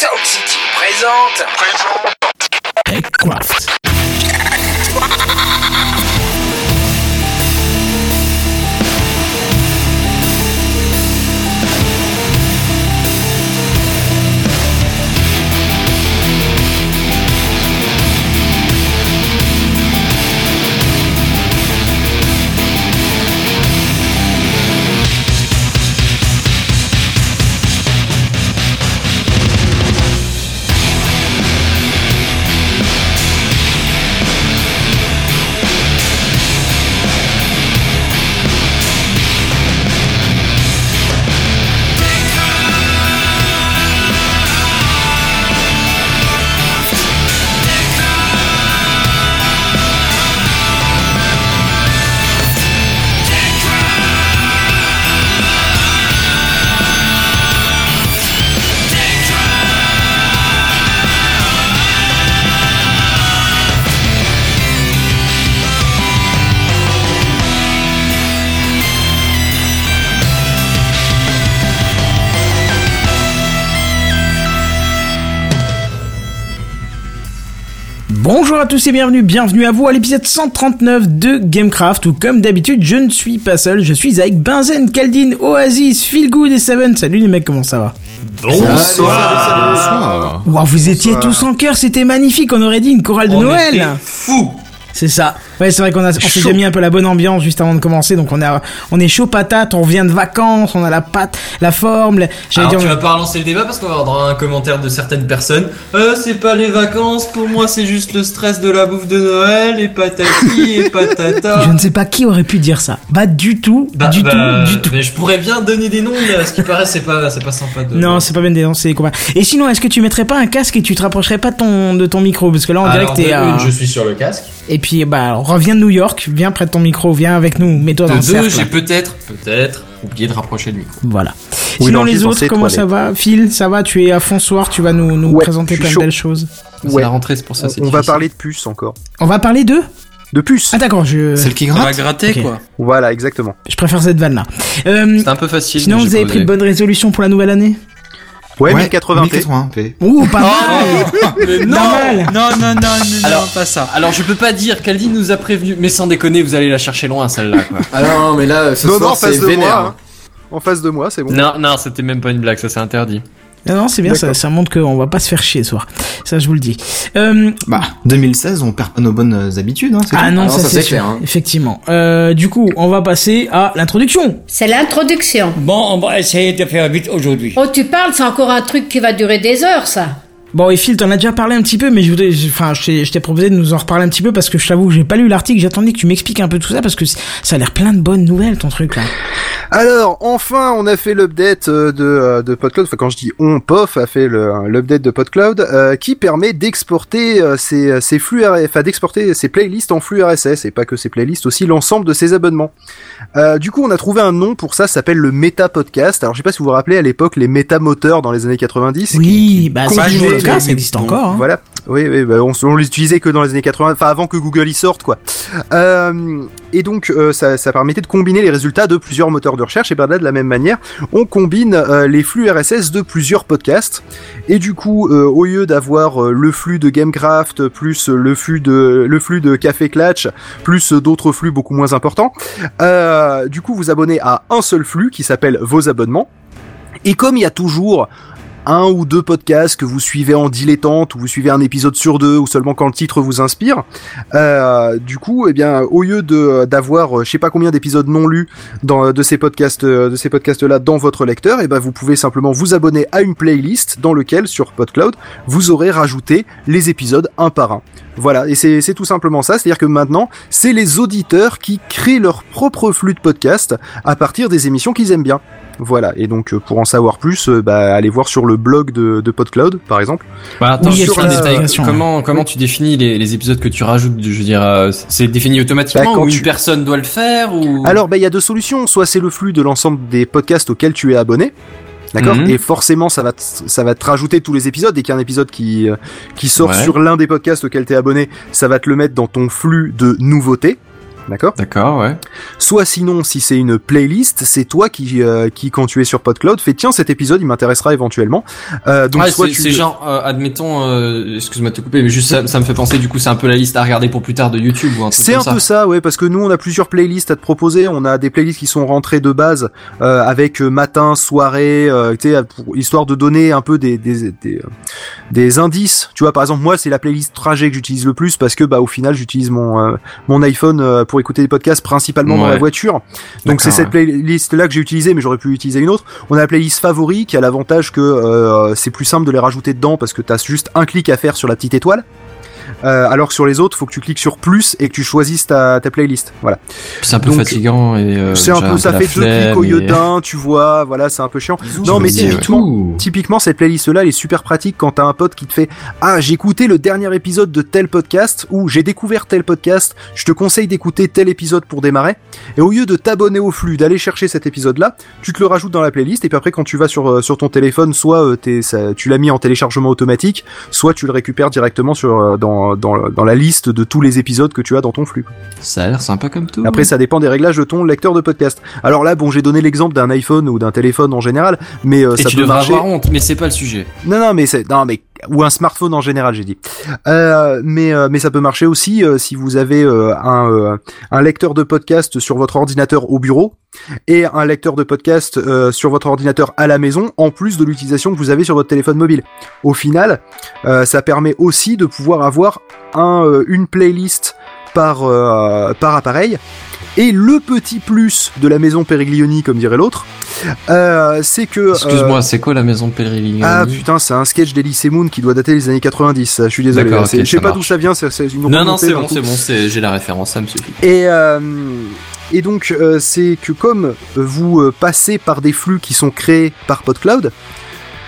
Sound City présente. Présente. TechCraft. Tous et bienvenue, bienvenue à vous à l'épisode 139 de Gamecraft où comme d'habitude je ne suis pas seul, je suis avec Benzen, Kaldin, Oasis, Feelgood et Seven. Salut les mecs, comment ça va? Bonsoir. Wow, vous étiez tous en cœur, c'était magnifique, on aurait dit une chorale de On Noël était fou. C'est ça. Ouais, c'est vrai qu'on a, on s'est mis un peu la bonne ambiance juste avant de commencer, donc on a, on est chaud patate, on revient de vacances, on a la patte, la forme, Alors tu dire, vas pas relancer le débat parce qu'on va avoir un commentaire de certaines personnes. Euh, c'est pas les vacances, pour moi c'est juste le stress de la bouffe de Noël et patati et patata. je ne sais pas qui aurait pu dire ça. Bah, du tout, Bah, du bah, tout, du tout. Mais je pourrais bien donner des noms, mais à ce qui paraît c'est pas, c'est pas sympa de. Non, c'est pas bien dénoncé les copains. Et sinon, est-ce que tu mettrais pas un casque et tu te rapprocherais pas de ton, de ton micro? Parce que là, on dirait que t'es. euh, je suis sur le casque. Et puis, bah, alors, reviens de New York, viens près de ton micro, viens avec nous, mets-toi dans le deux, cercle. j'ai peut-être, peut-être oublié de rapprocher le micro. Voilà. Oui, Sinon, non, les autres, comment ça va? Phil, ça va? Tu es à fond ce soir, tu vas nous, nous Ouais, présenter plein de belles choses. C'est Ouais. la rentrée, c'est pour ça. On, c'est on va parler de puces encore. On va parler de? De puces Ah, d'accord, je, Celle qui On va gratte gratter quoi. Voilà, exactement. je préfère cette vanne-là. Euh, C'est un peu facile. sinon, vous avez pris de bonnes résolutions pour la nouvelle année? Ouais, 1080p. 1080p. Ouh, pas mal Mais non Pas mal Non, non, non, non, Alors- non, pas ça. Alors je peux pas dire, Calvin nous a prévenu, mais sans déconner, vous allez la chercher loin celle-là quoi. Ah non, mais là, ce Non, non, soir, en face c'est de vénère. moi. hein. En face de moi, c'est bon. non, non, c'était même pas une blague, ça c'est interdit. Non, non, c'est bien, ça, montre qu'on va pas se faire chier ce soir. Ça, je vous le dis. Euh, Bah, 2016, on perd pas nos bonnes euh, habitudes, hein, ah tout. non, Alors, ça, ça, c'est clair, hein. effectivement. Euh, du coup, on va passer à l'introduction. C'est l'introduction. Bon, on va essayer de faire vite aujourd'hui. Oh, tu parles, c'est encore un truc qui va durer des heures, ça. Bon, et Phil, t'en as déjà parlé un petit peu, mais je voudrais, je- enfin, je t'ai- je t'ai proposé de nous en reparler un petit peu parce que je t'avoue que j'ai pas lu l'article, j'attendais que tu m'expliques un peu tout ça parce que ça a l'air plein de bonnes nouvelles, ton truc là. Alors, enfin, on a fait l'update euh, de, euh, de PodCloud. Enfin, quand je dis on, POF a fait l'update de PodCloud euh, qui permet d'exporter euh, ses, ses flux, RSS, enfin d'exporter ses playlists en flux RSS et pas que ses playlists, aussi l'ensemble de ses abonnements. Euh, du coup, on a trouvé un nom pour ça, ça s'appelle le Meta Podcast. Alors, je sais pas si vous vous rappelez à l'époque les Meta moteurs dans les années 90. Oui, bah ça, les- ça existe encore. Hein. Voilà. Oui, oui, bah, on, on l'utilisait que dans les années 80, enfin avant que Google y sorte, quoi. Euh, et donc, euh, ça, ça permettait de combiner les résultats de plusieurs moteurs de recherche. Et ben là, de la même manière, on combine euh, les flux RSS de plusieurs podcasts. Et du coup, au lieu d'avoir le flux de Gamecraft plus le flux de le flux de Café Clatch plus d'autres flux beaucoup moins importants, du coup, vous abonnez à un seul flux qui s'appelle vos abonnements. Et comme il y a toujours un ou deux podcasts que vous suivez en dilettante, ou vous suivez un épisode sur deux, ou seulement quand le titre vous inspire. Euh, du coup, eh bien, au lieu de d'avoir, euh, je sais pas combien d'épisodes non lus dans de ces podcasts, euh, de ces podcasts là dans votre lecteur, eh ben, vous pouvez simplement vous abonner à une playlist dans lequel sur PodCloud vous aurez rajouté les épisodes un par un. Voilà, et c'est c'est tout simplement ça, c'est-à-dire que maintenant, c'est les auditeurs qui créent leur propre flux de podcast à partir des émissions qu'ils aiment bien. Voilà, et donc euh, pour en savoir plus, euh, bah, allez voir sur le blog de, de PodCloud, par exemple. Bah, attends, sur la- détail. sur- Comment, comment tu définis les, les épisodes que tu rajoutes Je veux dire, euh, c'est défini automatiquement Bah, quand ou une personne doit le faire ou? Alors, bah, il y a deux solutions. Soit c'est le flux de l'ensemble des podcasts auxquels tu es abonné. D'accord? Mhm. Et forcément, ça va, te, ça va te rajouter tous les épisodes. Dès qu'il y a un épisode qui, euh, qui sort Ouais. sur l'un des podcasts auxquels tu es abonné, ça va te le mettre dans ton flux de nouveautés. D'accord D'accord, ouais. Soit sinon, si c'est une playlist, c'est toi qui, euh, qui quand tu es sur PodCloud, fais tiens cet épisode, il m'intéressera éventuellement. Euh, donc Ah, soit c'est tu genre, euh, admettons, euh, excuse-moi de te couper, mais juste ça, ça me fait penser, du coup, c'est un peu la liste à regarder pour plus tard de YouTube ou un truc C'est comme un ça. peu ça, ouais, parce que nous on a plusieurs playlists à te proposer. On a des playlists qui sont rentrées de base euh, avec matin, soirée, euh, tu sais, pour- histoire de donner un peu des des, des euh, des indices. Tu vois, par exemple, moi c'est la playlist trajet que j'utilise le plus parce que bah au final j'utilise mon euh, mon iPhone euh, pour écouter des podcasts principalement dans la voiture. Donc c'est cette playlist là que j'ai utilisée, mais j'aurais pu utiliser une autre. On a la playlist favori qui a l'avantage que euh, c'est plus simple de les rajouter dedans parce que t'as juste un clic à faire sur la petite étoile. Euh, alors que sur les autres, faut que tu cliques sur plus et que tu choisisses ta, ta playlist. Voilà. C'est un peu Donc, fatigant et euh, c'est un peu, ça fait deux clics au lieu et- d'un, tu vois, voilà, c'est un peu chiant. Non, mais me dis, ouais. typiquement, typiquement, cette playlist-là, elle est super pratique quand t'as un pote qui te fait Ah, j'ai écouté le dernier épisode de tel podcast ou j'ai découvert tel podcast, je te conseille d'écouter tel épisode pour démarrer. Et au lieu de t'abonner au flux, d'aller chercher cet épisode-là, tu te le rajoutes dans la playlist et puis après, quand tu vas sur, euh, sur ton téléphone, soit euh, t'es- ça- tu l'as mis en téléchargement automatique, soit tu le récupères directement sur, euh, dans, dans, dans la liste de tous les épisodes que tu as dans ton flux. Ça a l'air sympa comme tout. Après, ça dépend des réglages de ton lecteur de podcast. Alors là, bon, j'ai donné l'exemple d'un iPhone ou d'un téléphone en général, mais euh, et ça tu peut devras marcher. avoir honte, mais c'est pas le sujet. Non, non, mais c'est non, mais ou un smartphone en général, j'ai dit. Euh, mais euh, mais ça peut marcher aussi euh, si vous avez un lecteur de podcast sur votre ordinateur au bureau et un lecteur de podcast sur votre ordinateur à la maison, en plus de l'utilisation que vous avez sur votre téléphone mobile. Au final, ça permet aussi de pouvoir avoir un une playlist par par appareil. Et le petit plus de la maison Periglioni, comme dirait l'autre, euh, c'est que euh, Excuse-moi, c'est quoi la maison de Pèlerignoni ah putain, c'est un sketch d'Elysée Moon qui doit dater des années 90. ça, Je suis désolé. D'accord, là, c'est- ok, je sais pas d'où ça vient. C'est une Non, non, c'est bon, c'est bon, j'ai la référence, ça me suffit. Et euh, et donc euh, c'est que comme vous euh, passez par des flux qui sont créés par PodCloud,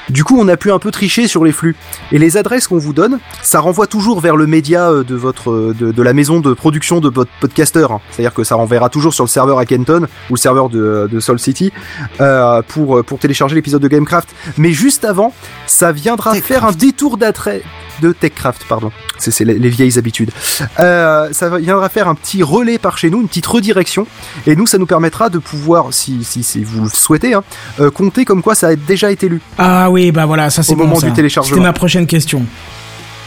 du coup on a pu un peu tricher sur les flux. Et les adresses qu'on vous donne, ça renvoie toujours vers le média euh, de votre euh, de, de la maison de production de votre podcaster. hein. C'est-à-dire que ça renverra toujours sur le serveur à Kenton ou le serveur de, de Soul City euh, pour pour télécharger l'épisode de Gamecraft. Mais juste avant, ça viendra faire un détour d'attrait de TechCraft, pardon. C'est les, les vieilles habitudes. Euh, ça viendra faire un petit relais par chez nous, une petite redirection, et nous, ça nous permettra de pouvoir, si, si, si vous le souhaitez, hein, euh, compter comme quoi ça a déjà été lu. Ah oui, bah voilà, ça c'est Au bon, moment ça. du téléchargement. C'était ma prochaine question.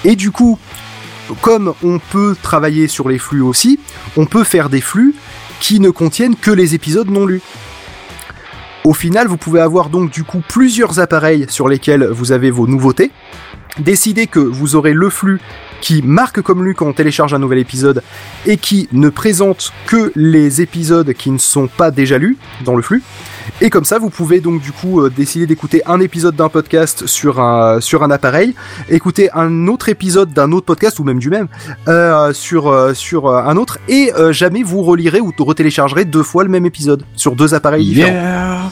Et du coup, comme on peut travailler sur les flux aussi, on peut faire des flux qui ne contiennent que les épisodes non lus. Au final, vous pouvez avoir donc du coup plusieurs appareils sur lesquels vous avez vos nouveautés. Décidez que vous aurez le flux qui marque comme lu quand on télécharge un nouvel épisode et qui ne présente que les épisodes qui ne sont pas déjà lus dans le flux. Et comme ça, vous pouvez donc du coup euh, décider d'écouter un épisode d'un podcast sur un, appareil, écouter un autre épisode d'un autre podcast ou même du même euh, sur, euh, un autre et jamais vous relirez ou retéléchargerez deux fois le même épisode sur deux appareils différents.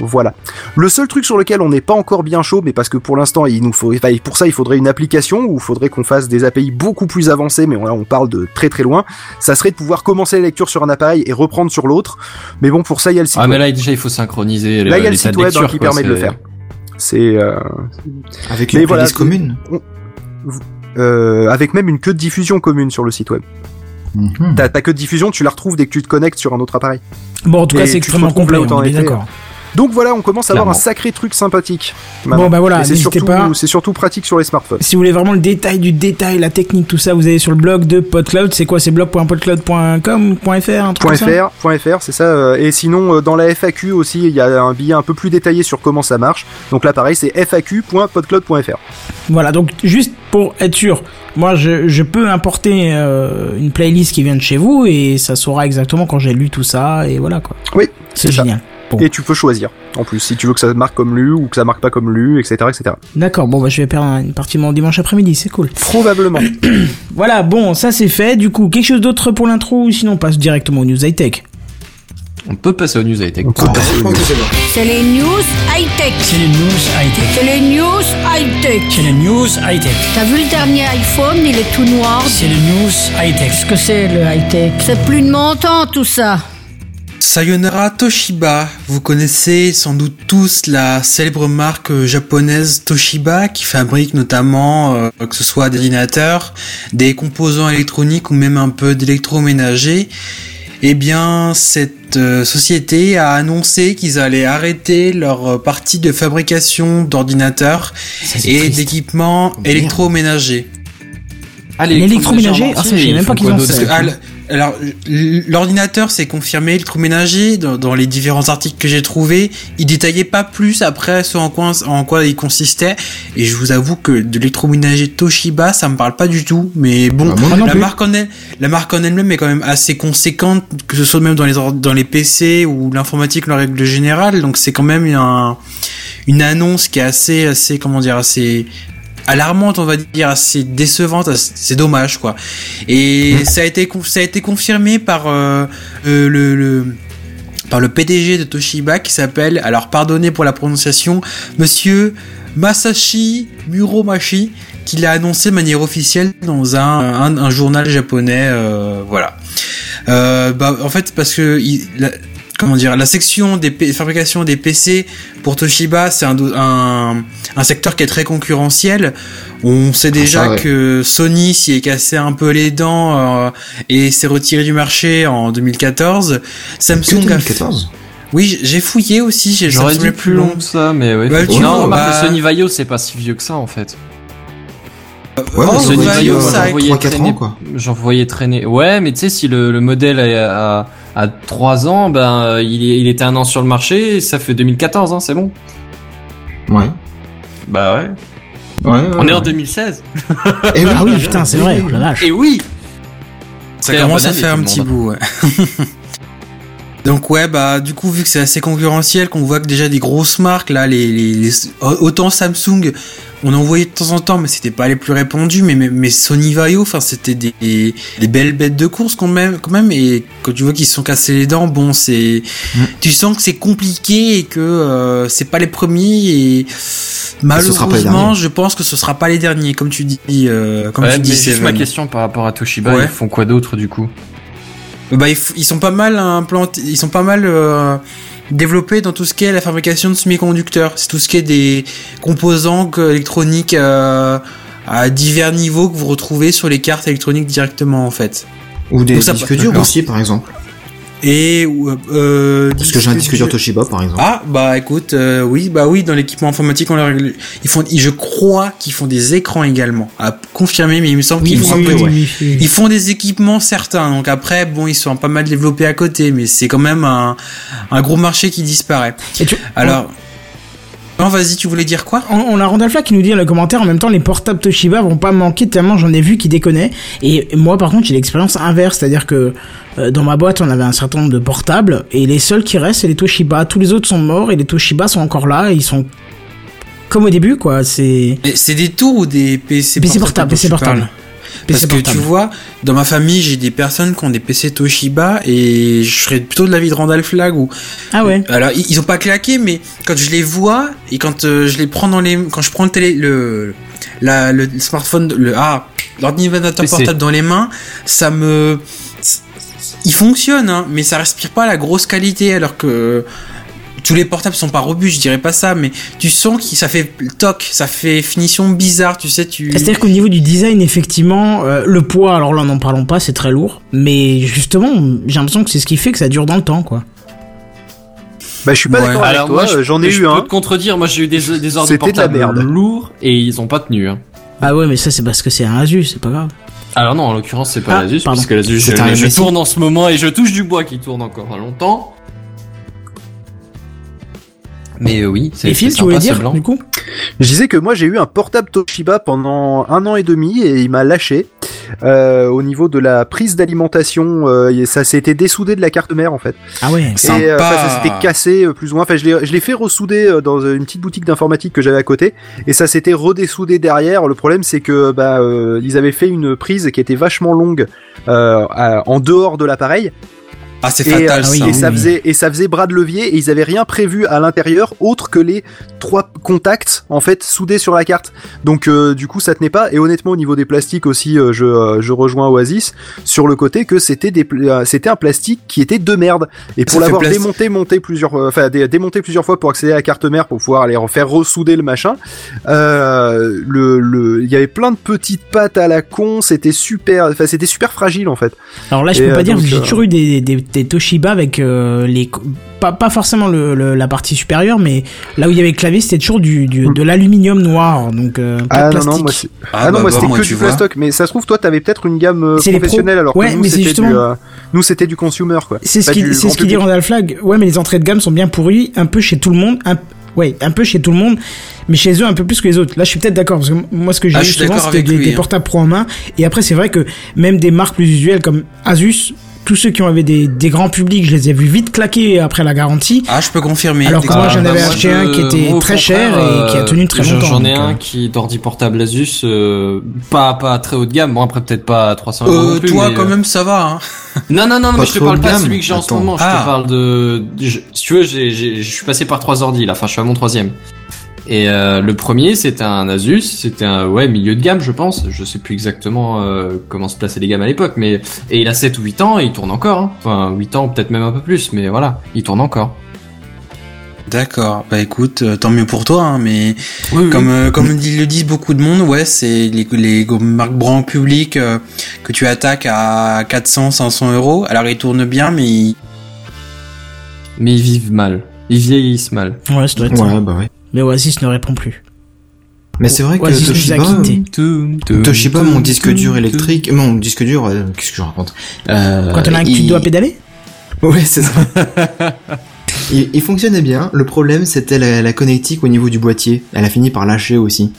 Voilà. Le seul truc sur lequel on n'est pas encore bien chaud, mais parce que pour l'instant, il nous faut, enfin, pour ça, il faudrait une application où il faudrait qu'on fasse des API beaucoup plus avancés, mais là, on parle de très très loin. Ça serait de pouvoir commencer la lecture sur un appareil et reprendre sur l'autre. Mais bon, pour ça, il y a le site Ah, mais web. là, déjà, il faut synchroniser Là, il y a le site de web hein, lecture, qui quoi, permet de le c'est- faire. C'est euh, Avec une voilà, commune. euh, avec même une queue de diffusion commune sur le site web. Mhm. Ta, ta queue de diffusion, tu la retrouves dès que tu te connectes sur un autre appareil. Bon, en tout cas, c'est extrêmement complet, on est étais, d'accord. Donc voilà, on commence à avoir un sacré truc sympathique. Bon, bah voilà, c'est n'hésitez surtout, pas. c'est surtout pratique sur les smartphones. Si vous voulez vraiment le détail du détail, la technique, tout ça, vous allez sur le blog de PodCloud. C'est quoi C'est blog.podcloud.com, .fr, un truc comme ça .fr, c'est ça. euh, Et sinon, euh, dans la FAQ aussi, il y a un billet un peu plus détaillé sur comment ça marche. Donc là, pareil, c'est faq.podcloud.fr. Voilà, donc juste pour être sûr, moi je, je peux importer euh, une playlist qui vient de chez vous et ça saura exactement quand j'ai lu tout ça et voilà quoi. Oui, C'est ça. Bon. Et tu peux choisir, en plus, si tu veux que ça marque comme lu ou que ça marque pas comme lu, etc., etc. D'accord, bon bah je vais perdre une partie de mon dimanche après-midi, c'est cool. Probablement. Voilà, bon, ça c'est fait. Du coup, quelque chose d'autre pour l'intro ou sinon on passe directement aux news high-tech On peut passer aux news high-tech. C'est les news high-tech. C'est les news high-tech. C'est les news high-tech. C'est les news high-tech. T'as vu le dernier iPhone, il est tout noir. C'est les news high-tech. Qu'est-ce que c'est le high-tech? C'est plus de mon temps tout ça. Sayonara Toshiba, vous connaissez sans doute tous la célèbre marque japonaise Toshiba qui fabrique notamment euh, que ce soit des ordinateurs, des composants électroniques ou même un peu d'électroménager. eh bien, cette euh, société a annoncé qu'ils allaient arrêter leur euh, partie de fabrication d'ordinateurs et d'équipements électroménagers. Ah, L'électroménager, ah, même pas qu'ils ont ça. Ah, alors, l'ordinateur, c'est confirmé, l'électroménager, dans, dans les différents articles que j'ai trouvés, il détaillait pas plus après ce en quoi, en quoi il consistait. Et je vous avoue que de l'électroménager Toshiba, ça me parle pas du tout. Mais bon, Bah, non la marque en elle, la marque en elle-même est quand même assez conséquente, que ce soit même dans les dans les PC ou l'informatique en règle générale. Donc c'est quand même un, une annonce qui est assez, assez, comment dire, assez alarmante, on va dire, assez décevante. C'est dommage, quoi. Et ça a été, ça a été confirmé par euh, euh, le, le par le PDG de Toshiba qui s'appelle, alors pardonnez pour la prononciation, Monsieur Masashi Muromachi, qui l'a annoncé de manière officielle dans un, un, un journal japonais, euh, voilà. Euh, bah, en fait, parce que il- la, comment dire, la section des fabrications des PC pour Toshiba, c'est un, un, un secteur qui est très concurrentiel. On sait déjà ouais. que Sony s'y est cassé un peu les dents euh, et s'est retiré du marché en 2014. Que Samsung a fait... 2014 Oui, j'ai fouillé aussi. J'ai J'aurais dit plus long que ça, mais ouais. Bah, non, vois, remarque, bah- Sony Vaio, c'est pas si vieux que ça en fait. Ouais, Oh, être, a- j'en voyais 3-4 traîner- ans, quoi. J'en voyais traîner. Ouais, mais tu sais, si le, le modèle a, a, a 3 ans, ben, euh, il, est- il était un an sur le marché, et ça fait 2014, hein, c'est bon. Ouais. Bah ouais. Ouais, ouais, On est en ouais. 2016. Eh Ah oui, putain, c'est vrai, la vache. Et oui Ça commence à faire un petit bout, ouais. Donc ouais, bah du coup vu que c'est assez concurrentiel, qu'on voit que déjà des grosses marques là, les, les, les- autant Samsung, on en voyait de temps en temps, mais c'était pas les plus répandus, mais mais, mais Sony Vaio, enfin c'était des, des belles bêtes de course quand même, quand même. Et quand tu vois qu'ils se sont cassés les dents, bon c'est, Mm. tu sens que c'est compliqué et que euh, c'est pas les premiers et malheureusement, je pense que ce sera pas les derniers, comme tu dis, euh, comme Ouais, tu dis. Seven. ma question par rapport à Toshiba, Ouais. ils font quoi d'autre du coup? Bah, ils, sont pas mal implantés, ils sont pas mal euh, développés dans tout ce qui est la fabrication de semi-conducteurs. C'est tout ce qui est des composants que- électroniques euh, à divers niveaux que vous retrouvez sur les cartes électroniques directement en fait. Ou des disques durs aussi, par exemple. Et euh, euh, Parce que j'ai un disque dur Toshiba, par exemple. Ah bah écoute, euh, oui bah oui dans l'équipement informatique on leur- ils font, ils- je crois qu'ils font des écrans également. À confirmer, mais il me semble Oui, qu'ils oui, font un oui, peu- oui, oui, oui. Ils font des équipements certains, donc après, bon, ils sont pas mal développés à côté, mais c'est quand même un, un gros marché qui disparaît. Et tu- Alors, non, vas-y, tu voulais dire quoi? On, on a Randolph qui nous dit dans le commentaire en même temps les portables Toshiba vont pas manquer tellement j'en ai vu qui déconnaient. Et moi par contre j'ai l'expérience inverse c'est à dire que euh, dans ma boîte on avait un certain nombre de portables et les seuls qui restent c'est les Toshiba. Tous les autres sont morts et les Toshiba sont encore là et ils sont comme au début quoi. C'est C'est des tours ou des PC PC portables. PC Parce que tu vois, dans ma famille, j'ai des personnes qui ont des PC Toshiba et je serais plutôt de l'avis de Randall Flag ou ah ouais. Alors ils, ils ont pas claqué, mais quand je les vois et quand euh, je les prends dans les, quand je prends le télé, le, la, le smartphone, le ah, l'ordinateur portable dans les mains, ça me, il fonctionne, hein, mais ça respire pas la grosse qualité, alors que tous les portables sont pas robustes, je dirais pas ça, mais tu sens que ça fait toc, ça fait finition bizarre, tu sais, tu. c'est-à-dire qu'au niveau du design, effectivement, euh, le poids, alors là, n'en parlons pas, c'est très lourd. Mais justement, j'ai l'impression que c'est ce qui fait que ça dure dans le temps, quoi. Bah, je suis pas Ouais. d'accord avec Alors toi, moi, je- euh, j'en ai je eu peux un. te contredire, moi j'ai eu des, des ordi C'était de la portables merde. lourds et ils ont pas tenu. Hein. Ah ouais, mais ça, c'est parce que c'est un Asus, c'est pas grave. Alors non, en l'occurrence c'est pas Ah, l'Asus, pardon. puisque l'Asus je, C'est un je tourne en ce moment et je touche du bois qui tourne encore longtemps. Mais euh, oui, c'est Et Phil, tu voulais dire, blanc. du coup Je disais que moi j'ai eu un portable Toshiba pendant un an et demi et il m'a lâché euh, au niveau de la prise d'alimentation. euh, et ça s'était dessoudé de la carte mère en fait. Ah ouais. Et Sympa. enfin, ça s'était cassé euh, plus ou moins. Enfin, je l'ai, je l'ai fait ressouder euh, dans une petite boutique d'informatique que j'avais à côté, et ça s'était redessoudé derrière. Le problème, c'est que bah euh, ils avaient fait une prise qui était vachement longue euh, à- en dehors de l'appareil, Ah, c'est et, fatal euh, ça. oui, et ça oui. faisait et ça faisait bras de levier, et ils avaient rien prévu à l'intérieur autre que les trois contacts en fait soudés sur la carte. Donc euh, du coup, ça tenait pas. Et honnêtement, au niveau des plastiques aussi, euh, je, euh, je rejoins Oasis sur le côté que c'était des euh, c'était un plastique qui était de merde. Et pour l'avoir démonté, monté plusieurs, euh, enfin dé- démonté plusieurs fois pour accéder à la carte mère pour pouvoir aller refaire ressouder le machin, euh, le le il y avait plein de petites pattes à la con. C'était super, enfin c'était super fragile en fait. Alors là, je Et, peux pas euh, dire j'ai euh, toujours eu des, des des Toshiba avec euh, les pas, pas forcément le, le- la partie supérieure, mais là où il y avait le clavier, c'était toujours du, du- de l'aluminium noir, donc euh, pas Ah de non, plastique. non, moi, c'est- Ah, ah, non, bah, moi bah, c'était moi, que du plastoc. Mais ça se trouve, toi, t'avais peut-être une gamme euh, C'est professionnelle, alors Ouais, que nous, mais c'était du, justement- euh, nous, c'était du consumer, quoi. C'est ce du c'est qu'il dit. Randall Flag. Ouais, mais les entrées de gamme sont bien pourries, un peu chez tout le monde, un, ouais, un peu chez tout le monde, mais chez eux un peu plus que les autres. Là, je suis peut-être d'accord parce que moi, ce que j'ai Ah, suis souvent, c'était avec des, lui, des hein. portables pro en main. Et après, c'est vrai que même des marques plus usuelles comme Asus, tous ceux qui ont avait des, des grands publics, je les ai vus vite claquer après la garantie. Ah, je peux confirmer. Alors que moi, Ah, j'en bah, avais moi, acheté un qui était très cher et qui a tenu très euh, longtemps. J'en ai un euh, qui d'ordi portable Asus, euh, pas pas très haut de gamme. Bon après peut-être pas à 300 euros Euh, non plus. toi, mais, quand euh, même, ça va. Hein. Non non non, mais je te parle pas de celui que j'ai en ce moment. Je Ah. te parle de. je- si tu veux, je suis passé par trois ordi là. Enfin, je suis à mon troisième. Et euh, le premier, c'était un Asus, c'était un ouais milieu de gamme, je pense. Je sais plus exactement euh, comment se plaçaient les gammes à l'époque, mais et il a 7 ou 8 ans et il tourne encore. Hein. Enfin 8 ans, peut-être même un peu plus, mais voilà, il tourne encore. D'accord. Bah écoute, euh, tant mieux pour toi, hein, mais Oui, oui. comme euh, comme ils le disent beaucoup de monde, ouais, c'est les les marques grand public euh, que tu attaques à 400, 500 euros. Alors ils tournent bien, mais ils- mais ils vivent mal, ils vieillissent mal. Ouais, ça doit être ça. Ouais, bah ouais. Mais Oasis ne répond plus. Mais c'est vrai que Oasis a Toshiba. Toshiba, mon disque dur électrique, mon disque dur, euh, qu'est-ce que je raconte euh, Quand on a un il- tu dois pédaler Ouais, c'est ça. il, il fonctionnait bien. Le problème, c'était la, la connectique au niveau du boîtier. Elle a fini par lâcher aussi.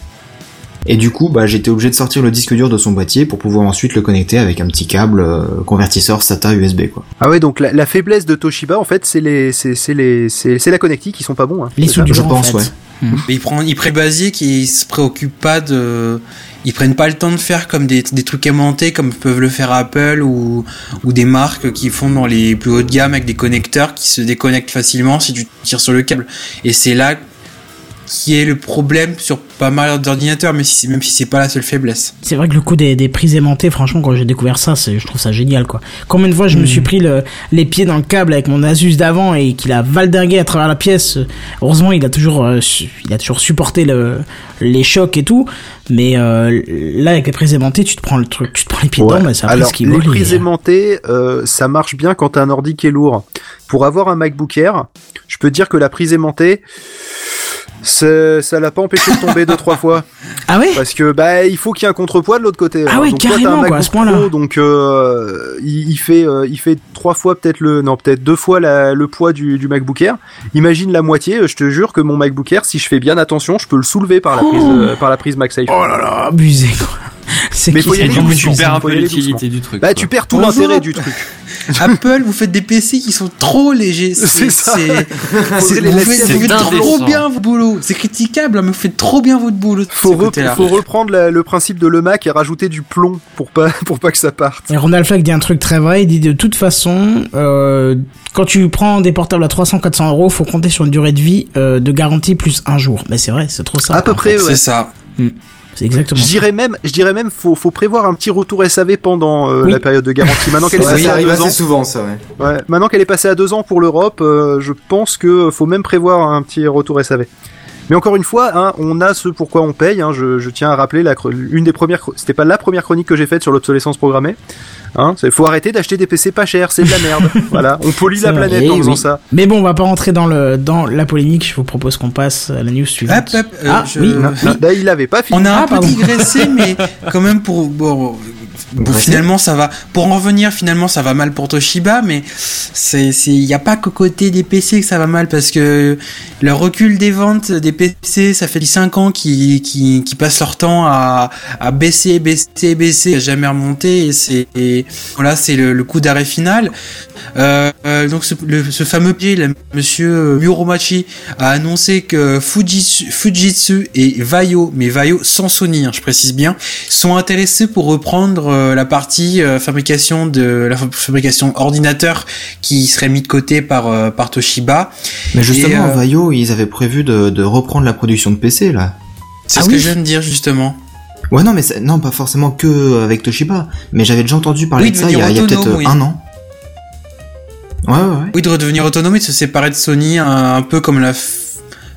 Et du coup, bah, j'étais obligé de sortir le disque dur de son boîtier pour pouvoir ensuite le connecter avec un petit câble euh, convertisseur SATA USB, quoi. Ah ouais, donc la, la faiblesse de Toshiba, en fait, c'est les, c'est, c'est les, c'est, c'est la connectique qui sont pas bons. Hein. Les du je en pense, fait. ouais. ils prennent ils prennent basiques, ils se préoccupent pas de ils prennent pas le temps de faire comme des, des trucs aimantés comme peuvent le faire Apple ou ou des marques qui font dans les plus hautes gammes avec des connecteurs qui se déconnectent facilement si tu tires sur le câble. Et c'est là qui est le problème sur pas mal d'ordinateurs, mais si, même si c'est pas la seule faiblesse. C'est vrai que le coup des, des prises aimantées, franchement, quand j'ai découvert ça, c'est, je trouve ça génial, quoi. Combien de fois je me suis pris le, les pieds dans le câble avec mon Asus d'avant et qu'il a valdingué à travers la pièce. Heureusement, il a toujours, euh, su- il a toujours supporté le, les chocs et tout. Mais euh, là, avec les prises aimantées, tu te prends le truc, tu te prends les pieds Ouais. dedans, mais ça Alors, ce qui les prises aimantées, euh, ça marche bien quand t'as un ordi qui est lourd. Pour avoir un MacBook Air, je peux te dire que la prise aimantée, ça l'a pas empêché de tomber deux trois fois Ah ouais parce que bah il faut qu'il y ait un contrepoids de l'autre côté. Ah toi, un carrément, quoi, à ce point-là. Donc euh, il, il fait euh, il fait trois fois peut-être le non peut-être deux fois la- le poids du, du MacBook Air. Imagine la moitié. euh, Je te jure que mon MacBook Air, si je fais bien attention, je peux le soulever par la prise euh, par la prise MagSafe. Oh là là, abusé, quoi. C'est Mais faut y aller doucement. tu perds un peu l'utilité du truc. Bah tu perds tout l'intérêt du truc. Apple, vous faites des PC qui sont trop légers. C'est ça. c'est- c'est- les vous faites, vous faites indécent. trop bien votre boulot. C'est critiquable, hein, mais vous faites trop bien votre boulot. Faut, faut reprendre la- le principe de le Mac et rajouter du plomb pour pas pour pas que ça parte. Et Ronald Flack dit un truc très vrai, il dit de toute façon, euh, quand tu prends des portables à 300-400 euros, faut compter sur une durée de vie euh, de garantie plus un jour. Mais c'est vrai, c'est trop ça. À peu près, ouais. C'est ça. C'est exactement Je dirais même, je dirais même, faut, faut prévoir un petit retour SAV pendant euh, Oui. la période de garantie. Maintenant qu'elle est passée ça à arrive deux assez ans, souvent, ça, ouais. ouais, maintenant qu'elle est passée à deux ans pour l'Europe, euh, je pense que faut même prévoir un petit retour SAV. Mais encore une fois, hein, on a ce pourquoi on paye. Hein, je, je tiens à rappeler la, une des premières, c'était pas la première chronique que j'ai faite sur l'obsolescence programmée. Hein, c'est- faut arrêter d'acheter des PC pas chers, c'est de la merde. voilà, on pollue la vrai. planète Eh en faisant oui. ça. Mais bon, on va pas rentrer dans le dans la polémique. Je vous propose qu'on passe à la news suivante. Hop, hop, euh, ah je- oui, oui. Non, là, il avait pas fini. On a Ah, un peu pardon. digressé, mais quand même pour bon, bon, finalement ça va. Pour en revenir, finalement ça va mal pour Toshiba, mais c'est il y a pas qu'au côté des PC que ça va mal parce que le recul des ventes des PC, ça fait 5 ans qui qui qui passent leur temps à à baisser, baisser, baisser, jamais remonter et c'est voilà c'est le, le coup d'arrêt final. Euh, euh, donc ce, le- ce fameux pied, là, Monsieur Muromachi a annoncé que Fujitsu, Fujitsu et Vaio, mais Vaio sans Sony, hein, je précise bien, sont intéressés pour reprendre euh, la partie euh, fabrication de la fa- fabrication ordinateur qui serait mis de côté par euh, par Toshiba. Mais justement, Et, euh, Vaio, ils avaient prévu de, de reprendre la production de PC, là. C'est Ah ce que je viens de dire justement. Ouais, non, mais non, pas forcément que avec Toshiba. Mais j'avais déjà entendu parler Oui, de ça il y a, peut-être oui. un an. Ouais, ouais, ouais. Oui, de redevenir autonome et de se séparer de Sony, un, un peu comme la.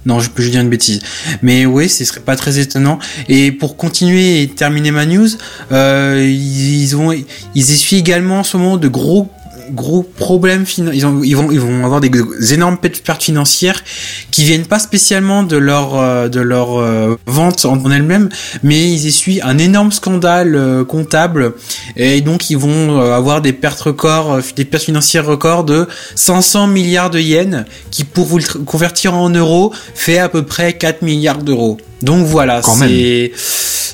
Non, je peux je dis une bêtise. Mais oui, ce serait pas très étonnant. Et pour continuer et terminer ma news, euh, ils ont, ils essuient également en ce moment de gros gros problèmes finan- ils, ont- ils vont ils vont avoir des, des énormes pertes financières qui viennent pas spécialement de leur euh, de leur euh, vente en, elle-même, mais ils essuient un énorme scandale euh, comptable et donc ils vont avoir des pertes records, des pertes financières records de 500 milliards de yens, qui pour vous le convertir en euros fait à peu près 4 milliards d'euros. Donc voilà, c'est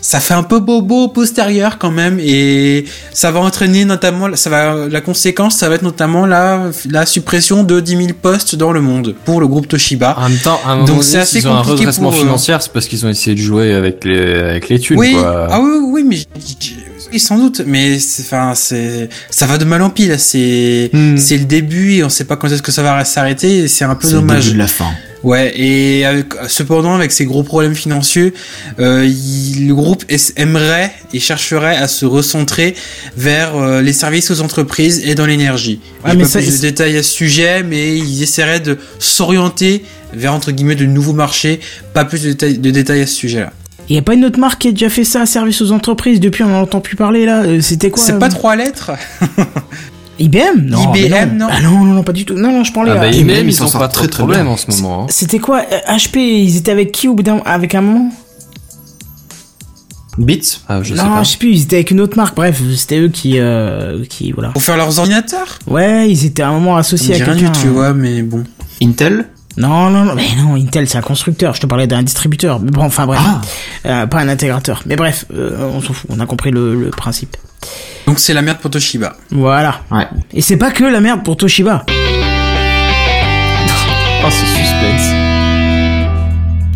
ça fait un peu bobo postérieur quand même et ça va entraîner notamment ça va la conséquence ça va être notamment la la suppression de 10 000 postes dans le monde pour le groupe Toshiba. En même temps, à un Donc moment c'est assez s'ils ont un compliqué redressement pour, euh, financier, c'est parce qu'ils ont essayé de jouer avec les, avec les thunes, oui, quoi. ah oui, mais oui, sans doute, mais enfin, ça va de mal en pis là. C'est, Hmm. c'est le début et on sait pas quand est-ce que ça va s'arrêter. et C'est un peu C'est le dommage. début de la fin. Ouais, et avec, cependant, avec ces gros problèmes financiers, euh, il- le groupe aimerait et chercherait à se recentrer vers euh, les services aux entreprises et dans l'énergie. Ouais, J'ai mais pas ça- plus de détails à ce sujet, mais ils essaieraient de s'orienter vers entre guillemets de nouveaux marchés. Pas plus de détails à ce sujet-là. Il y a pas une autre marque qui a déjà fait ça, service aux entreprises. Depuis, on n'en entend plus parler là. Euh, C'était quoi C'est euh, pas trois lettres. IBM Non. IBM, non. Ah non, non, non, pas du tout. Non, non, je parlais. Ah bah, à- IBM, IBM, ils s'en sortent pas très, très bien. en ce moment. hein. C'était quoi euh, HP Ils étaient avec qui au bout d'un, avec un moment? Beats? Ah, je sais Non, pas. je sais plus. Ils étaient avec une autre marque. Bref, c'était eux qui, euh, qui, voilà. Pour faire leurs ordinateurs? Ouais, ils étaient à un moment associés à quelqu'un. tu vois, mais bon. Intel? Non, non, non, mais non, Intel c'est un constructeur, je te parlais d'un distributeur, mais bon, enfin bref, Ah. Euh, pas un intégrateur. Mais bref, euh, on s'en fout, on a compris le, le principe. Donc c'est la merde pour Toshiba. Voilà. Ouais. Et c'est pas que la merde pour Toshiba. Oh, c'est suspense.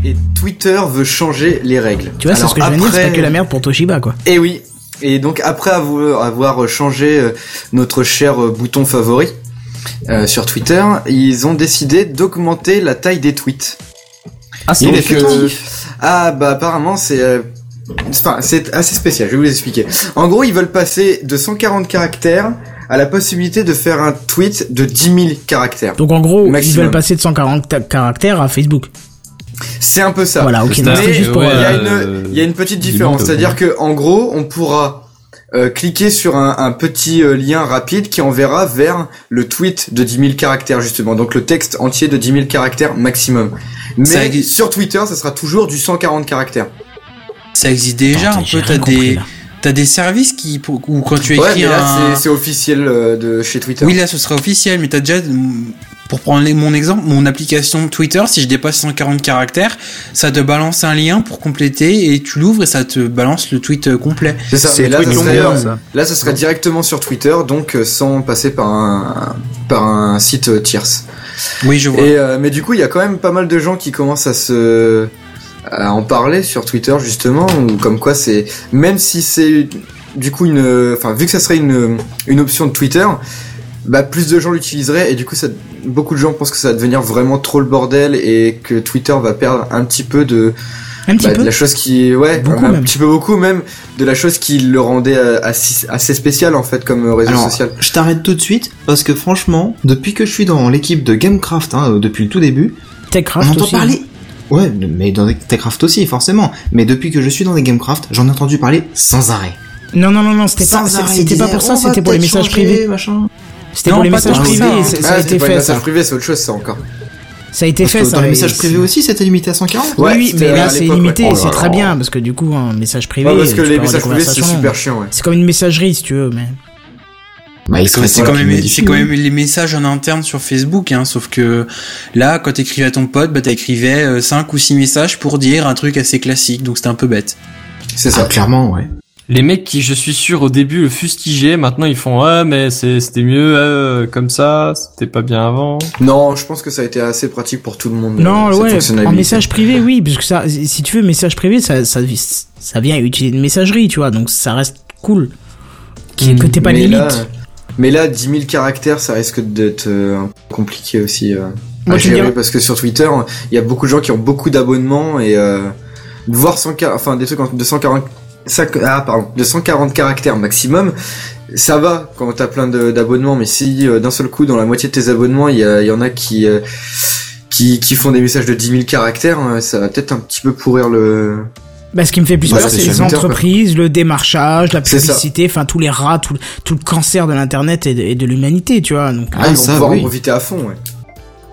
Et Twitter veut changer les règles. Tu vois, c'est ce que je viens de dire, c'est pas que la merde pour Toshiba, quoi. Et oui. Et donc après avoir, changé euh, notre cher bouton favori euh, sur Twitter, ils ont décidé d'augmenter la taille des tweets. Ah, c'est que- euh, Ah bah apparemment c'est euh, enfin c'est assez spécial, je vais vous expliquer. En gros, ils veulent passer de 140 caractères à la possibilité de faire un tweet de 10 000 caractères. Donc en gros, ils veulent passer de 140 ta- caractères à Facebook. C'est un peu ça. Voilà, ok. il y, a euh, une, y a une petite différence, c'est-à-dire que en gros, on pourra euh, cliquer sur un, un petit euh, lien rapide qui enverra vers le tweet de 10 000 caractères justement, donc le texte entier de 10 000 caractères maximum. Mais Ça existe. sur Twitter, ça sera toujours du 140 caractères. Ça existe déjà Attends, un peu. T'as des, là. t'as des services qui, où quand tu Ouais, écris mais là un, c'est- c'est officiel euh, de chez Twitter. oui là ce sera officiel, mais t'as déjà, pour prendre les- mon exemple, mon application Twitter, si je dépasse 140 caractères, ça te balance un lien pour compléter et tu l'ouvres et ça te balance le tweet euh, complet. C'est ça. Là, ça serait, là, ça serait directement sur Twitter, donc euh, sans passer par un par un site euh, tierce. Oui, je vois. Et euh, mais du coup, il y a quand même pas mal de gens qui commencent à se à en parler sur Twitter justement, ou comme quoi c'est même si c'est du coup une, enfin vu que ça serait une une option de Twitter, bah plus de gens l'utiliseraient et du coup ça beaucoup de gens pensent que ça va devenir vraiment trop le bordel et que Twitter va perdre un petit peu de Un petit bah, de peu. la chose qui ouais Beaucoup un, même. petit peu beaucoup même de la chose qui le rendait euh, assez, assez spécial en fait comme euh, réseau Alors, social. je t'arrête tout de suite parce que franchement, depuis que je suis dans l'équipe de Gamecraft, hein, euh, depuis le tout début, on Techcraft entend aussi. hein. parler. Ouais, mais dans Techcraft aussi, forcément. Mais depuis que je suis dans des Gamecraft, j'en ai entendu parler sans arrêt. Non, non, non, non, c'était pas, c'était pour ça, on c'était pour les messages changer, privés. machin. C'était pour les pas messages privés. ça, hein. Ah, a c'était été fait, une ça. message privé, c'est autre chose ça encore. Ça a été Parce fait, que ça. dans les messages privés aussi, c'était limité à 140 Ouais, oui, c'était mais là à c'est limité ouais. et Oh c'est là très là. bien parce que du coup un message privé. Ouais, parce que les messages privés c'est super chiant ouais. C'est comme une messagerie si tu veux, mais. Bah, il C'est quand même, quand hein. même les messages en interne sur Facebook, hein, sauf que là, quand t'écrivais à ton pote, bah t'écrivais 5 ou 6 messages pour dire un truc assez classique, donc c'était un peu bête. C'est Ah, ça. clairement, ouais les mecs qui, je suis sûr, au début le fustigeaient, maintenant ils font ah mais c'était mieux euh, comme ça, c'était pas bien avant. Non, je pense que ça a été assez pratique pour tout le monde. Non, euh, ouais, cette en message privé, oui, parce que ça, si tu veux message privé, ça, ça, vient utiliser une messagerie, tu vois, donc ça reste cool. Mmh, que t'es pas limite. Là, mais là, 10 000 caractères, ça risque d'être euh, compliqué aussi euh, Moi, à gérer, parce que sur Twitter, il y a beaucoup de gens qui ont beaucoup d'abonnements et voir 100, enfin des trucs de 140 5, ah, pardon, 240 caractères maximum, ça va quand t'as plein d'abonnements, mais si euh, d'un seul coup dans la moitié de tes abonnements il y, y, en a qui, euh, qui, qui font des messages de 10 000 caractères, euh, ça va peut-être un petit peu pourrir le, bah, ce qui me fait plus bah, peur, c'est les entreprises, le démarchage, la publicité, enfin tous les rats, tout, tout, le cancer de l'internet et de, l'humanité, tu vois. Donc, ah, ils ah, vont pouvoir en profiter à fond, ouais.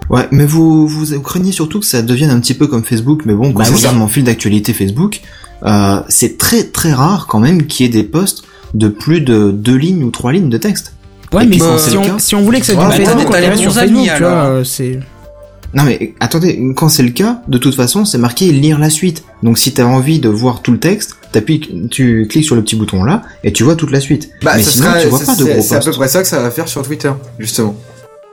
Ouais, mais vous, vous, craignez surtout que ça devienne un petit peu comme Facebook, mais bon, quand bah, regarde mon fil d'actualité Facebook, euh, c'est très très rare quand même qu'il y ait des posts de plus de deux lignes ou trois lignes de texte. ouais, Et mais puis, quand si, on, cas- si on voulait que ça Ouais, devienne mais Facebook, t'as on sur amis, Facebook, alors. euh, C'est... Non mais attendez, quand c'est le cas, de toute façon, c'est marqué lire la suite. Donc si t'as envie de voir tout le texte, tu cliques sur le petit bouton là et tu vois toute la suite. Bah, mais sinon, sera, tu vois c'est- pas de gros C'est à peu posts. près ça que ça va faire sur Twitter, justement.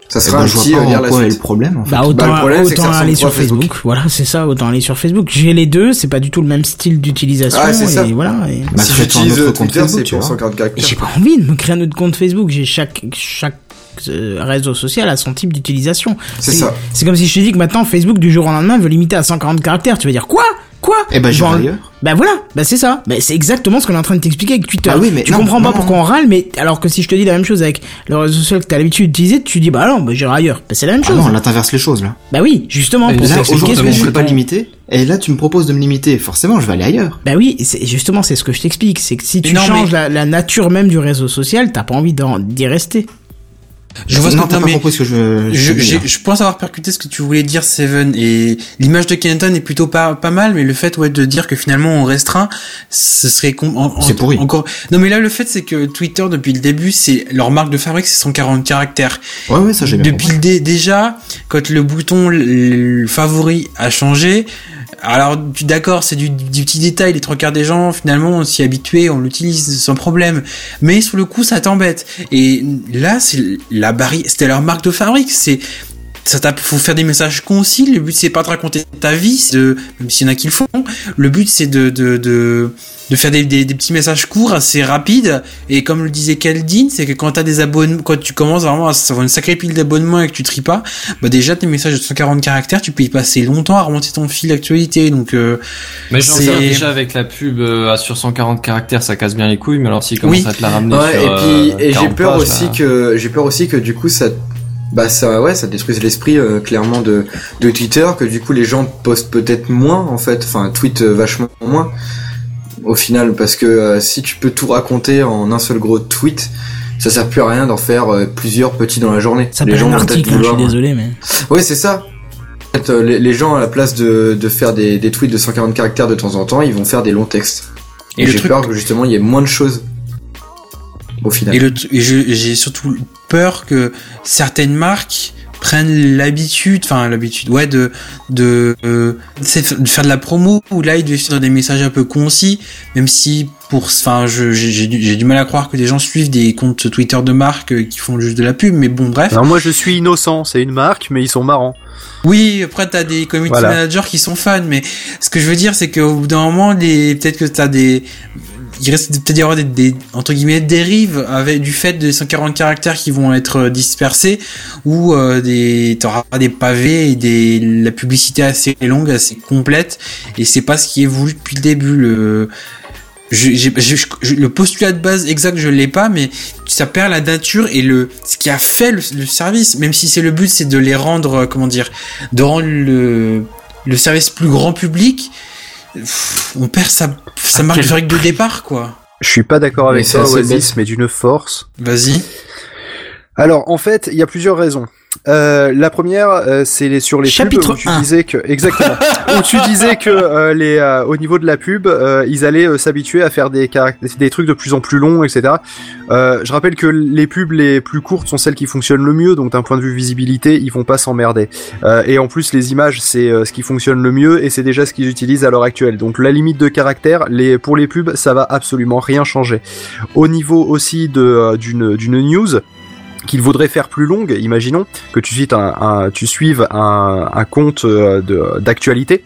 Ça sera un je vois petit pas euh, lire en la quoi est suite. le problème en fait. Bah, autant, Bah, le problème, autant aller sur Facebook. Facebook. Voilà, c'est ça, autant aller sur Facebook. J'ai les deux, c'est pas du tout le même style d'utilisation. Ah, et voilà. et- Bah, si j'utilise Twitter, Facebook, c'est pour vois. 140 Et caractères. j'ai pas envie de me créer un autre compte Facebook. J'ai chaque, chaque euh, réseau social a son type d'utilisation. C'est ça. C'est comme si je te dis que maintenant Facebook du jour au lendemain veut limiter à 140 caractères. Tu vas dire quoi? Quoi? Eh ben, je vais ailleurs. Bah voilà, bah c'est ça. Bah c'est exactement ce qu'on est en train de t'expliquer avec Twitter. Ah oui, mais tu non, comprends pas non, pourquoi non. on râle, mais alors que si je te dis la même chose avec le réseau social que t'as l'habitude d'utiliser, tu dis bah non, bah j'irai ailleurs. Bah c'est la même Ah chose. non, là t'inverses les choses là. Bah oui, justement Mais pour là, aujourd'hui, que je suis pas limité, et là tu me proposes de me limiter. Forcément, je vais aller ailleurs. Bah oui, c'est justement c'est ce que je t'explique, c'est que si tu Non, changes mais- la, la nature même du réseau social, t'as pas envie d'en- d'y rester. Je vois ce non, que pas ce je. pense avoir percuté ce que tu voulais dire, Seven. Et l'image de Kenton est plutôt pas, pas mal, mais le fait ouais, de dire que finalement on restreint, ce serait en- pourri. encore. Non, mais là le fait c'est que Twitter depuis le début, c'est leur marque de fabrique, c'est 140 caractères. Ouais, ouais, ça j'ai bien Depuis le dé- déjà, quand le bouton favori a changé, alors d'accord, c'est du, petit détail, les trois quarts des gens finalement on s'y habitué, on l'utilise sans problème. Mais sur le coup, ça t'embête. Et là, c'est la barrière, c'était leur marque de fabrique, c'est ça t'a, faut faire des messages concis. Le but c'est pas de raconter ta vie, de, même s'il y en a qui le font. Le but c'est de, de, de, de faire des, des, des petits messages courts, assez rapides. Et comme le disait Keldin, c'est que quand t'as des abonnements, quand tu commences vraiment à avoir une sacrée pile d'abonnements et que tu tries pas, bah déjà tes messages de 140 caractères, tu peux y passer longtemps à remonter ton fil d'actualité. Donc, euh, Mais j'en déjà avec la pub euh, à sur 140 caractères, ça casse bien les couilles, mais alors s'ils commencent Oui. à te la ramener Ouais, sur et puis euh, et j'ai 40 peur pages, aussi là. que j'ai peur aussi que du coup ça bah ça ouais ça détruise l'esprit euh, clairement de de Twitter que du coup les gens postent peut-être moins en fait enfin tweetent euh, vachement moins au final parce que euh, si tu peux tout raconter en un seul gros tweet ça sert plus à rien d'en faire euh, plusieurs petits dans la journée Ça les s'appelle un vont peut-être article, hein, je suis vouloir- désolé, mais. Ouais, c'est ça. En fait, euh, les, les gens, à la place de, de faire des, des tweets de 140 caractères de temps en temps, ils vont faire des longs textes. Et j'ai truc- peur que justement, il y ait moins de choses. Au final. Et, et je- j'ai surtout peur que certaines marques prennent l'habitude, enfin l'habitude, ouais, de de, euh, de faire de la promo où là ils devaient faire des messages un peu concis, même si pour, enfin, je- j'ai du, mal à croire que des gens suivent des comptes Twitter de marques euh, qui font juste de la pub, mais bon, bref. Alors moi je suis innocent, c'est une marque, mais ils sont marrants. Oui, après t'as des community Voilà. managers qui sont fans, mais ce que je veux dire c'est qu'au bout d'un moment, les peut-être que t'as des il reste peut-être y avoir des, entre guillemets dérives avec du fait des 140 caractères qui vont être euh, dispersés ou euh, des t'auras des pavés et des la publicité assez longue, assez complète et c'est pas ce qui est voulu depuis le début. Le je- le postulat de base exact je l'ai pas mais ça perd la nature et le ce qui a fait le, le service même si c'est le but c'est de les rendre euh, comment dire de rendre le le service plus grand public on perd sa sa marque de départ quoi Je suis pas d'accord avec Mais assez Oasis, mais d'une force. vas-y Alors, en fait, il y a plusieurs raisons. Euh, la première, euh, c'est les, sur les Chapitre pubs où tu 1. disais que exactement où tu disais que euh, les euh, au niveau de la pub, euh, ils allaient euh, s'habituer à faire des des trucs de plus en plus longs, etc. Euh, je rappelle que les pubs les plus courtes sont celles qui fonctionnent le mieux, donc d'un point de vue visibilité, ils vont pas s'emmerder. Euh, et en plus, les images, c'est ce qui fonctionne le mieux et c'est déjà ce qu'ils utilisent à l'heure actuelle. Donc la limite de caractère, les pour les pubs, ça va absolument rien changer. Au niveau aussi de d'une d'une news qu'il vaudrait faire plus longue, imaginons que tu suives un, compte euh, d'actualité,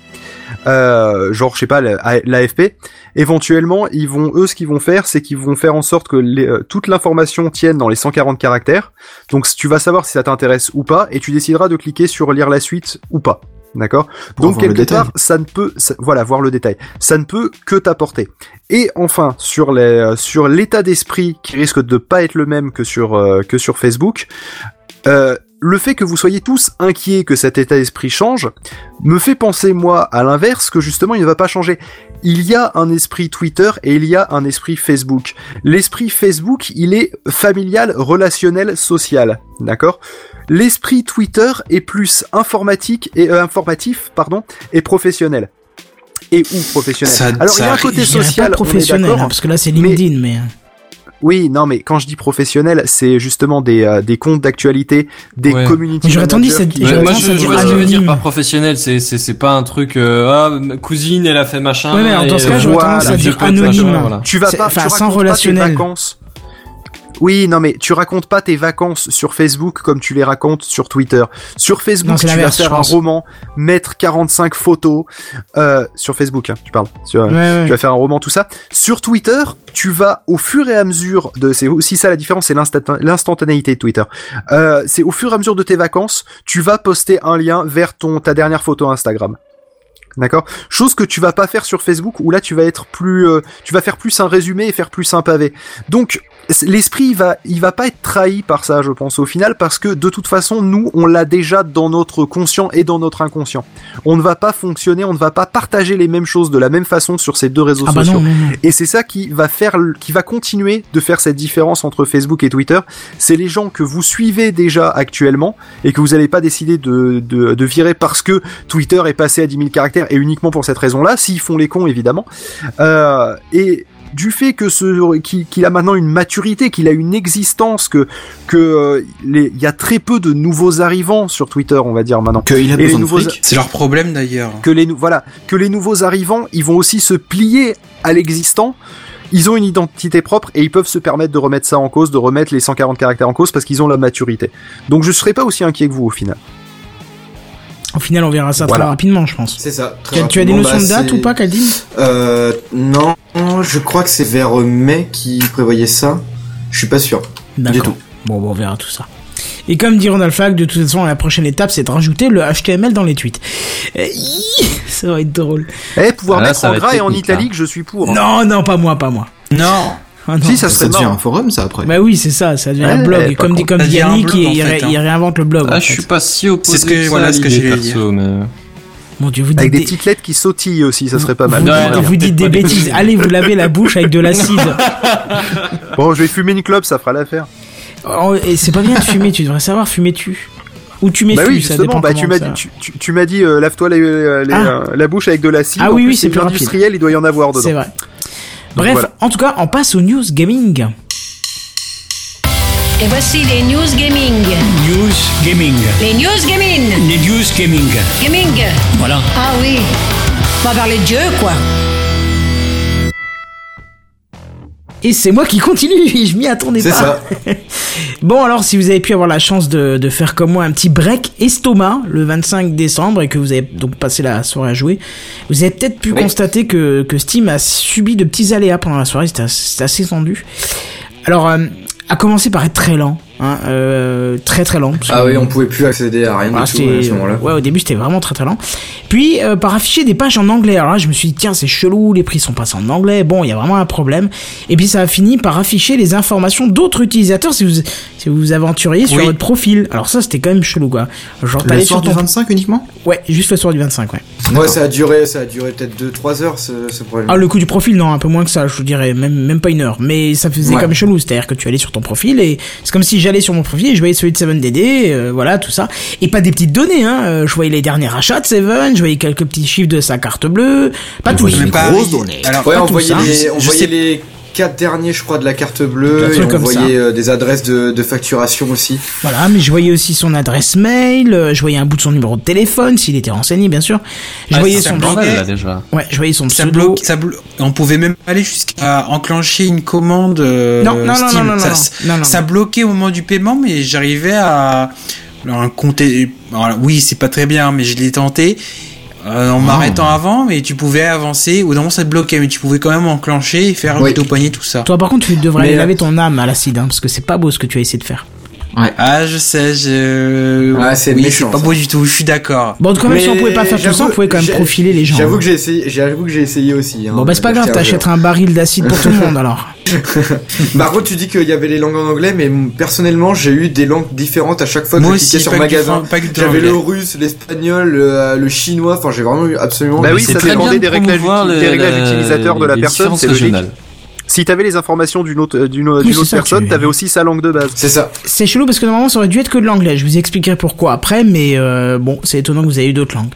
euh, genre je sais pas la- l'AFP, éventuellement ils vont eux ce qu'ils vont faire c'est qu'ils vont faire en sorte que euh, toute l'information tienne dans les 140 caractères. Donc tu vas savoir si ça t'intéresse ou pas et tu décideras de cliquer sur lire la suite ou pas. D'accord? Donc quelque part ça ne peut ça- voilà voir le détail. Ça ne peut que t'apporter. Et enfin sur les euh, sur l'état d'esprit qui risque de pas être le même que sur euh, que sur Facebook. Euh, le fait que vous soyez tous inquiets que cet état d'esprit change me fait penser moi à l'inverse que justement il ne va pas changer. Il y a un esprit Twitter et il y a un esprit Facebook. L'esprit Facebook, il est familial, relationnel, social, d'accord? L'esprit Twitter est plus informatique et euh, informatif, pardon, et professionnel. Et ou professionnel. Ça- Alors il y a un côté social, professionnel, on est d'accord, hein, parce que là c'est mais- LinkedIn, mais... Oui, non, mais quand je dis professionnel, c'est justement des, euh, des comptes d'actualité, des Ouais. community Mais j'aurais tendance managers à qui- moi, je, à je dire par professionnel. C'est, c'est, c'est pas un truc, euh, ah, ma cousine, elle a fait machin. Ouais, mais dans ce cas, euh, j'aurais voilà, tendance à dire anonyme. Tu vas C'est- pas, tu sans relationnel. Pas tes vacances. Oui, non, mais tu racontes pas tes vacances sur Facebook comme tu les racontes sur Twitter. Sur Facebook, Non, tu vas faire un roman, mettre 45 photos euh, sur Facebook. Hein, tu parles. Sur, Ouais, ouais. Tu vas faire un roman, tout ça. Sur Twitter, tu vas au fur et à mesure de, c'est aussi ça la différence, c'est l'instant- l'instantanéité de Twitter. Euh, c'est au fur et à mesure de tes vacances, tu vas poster un lien vers ton ta dernière photo Instagram. D'accord? Chose que tu vas pas faire sur Facebook où là tu vas être plus euh, tu vas faire plus un résumé et faire plus un pavé. Donc l'esprit il va il va pas être trahi par ça je pense au final parce que de toute façon nous on l'a déjà dans notre conscient et dans notre inconscient. On ne va pas fonctionner, on ne va pas partager les mêmes choses de la même façon sur ces deux réseaux Ah bah sociaux. non, non, non. Et c'est ça qui va faire, qui va continuer de faire cette différence entre Facebook et Twitter. C'est les gens que vous suivez déjà actuellement et que vous n'allez pas décider de, de, de virer parce que Twitter est passé à 10 000 caractères et uniquement pour cette raison-là, s'ils font les cons évidemment. Euh, et du fait que ce qu'il a maintenant une maturité, qu'il a une existence, que que euh, il y a très peu de nouveaux arrivants sur Twitter, on va dire maintenant. Qu'il a Et les besoin de nouveaux- fric. C'est leur problème d'ailleurs. que les voilà que les nouveaux arrivants ils vont aussi se plier à l'existant ils ont une identité propre et ils peuvent se permettre de remettre ça en cause de remettre les 140 caractères en cause parce qu'ils ont la maturité donc je serais pas aussi inquiet que vous au final Au final, on verra ça Voilà. très rapidement, je pense. C'est ça. très Tu as, tu as des notions de bah, date ou pas, Caldine Euh, non, je crois que c'est vers mai qui prévoyait ça. Je suis pas sûr. Du tout. Bon, bon, on verra tout ça. Et comme dit Ronald Flag, de toute façon, la prochaine étape, c'est de rajouter le HTML dans les tweets. Euh, ça va être drôle. eh pouvoir Ah là, mettre ça en gras et en italique je suis pour hein. Non, non, pas moi, pas moi. Non. Ah, non. si ça Ça serait devient un forum, ça, après. Bah oui, c'est ça, ça devient un blog. pas Et comme dit, comme dit Yannick, blog, il, fait, hein. il réinvente le blog. Ah, en je fait. suis pas si opposé C'est ce que- ça voilà ce que perso, mais... Mon Dieu, vous avec dites des petites lettres qui sautillent aussi ça serait pas mal Vous, Non, vous dites des des bêtises. Allez, vous lavez la bouche avec de l'acide. bon je vais fumer une clope ça fera l'affaire Oh, et c'est pas bien de fumer, tu devrais savoir, fumer tu. Ou tu mets bah oui ça justement dépend bah tu m'as dit tu, tu- tu m'as dit euh, lave-toi les- les- Ah. euh, la bouche avec de l'acide Ah oui, plus, oui, c'est plus rapide. industriel il doit y en avoir dedans C'est vrai. Bref, voilà. en tout cas, on passe aux news gaming. Et voici les news gaming. News Gaming. Les news gaming. Les News Gaming. Gaming. Voilà. Ah oui. On va parler de Dieu, quoi. Et c'est moi qui continue, je m'y attendais C'est pas. ça. Bon, alors si vous avez pu avoir la chance de, de faire comme moi un petit break estomac le 25 décembre et que vous avez donc passé la soirée à jouer, vous avez peut-être pu Oui. constater que, que Steam a subi de petits aléas pendant la soirée, c'était assez, c'était assez tendu. Alors, euh, à commencer par être très lent, hein, euh, très très lent. Ah oui, on pouvait plus accéder à rien voilà, du tout à c'était- ce moment-là. ouais, au début c'était vraiment très très lent. Puis euh, par afficher des pages en anglais. Alors là, je me suis dit tiens, c'est chelou, les prix sont passés en anglais. Bon, il y a vraiment un problème. Et puis ça a fini par afficher les informations d'autres utilisateurs si vous si vous vous aventuriez sur Oui. votre profil. Alors ça, c'était quand même chelou quoi. Genre Le t'allais soir sur ton 25 uniquement? Ouais, juste le soir du 25, ouais. Ouais, ça a duré, ça a duré peut-être 2-3 heures ce, ce problème. Ah, le coup du profil, non, un peu moins que ça, je vous dirais, même, même pas une heure. Mais ça faisait Ouais. comme chelou, c'est-à-dire que tu allais sur ton profil et c'est comme si j'allais sur mon profil et je voyais celui de 7DD, euh, voilà, tout ça. Et pas des petites données, hein. euh, Je voyais les derniers achats de Seven, je voyais quelques petits chiffres de sa carte bleue. Pas tout. pas- grosses données. Alors, ouais, pas on tout voyait, ça. les, on voyait sais- les quatre derniers, je crois, de la carte bleue, et on ça. voyait euh, des adresses de, de facturation aussi. Voilà, mais je voyais aussi son adresse mail, euh, je voyais un bout de son numéro de téléphone, s'il était renseigné, bien sûr. Je Ah, voyais son un bordel, bloqué. là, déjà. Ouais, je voyais son ça pseudo. bloque, ça blo- on pouvait même aller jusqu'à enclencher une commande euh, Non, non, non, Steam. non, non, ça, non, non, non, ça non. bloquait au moment du paiement, mais j'arrivais à alors, un compter. alors, oui, c'est pas très bien, mais je l'ai tenté. Euh, en m'arrêtant avant, mais tu pouvais avancer, ou non, ça te bloquait, mais tu pouvais quand même enclencher et faire Oui. au poignet tout ça. Toi, par contre, tu devrais Mais, aller euh, laver ton âme à l'acide, hein, parce que c'est pas beau ce que tu as essayé de faire. Ah, je sais, je. Ah, c'est oui, méchant, pas ça. beau du tout. Je suis d'accord. Bon, en tout cas, même si on pouvait pas faire tout ça, on pouvait quand même profiler les gens. J'avoue hein. que j'ai essayé, j'avoue que j'ai essayé aussi. Hein, Bon, bah, c'est pas grave, t'achèteras un baril d'acide pour tout le monde alors. Par contre, tu dis qu'il y avait les langues en anglais, mais personnellement, j'ai eu des langues différentes à chaque fois que Moi je cliquais aussi, sur magasin. J'avais le russe, l'espagnol, le, le chinois. Enfin, j'ai vraiment eu absolument. Bah oui, c'est ça très dépendait bien des de réglages, des réglages la- utilisateurs de la personne, c'est logique. Si t'avais les informations d'une autre, d'une, d'une c'est autre ça, personne, tu- t'avais aussi sa langue de base. C'est ça. C'est chelou parce que normalement ça aurait dû être que de l'anglais. Je vous expliquerai pourquoi après, mais euh, bon, c'est étonnant que vous ayez eu d'autres langues.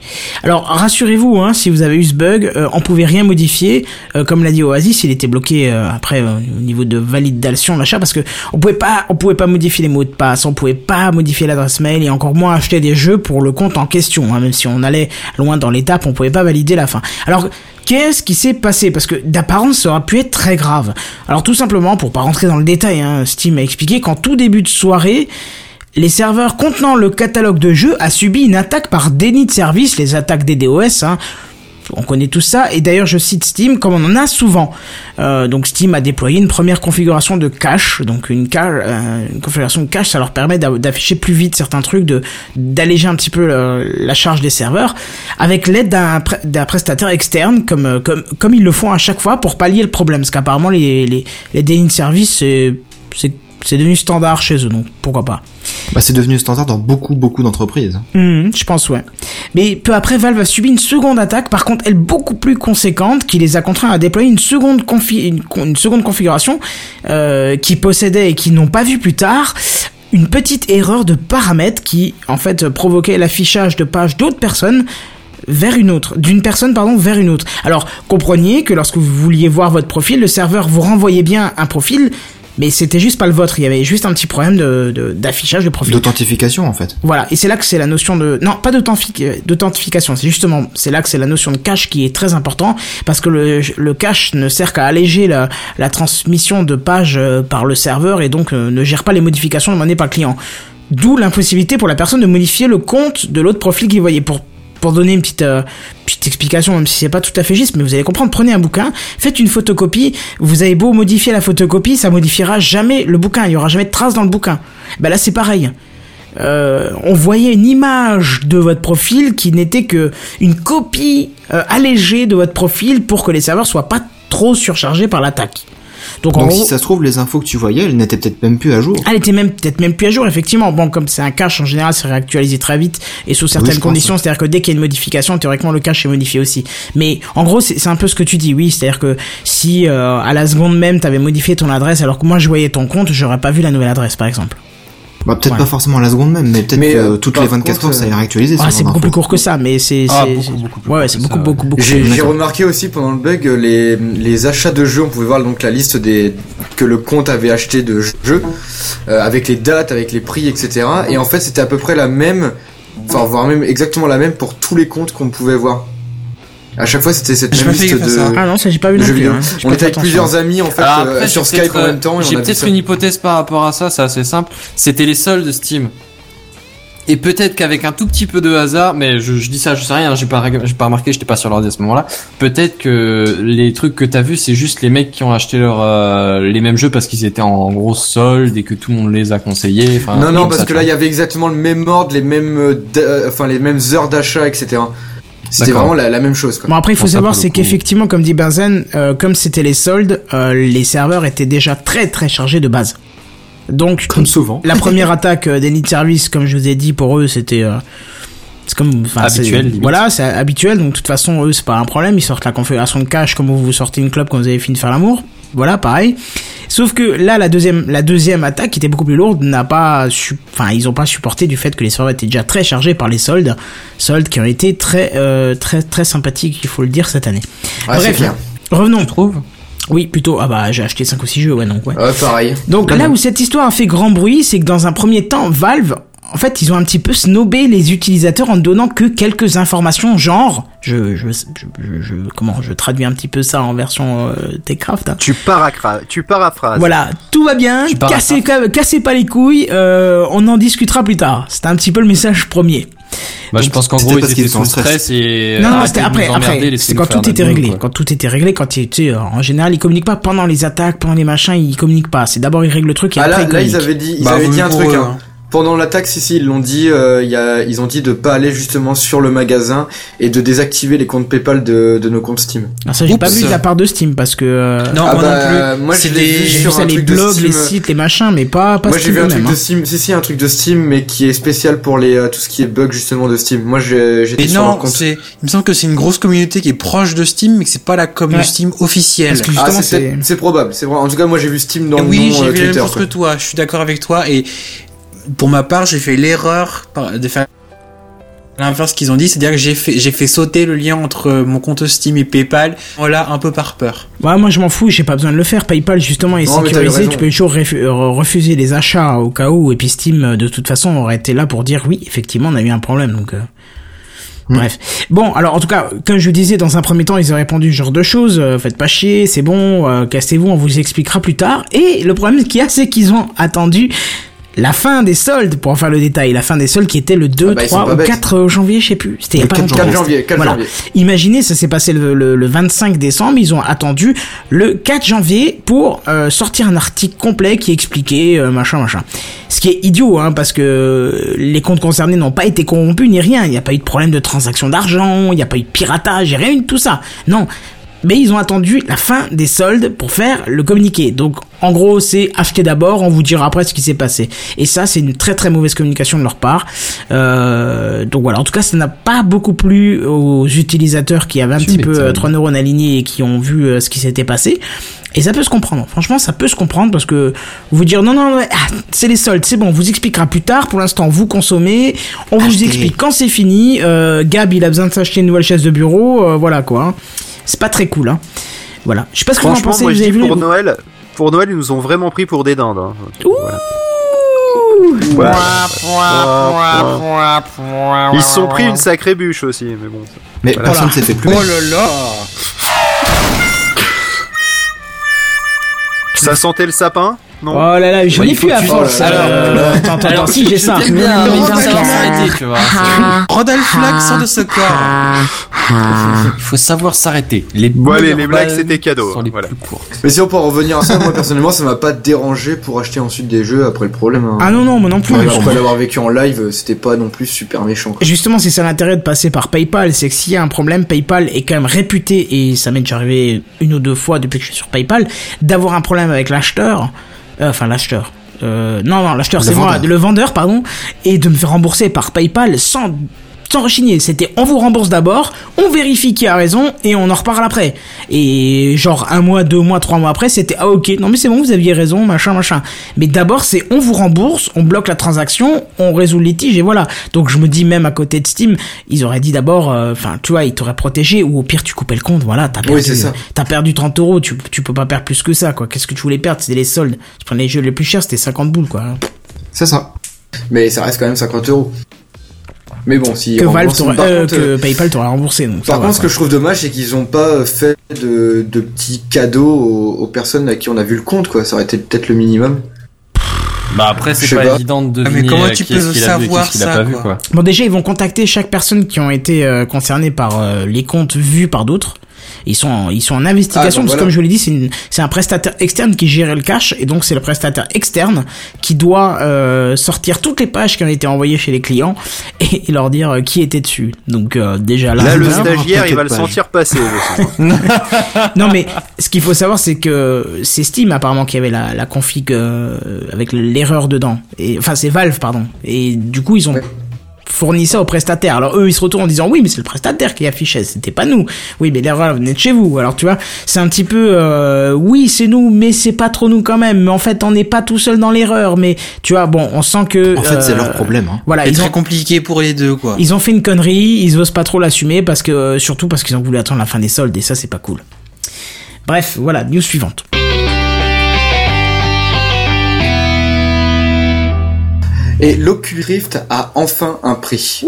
Alors rassurez-vous, hein, si vous avez eu ce bug, euh, on pouvait rien modifier. Euh, comme l'a dit Oasis, il était bloqué euh, après euh, au niveau de validation machin parce que on pouvait pas, on pouvait pas modifier les mots de passe, on pouvait pas modifier l'adresse mail et encore moins acheter des jeux pour le compte en question. Hein, même si on allait loin dans l'étape, on pouvait pas valider la fin. Alors Qu'est-ce qui s'est passé? Parce que d'apparence, ça aurait pu être très grave. Alors tout simplement, pour pas rentrer dans le détail, hein, Steam a expliqué qu'en tout début de soirée, les serveurs contenant le catalogue de jeux a subi une attaque par déni de service, les attaques des DOS. Hein. On connaît tout ça, et d'ailleurs je cite Steam comme on en a souvent. Euh, donc Steam a déployé une première configuration de cache, donc une, euh, configuration de cache, ça leur permet d'a- d'afficher plus vite certains trucs, d'alléger un petit peu euh, la charge des serveurs, avec l'aide d'un pre- d'un prestataire externe, comme, comme ils le font à chaque fois pour pallier le problème, parce qu'apparemment les les, les de service c'est c'est devenu standard chez eux, donc pourquoi pas. Bah, c'est devenu standard dans beaucoup, beaucoup d'entreprises. Mhm, je pense, ouais. Mais peu après, Valve a subi une seconde attaque, par contre, elle beaucoup plus conséquente, qui les a contraints à déployer une seconde, confi- une, con- une seconde configuration euh, qui possédait et qui n'ont pas vu plus tard une petite erreur de paramètres qui, en fait, provoquait l'affichage de pages d'autres personnes vers une autre, d'une personne pardon vers une autre. Alors comprenez que lorsque vous vouliez voir votre profil, le serveur vous renvoyait bien un profil, mais c'était juste pas le vôtre. Il y avait juste un petit problème de d'affichage de profil. D'authentification, en fait. Voilà, et c'est là que c'est la notion de non pas euh, d'authentification, c'est justement c'est là que c'est la notion de cache qui est très important parce que le, le cache ne sert qu'à alléger la, la transmission de pages euh, par le serveur et donc euh, ne gère pas les modifications demandées par le client. D'où l'impossibilité pour la personne de modifier le compte de l'autre profil qu'il voyait pour pour donner une petite euh, petite explication même si c'est pas tout à fait juste mais vous allez comprendre. Prenez un bouquin faites une photocopie. Vous avez beau modifier la photocopie ça modifiera jamais le bouquin. Il y aura jamais de traces dans le bouquin. Ben là c'est pareil. Euh, on voyait une image de votre profil qui n'était que une copie euh, allégée de votre profil pour que les serveurs soient pas trop surchargés par l'attaque. Donc, en Donc, gros, si ça se trouve, les infos que tu voyais, elles n'étaient peut-être même plus à jour. elle était même peut-être même plus à jour effectivement. Bon comme c'est un cache en général c'est réactualisé très vite et sous certaines conditions, c'est-à-dire que dès qu'il y a une modification théoriquement le cache est modifié aussi. Mais en gros c'est c'est un peu ce que tu dis oui, c'est-à-dire que si euh, à la seconde même t'avais modifié ton adresse alors que moi je voyais ton compte, j'aurais pas vu la nouvelle adresse par exemple. Bah, peut-être Ouais. pas forcément à la seconde même, mais peut-être que euh, toutes les 24 contre, heures, ça euh, est réactualisé. Ah, ce c'est beaucoup plus court que ça, mais c'est Ah, beaucoup, beaucoup ouais, c'est beaucoup. J'ai remarqué aussi pendant le bug euh, les, les achats de jeux, on pouvait voir donc la liste des que le compte avait acheté de jeux euh, avec les dates, avec les prix, etc. Et en fait c'était à peu près la même, enfin voire même exactement la même pour tous les comptes qu'on pouvait voir. À chaque fois c'était cette même liste de, ça. Ah non, ça j'ai pas vu non plus. vidéo. hein. On était avec attention. plusieurs amis en fait Alors euh, sur j'ai Skype peut-être, en même temps. J'ai peut-être une hypothèse par rapport à ça, c'est assez simple. C'était les soldes Steam. Et peut-être qu'avec un tout petit peu de hasard, mais je, je dis ça, je sais rien, j'ai pas, j'ai pas remarqué, j'étais pas sur l'ordi à ce moment-là. Peut-être que les trucs que t'as vu, c'est juste les mecs qui ont acheté leur, euh, les mêmes jeux parce qu'ils étaient en gros solde et que tout le monde les a conseillés. Non non parce ça, que là il y avait exactement le même ordre, les mêmes, euh, enfin les mêmes heures d'achat, etc. C'était vraiment la, la même chose. Quoi. Bon après il faut Bon, savoir c'est qu'effectivement comme dit Benzen, euh, comme c'était les soldes, euh, les serveurs étaient déjà très très chargés de base. Donc Comme souvent. la première attaque euh, des nids de service, comme je vous ai dit, pour eux c'était euh, c'est comme enfin, c'est- Habituel. Voilà, c'est habituel. Donc de toute façon eux c'est pas un problème. Ils sortent la configuration de cache comme vous sortez une club quand vous avez fini de faire l'amour. Voilà, pareil. Sauf que là, la deuxième, la deuxième attaque, qui était beaucoup plus lourde, n'a pas, su- enfin, ils ont pas supporté du fait que les serveurs étaient déjà très chargés par les soldes, soldes qui ont été très, euh, très, très sympathiques, il faut le dire cette année. Ah, c'est Bref, clair. revenons. Tu trouves? Oui, plutôt. Ah bah, j'ai acheté 5 ou 6 jeux, ouais, donc ouais. Ouais, pareil. Donc là où cette histoire a fait grand bruit, c'est que dans un premier temps, Valve, en fait, ils ont un petit peu snobé les utilisateurs en donnant que quelques informations, genre, je, je, je, je- comment, je traduis un petit peu ça en version euh, Techcraft. hein. Tu paracra- tu paraphrases. Voilà, tout va bien, cassez, ca- cassez pas les couilles, euh, on en discutera plus tard. C'était un petit peu le message premier. Bah, je pense qu'en c'était gros, ils parce étaient sous stress. et. non, non, arrêtez c'était après, après. C'est laissez-nous quand tout était réglé. quoi. Quand tout était réglé, quand ils, tu sais, en général, ils communiquent pas pendant les attaques, pendant les machins, ils communiquent pas. C'est d'abord ils règlent le truc et Ah après là, ils là ils avaient dit, ils Bah, avaient dit un truc. eux, hein. Hein. pendant l'attaque, si si, ils l'ont dit. euh, il y a, ils ont dit de pas aller justement sur le magasin et de désactiver les comptes PayPal de, de nos comptes Steam. Alors ça, j'ai Oups. pas vu de la part de Steam parce que euh, Non, Ah moi bah, non plus. moi, C'est des- vu j'ai vu sur ça un les truc de blogs, les Steam. sites, les machins, mais pas pas Moi j'ai vu un truc hein. de Steam, si si un truc de Steam, mais qui est spécial pour les euh, tout ce qui est bug justement de Steam. Moi j'ai- j'étais sur leur non, compte. c'est, il me semble que c'est une grosse communauté qui est proche de Steam, mais que c'est pas la com Ouais. de Steam officielle. Parce que Ah justement, c'est c'est probable, c'est vrai. En tout cas moi j'ai vu Steam dans Et le oui, nom j'ai euh, vu la même chose que toi. Je suis d'accord avec toi. Et pour ma part, j'ai fait l'erreur de faire l'inverse qu'ils ont dit, c'est-à-dire que j'ai fait, j'ai fait sauter le lien entre mon compte Steam et PayPal. Voilà, un peu par peur. Ouais, moi je m'en fous, j'ai pas besoin de le faire. PayPal justement est Non, sécurisé, tu peux toujours euh, refuser les achats au cas où. Et puis Steam, euh, de toute façon, aurait été là pour dire oui, effectivement, on a eu un problème. Donc, euh, bref. Bon, alors en tout cas, comme je vous disais, dans un premier temps, ils ont répondu ce genre de choses. euh, faites pas chier, c'est bon, euh, cassez-vous, on vous expliquera plus tard. Et le problème qu'il y a, c'est qu'ils ont attendu. La fin des soldes, pour en faire le détail, la fin des soldes qui était le 2, Ah bah, 3 ou bêtes. 4 janvier, je sais plus. C'était il y a Le pas 4 longtemps. 4 janvier, 4 Voilà. janvier. Imaginez, ça s'est passé le, le- le 25 décembre, ils ont attendu le 4 janvier pour euh, sortir un article complet qui expliquait euh, machin machin. Ce qui est idiot, hein, parce que les comptes concernés n'ont pas été corrompus ni rien. Il n'y a pas eu de problème de transaction d'argent, il n'y a pas eu de piratage, il n'y a rien eu de tout ça. Non. Mais ils ont attendu la fin des soldes pour faire le communiqué. Donc, en gros, c'est acheter d'abord, on vous dira après ce qui s'est passé. Et ça, c'est une très très mauvaise communication de leur part. Euh, donc voilà, en tout cas, ça n'a pas beaucoup plu aux utilisateurs qui avaient un Tu petit peu euh, trois neurones alignés et qui ont vu euh, ce qui s'était passé. Et ça peut se comprendre. Franchement, ça peut se comprendre parce que vous dire non, non, ouais, ah, c'est les soldes, c'est bon, on vous expliquera plus tard. Pour l'instant, vous consommez. On vous explique quand c'est fini. Euh, Gab, il a besoin de s'acheter une nouvelle chaise de bureau. euh, voilà quoi. C'est pas très cool. Hein. Voilà. Je sais pas ce que vous en Franchement, pensez. moi Vous je avez dis vu pour les- Noël, pour Noël, ils nous ont vraiment pris pour des dindes. hein. Voilà. Voilà. Ils se sont pris une sacrée bûche aussi, mais bon. Mais Voilà. personne s'est fait plus. Oh là là Ça sentait le sapin? Non Oh là là, j'en ai plus à force. Alors, Euh, attends, attends, si j'ai ça. Vois. c'est- Rodolphe Flag sort de ce corps. Il faut savoir s'arrêter. Les Bon, allez, les blagues, c'était cadeau, Sont les voilà. plus courtes. Mais si on peut en revenir à ça, moi personnellement ça m'a pas dérangé pour acheter ensuite des jeux après le problème. hein. Ah non, non, moi non plus. Ouais, après l'avoir vécu en live, c'était pas non plus super méchant. quoi. Justement, c'est ça l'intérêt de passer par PayPal, c'est que s'il y a un problème, PayPal est quand même réputé, et ça m'est déjà arrivé une ou deux fois depuis que je suis sur PayPal, d'avoir un problème avec l'acheteur, euh, enfin l'acheteur, euh, non, non, l'acheteur c'est moi, le vendeur, pardon, et de me faire rembourser par PayPal sans sans rechigner, c'était on vous rembourse d'abord, on vérifie qui a raison et on en reparle après. Et genre un mois, deux mois, trois mois après, c'était ah ok, non mais c'est bon, vous aviez raison, machin, machin. Mais d'abord c'est on vous rembourse, on bloque la transaction, on résout le litige et voilà. Donc je me dis même à côté de Steam, ils auraient dit d'abord, euh, enfin tu vois, ils t'auraient protégé ou au pire tu coupais le compte, voilà, t'as perdu, Oui, t'as perdu 30 euros, tu, tu peux pas perdre plus que ça quoi. Qu'est-ce que tu voulais perdre? C'était les soldes. Je prenais les jeux les plus chers, c'était 50 boules quoi. C'est ça. Mais ça reste quand même 50 euros. Mais bon, si. Que Valve euh, contre, que PayPal t'aurait remboursé. Donc Par contre, ce que je trouve dommage, c'est qu'ils ont pas fait de, de petits cadeaux aux, aux personnes à qui on a vu le compte, quoi. Ça aurait été peut-être le minimum. Bah après, c'est pas, pas. évident de Ah, mais deviner comment euh, tu qui peux est-ce qu'il a vu et qui savoir a ça, pas vu, quoi quoi. Bon, déjà, ils vont contacter chaque personne qui ont été euh, concernées par euh, les comptes vus par d'autres. Ils sont, en, ils sont en investigation Ah, parce que voilà. comme je vous l'ai dit, c'est une- c'est un prestataire externe qui gère le cash et donc c'est le prestataire externe qui doit euh, sortir toutes les pages qui ont été envoyées chez les clients et, et leur dire euh, qui était dessus. Donc euh, déjà là, Là, le stagiaire, il va le pages. sentir passer. non mais ce qu'il faut savoir c'est que c'est Steam apparemment qui avait la, la config euh, avec l'erreur dedans et enfin c'est Valve pardon et du coup ils ont Ouais. Fourni ça au prestataire alors eux ils se retournent en disant oui mais c'est le prestataire qui affichait c'était pas nous oui mais l'erreur venait de chez vous alors tu vois c'est un petit peu euh, oui c'est nous mais c'est pas trop nous quand même mais en fait on n'est pas tout seul dans l'erreur mais tu vois bon on sent que En fait, c'est euh, leur problème. Hein. voilà C'est très ont compliqué pour les deux, quoi. ils ont fait une connerie, ils osent pas trop l'assumer parce que euh, surtout parce qu'ils ont voulu attendre la fin des soldes et ça c'est pas cool. Bref, voilà, news suivante. Et l'Oculus Rift a enfin un prix.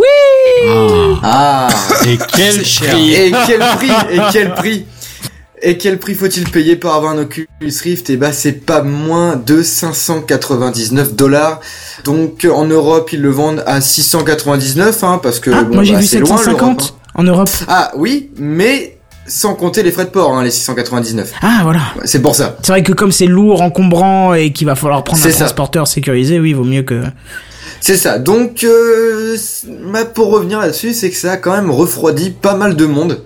Ah. Ah Et quel prix Et quel prix Et quel prix Et quel prix faut-il payer pour avoir un Oculus Rift? Et bah c'est pas moins de 599 dollars. Donc en Europe ils le vendent à 699 hein, parce que Ah, bon, moi j'ai bah, vu c'est loin, l'Europe, 750 hein. en Europe. Ah oui, mais sans compter les frais de port, hein, les 699. Ah voilà. C'est pour ça. C'est vrai que comme c'est lourd, encombrant et qu'il va falloir prendre un C'est ça. transporteur sécurisé, oui, il vaut mieux que. C'est ça. Donc, euh, bah, pour revenir là-dessus, c'est que ça a quand même refroidi pas mal de monde.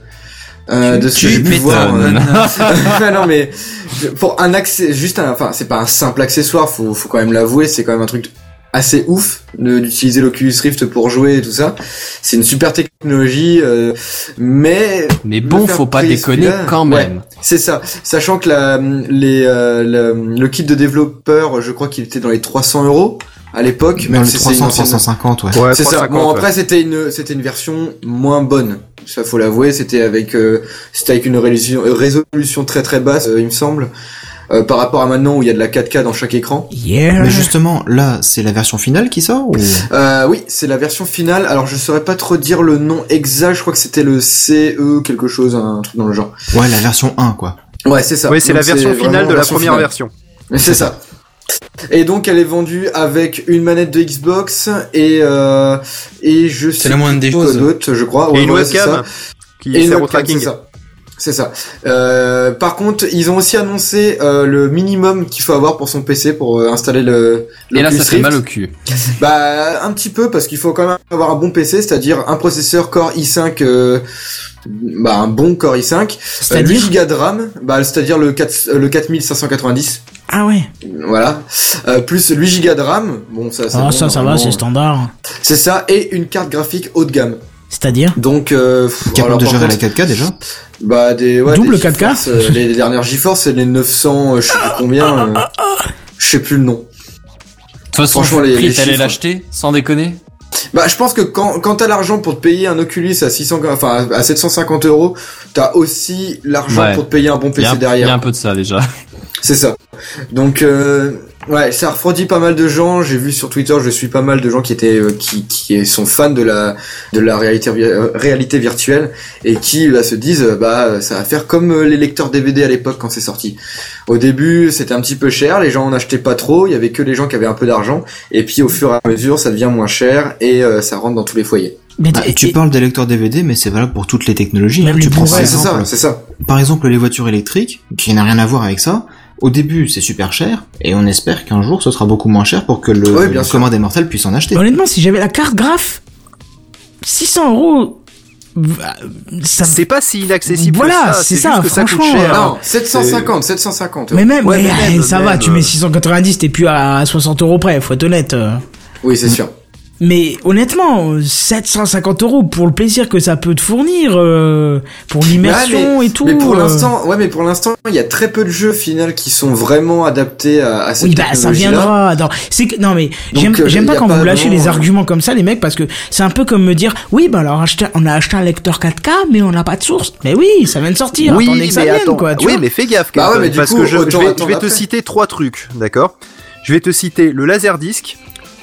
Euh, de ce que j'ai pu voir. euh. Ah non mais pour un accès, juste un, enfin c'est pas un simple accessoire, faut faut quand même l'avouer, c'est quand même un truc assez ouf d'utiliser l'Oculus Rift pour jouer et tout ça. C'est une super technologie, euh, mais Mais bon, faut pas déconner quand ouais. même. c'est ça. Sachant que la, les, euh, le, le kit de développeur, je crois qu'il était dans les 300 euros à l'époque. Dans même les si c'est une 300, ancienne- 350, ouais. Ouais, c'est ça. 350, Bon ouais. après c'était une c'était une version moins bonne. Ça faut l'avouer. C'était avec euh, c'était avec une résolution, euh, résolution très très basse, euh, il me semble, euh, par rapport à maintenant où il y a de la 4K dans chaque écran. Yeah. Mais justement, là, c'est la version finale qui sort ou... Euh, oui, c'est la version finale. Alors je saurais pas trop dire le nom exact. Je crois que c'était le CE quelque chose, un truc dans le genre. Ouais, la version 1, quoi. Ouais, c'est ça. Oui, c'est la version finale de la version première finale. version. Mais C'est ça. Et donc elle est vendue avec une manette de Xbox et euh, et je sais la moindre des choses. je crois. Et Ouais, une ouais, c'est ça. webcam qui Et une sert au tracking. Ça. C'est ça. Euh, par contre, ils ont aussi annoncé euh, le minimum qu'il faut avoir pour son PC pour euh, installer le. Et là, ça fait Rift. mal au cul. Bah un petit peu parce qu'il faut quand même avoir un bon PC, c'est-à-dire un processeur Core i5, euh, bah un bon Core i5, euh, 8 C'est-à-dire Go de RAM, bah c'est-à-dire le 4, euh, le 4590, Ah ouais. voilà, euh, plus 8 Go de RAM, bon ça Ah bon, ça, ça va, c'est standard. c'est ça et une carte graphique haut de gamme. C'est-à-dire Donc euh, Capable de gérer la contre, 4K déjà Bah des ouais, Double des 4K? GeForce, euh, les, les dernières GeForce c'est les 900 euh, je sais plus combien euh, je sais plus le nom. De toute façon, Franchement, le les- prix, t'allais l'acheter, sans déconner Bah je pense que quand quand t'as l'argent pour te payer un Oculus à 600 enfin à 750 euros, t'as aussi l'argent Ouais. pour te payer un bon Il y, a PC un- il y a derrière. un peu de ça déjà. C'est ça. Donc euh, ouais, ça a refroidi pas mal de gens. J'ai vu sur Twitter, je suis pas mal de gens qui étaient euh, qui qui sont fans de la de la réalité euh, réalité virtuelle et qui bah, se disent euh, bah ça va faire comme euh, les lecteurs DVD à l'époque quand c'est sorti. Au début, c'était un petit peu cher, les gens en achetaient pas trop, il y avait que les gens qui avaient un peu d'argent et puis au fur et à mesure, ça devient moins cher et euh, ça rentre dans tous les foyers. Mais Bah, t- Tu et- parles des lecteurs DVD, mais c'est valable pour toutes les technologies. Même hein. les Tu prends par Blu-ray, c'est exemple, ça, c'est ça. par exemple les voitures électriques, qui n'a rien à voir avec ça. Au début, c'est super cher, et on espère qu'un jour, ce sera beaucoup moins cher pour que le, Ouais, bien le commun des mortels puisse en acheter. Honnêtement, si j'avais la carte graph, 600 euros, bah, ça C'est pas si inaccessible Voilà, ça. c'est ça, ça coûte franchement, cher. Non, 750, 750. Mais même, Ouais, mais, mais même, ça même, va, tu euh, mets 690, t'es plus à 60 euros près, faut être honnête. euh. Oui, c'est sûr. Mais honnêtement, euh, 750 euros pour le plaisir que ça peut te fournir, euh, pour l'immersion Ouais, et tout. Mais pour euh, l'instant, ouais, mais pour l'instant, il y a très peu de jeux final qui sont vraiment adaptés à, à cette Oui, bah ça viendra. Attends, c'est que non mais j'aime euh, pas quand pas vous lâchez vraiment, les euh, arguments comme ça les mecs parce que c'est un peu comme me dire oui bah alors on a acheté un lecteur 4K mais on n'a pas de source. Mais oui, ça vient de sortir. Oui, Attendez que ça mais vienne attends. quoi. Tu oui, vois. mais fais gaffe. Bah ouais, mais du parce coup, que je, vais, je attendre vais te citer trois trucs, d'accord? Je vais te citer le Laserdisc,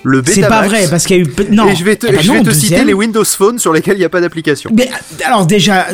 le C'est Betamax. pas vrai parce qu'il y a eu non. Et je vais te, Eh ben je vais non, te citer les Windows Phone sur lesquels il n'y a pas d'application. Mais alors déjà,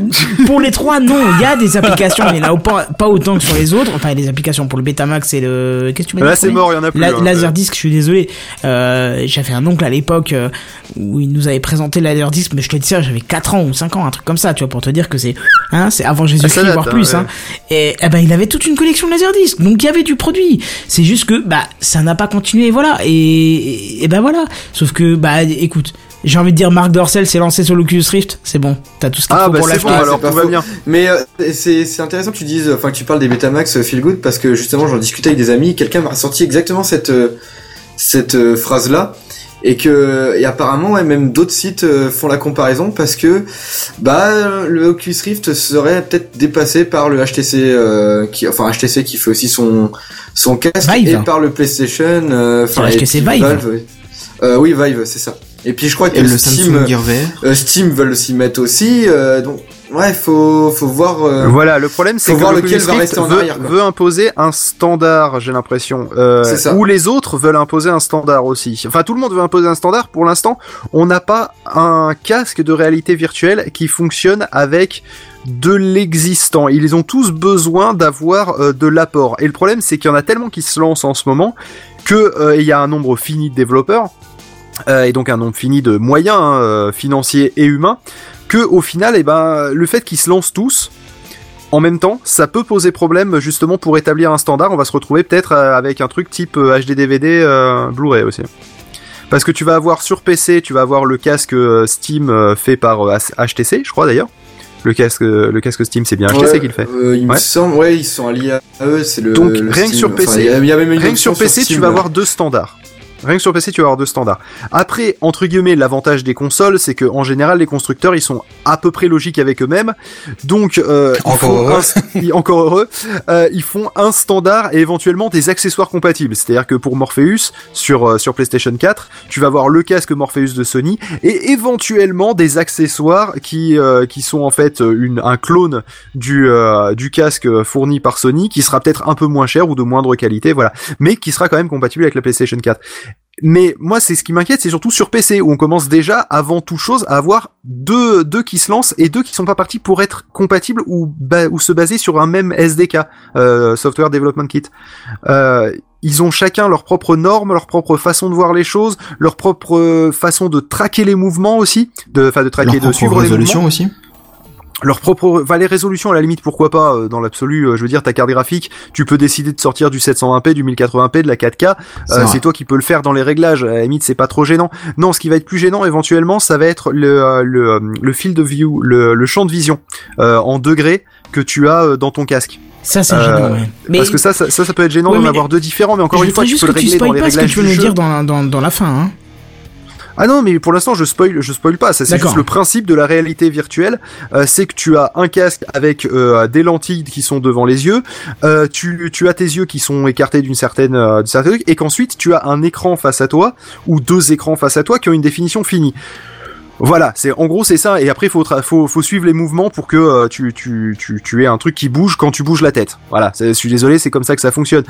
pour les trois, non, il y a des applications, mais là pas, pas autant que sur les autres. Enfin, il y a des applications pour le Betamax et le. Qu'est-ce que tu m'as Là, c'est mort, il y en a plus. La- hein. Laserdisc, je suis désolé. Euh, j'avais un oncle à l'époque euh, où il nous avait présenté le Laserdisc, mais je te dis ça, j'avais 4 ans ou 5 ans, un truc comme ça, tu vois, pour te dire que c'est, hein, c'est avant Jésus-Christ, voire hein, plus, ouais. hein. Et, eh ben, il avait toute une collection de Laserdisc, donc il y avait du produit. C'est juste que, bah, ça n'a pas continué, voilà. Et, et, ben voilà. Sauf que, bah, écoute. J'ai envie de dire, Marc Dorcel s'est lancé sur l'Oculus Rift, c'est bon, t'as tout ce qu'il Ah faut bah pour c'est bon, alors tout va bien. Mais euh, c'est c'est intéressant que tu dises, enfin que tu parles des Betamax euh, Feel Good parce que justement j'en discutais avec des amis, quelqu'un m'a sorti exactement cette euh, cette phrase là et que et apparemment ouais, même d'autres sites euh, font la comparaison parce que bah le Oculus Rift serait peut-être dépassé par le HTC euh, qui enfin HTC qui fait aussi son son casque Vive. et par le PlayStation euh, enfin HTC Vive. Valve, oui. Euh, oui Vive c'est ça. Et puis je crois que Et le Steam Samsung Gear VR. euh, Steam veulent s'y mettre aussi euh, donc ouais faut faut voir euh, Voilà, le problème c'est que voir lequel va rester en veut, arrière, veut imposer un standard, j'ai l'impression. Euh, C'est ça. Ou les autres veulent imposer un standard aussi. Enfin, tout le monde veut imposer un standard. Pour l'instant, on n'a pas un casque de réalité virtuelle qui fonctionne avec de l'existant. Ils ont tous besoin d'avoir euh, de l'apport. Et le problème, c'est qu'il y en a tellement qui se lancent en ce moment que il y a un nombre fini de développeurs euh, et donc un nombre fini de moyens hein, financiers et humains que au final, eh ben, le fait qu'ils se lancent tous en même temps, ça peut poser problème justement pour établir un standard. On va se retrouver peut-être euh, avec un truc type euh, HD DVD euh, Blu-ray aussi. Parce que tu vas avoir sur PC, tu vas avoir le casque euh, Steam euh, fait par euh, HTC, je crois d'ailleurs. Le casque, euh, le casque Steam, c'est bien HTC Ouais, qui le fait. euh, il me Ouais. semble, ouais, ils sont alliés à eux, c'est le. Donc le rien que Steam. sur Enfin, PC, il y a- il y a même une rien que sur PC, tu Steam, vas avoir deux standards. Rien que sur PC, tu vas avoir deux standards. Après, entre guillemets, l'avantage des consoles, c'est que en général, les constructeurs, ils sont à peu près logiques avec eux-mêmes. Donc, euh, Encore heureux. un- encore heureux, euh, ils font un standard et éventuellement des accessoires compatibles. C'est-à-dire que pour Morpheus sur euh, sur PlayStation 4, tu vas avoir le casque Morpheus de Sony et éventuellement des accessoires qui euh, qui sont en fait une un clone du euh, du casque fourni par Sony, qui sera peut-être un peu moins cher ou de moindre qualité, voilà, mais qui sera quand même compatible avec la PlayStation 4. Mais moi, c'est ce qui m'inquiète, c'est surtout sur PC où on commence déjà, avant toute chose, à avoir deux, deux qui se lancent et deux qui sont pas partis pour être compatibles ou, ba- ou se baser sur un même SDK, euh, Software Development Kit. Euh, ils ont chacun leurs propres normes, leur propre façon de voir les choses, leur propre euh, façon de traquer les mouvements aussi, de, enfin de traquer, Leur de suivre les mouvements aussi. Leur propre enfin les résolutions à la limite pourquoi pas euh, dans l'absolu euh, je veux dire ta carte graphique tu peux décider de sortir du 720p du 1080p de la 4K C'est euh, c'est toi qui peux le faire dans les réglages à la limite c'est pas trop gênant non ce qui va être plus gênant éventuellement ça va être le euh, le, le field of view le, le champ de vision euh, en degrés que tu as euh, dans ton casque Ça, c'est Euh, gênant, ouais. Mais parce que ça, ça ça ça peut être gênant Ouais, d'en mais- avoir deux différents mais encore je une fois tu juste peux le que tu régler dans spoil les pas ce que réglages tu veux du nous jeu. dire dans, dans, dans la fin, hein. Ah non, mais pour l'instant, je spoil, je spoil pas. Ça, c'est juste le principe de la réalité virtuelle. Euh, c'est que tu as un casque avec euh, des lentilles qui sont devant les yeux. Euh, tu, tu as tes yeux qui sont écartés d'une certaine, euh, certaine truc, et qu'ensuite tu as un écran face à toi ou deux écrans face à toi qui ont une définition finie. Voilà, c'est en gros c'est ça. Et après, faut faut faut suivre les mouvements pour que euh, tu tu tu tu aies un truc qui bouge quand tu bouges la tête. Voilà, je suis désolé, c'est comme ça que ça fonctionne.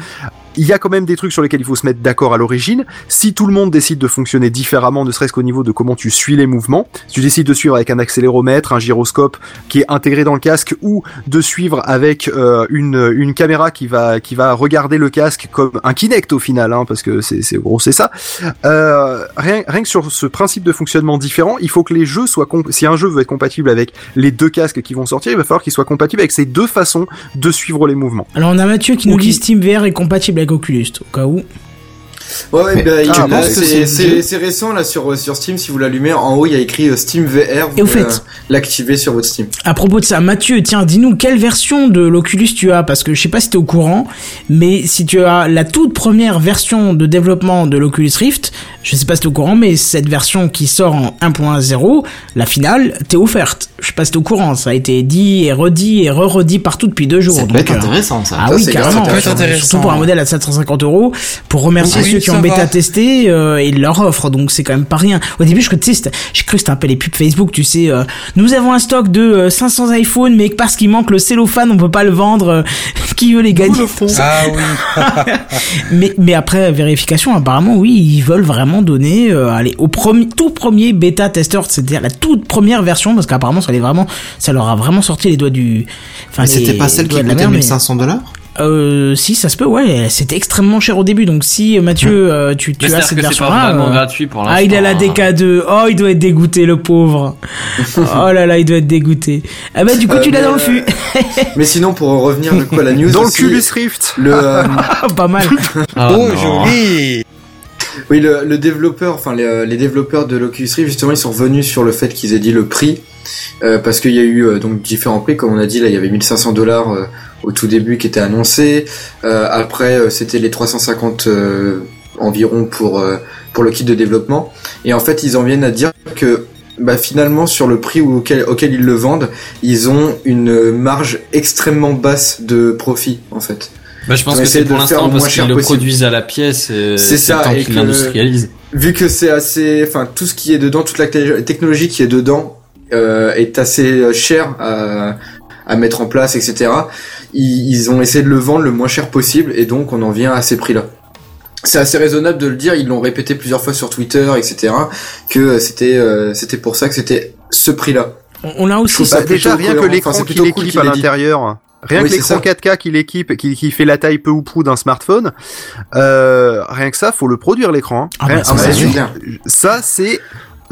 Il y a quand même des trucs sur lesquels il faut se mettre d'accord à l'origine. Si tout le monde décide de fonctionner différemment, ne serait-ce qu'au niveau de comment tu suis les mouvements, si tu décides de suivre avec un accéléromètre, un gyroscope qui est intégré dans le casque, ou de suivre avec euh, une une caméra qui va qui va regarder le casque comme un Kinect au final, hein, parce que c'est c'est gros c'est ça. Euh, rien, rien que sur ce principe de fonctionnement différent, il faut que les jeux soient si un jeu veut être compatible avec les deux casques qui vont sortir, il va falloir qu'il soit compatible avec ces deux façons de suivre les mouvements. Alors, on a Mathieu qui nous Ok. dit Steam VR est compatible avec Oculus, au cas où. Ouais, ouais, bah, c'est- récent là sur euh, sur Steam. Si vous l'allumez, en haut il y a écrit euh, Steam VR. Vous Et au pouvez, fait- euh, l'activer sur votre Steam. À propos de ça, Mathieu, tiens, dis-nous quelle version de l'Oculus tu as, parce que je sais pas si t'es au courant, mais si tu as la toute première version de développement de l'Oculus Rift, je sais pas si t'es au courant, mais cette version qui sort en 1.0, la finale, t'es offerte. Je sais pas si t'es au courant, ça a été dit et redit et re-redit partout depuis deux jours. Ça peut donc, être euh, intéressant ça. Ah Ça, oui, c'est carrément. grave, ça peut être intéressant. Surtout pour un modèle à 750 euros, pour remercier Oui, qui ont bêta testé, euh, ils leur offrent, donc c'est quand même pas rien. Au début, je crois, tu sais, c'était- j'ai cru que c'était un peu les pubs Facebook, tu sais, euh, nous avons un stock de euh, 500 iPhones, mais parce qu'il manque le cellophane, on peut pas le vendre, euh, qui veut les gagner Ah oui. mais, mais après vérification, apparemment, oui, ils veulent vraiment donner, euh, allez, au premier, tout premier bêta testeur, c'est-à-dire la toute première version, parce qu'apparemment, ça allait vraiment, ça leur a vraiment sorti les doigts du, enfin, Mais c'était les pas celle qui de la coûtait mer, mais- 1500 dollars? Euh, si, ça se peut, ouais, c'était extrêmement cher au début, donc si, euh, Mathieu, euh, tu, as cette que c'est pas version-là. vraiment euh, gratuit pour l'instant. ah, il a la hein. DK2. Oh, il doit être dégoûté, le pauvre. oh là là, il doit être dégoûté. Ah bah, du coup, Euh, tu l'as mais, dans le. Mais sinon, pour revenir du coup à la news, Dans le aussi, Culus Rift. le euh, pas mal. Ah, oh, non. joli. oui le, le développeur, enfin les, les développeurs de l'Oculus Rift justement, ils sont revenus sur le fait qu'ils aient dit le prix euh, parce qu'il y a eu euh, donc différents prix, comme on a dit là, il y avait 1500 dollars euh, au tout début qui étaient annoncés. Euh, après, euh, c'était les 350 euh, environ pour euh, pour le kit de développement. Et en fait, ils en viennent à dire que bah, finalement sur le prix auquel, auquel ils le vendent, ils ont une marge extrêmement basse de profit en fait. Bah, je pense que c'est pour l'instant parce qu'ils le produisent à la pièce et C'est ça, le temps et qu'ils que- l'industrialisent. Vu que c'est assez, enfin tout ce qui est dedans, toute la technologie qui est dedans est assez euh, cher à, à mettre en place, etc. Ils, ils ont essayé de le vendre le moins cher possible et donc on en vient à ces prix-là. C'est assez raisonnable de le dire, ils l'ont répété plusieurs fois sur Twitter, etc. Que c'était euh, c'était pour ça que c'était ce prix-là. On- On a aussi trouve Bah, ça déjà, rien que l'écran Enfin, qu'il cool équipe à l'intérieur, rien Oui, que l'écran ça. 4K qu'il équipe, qui, qui fait la taille peu ou prou d'un smartphone, euh, rien que ça, faut le produire l'écran. hein. Ah bah, Rien- ça, c'est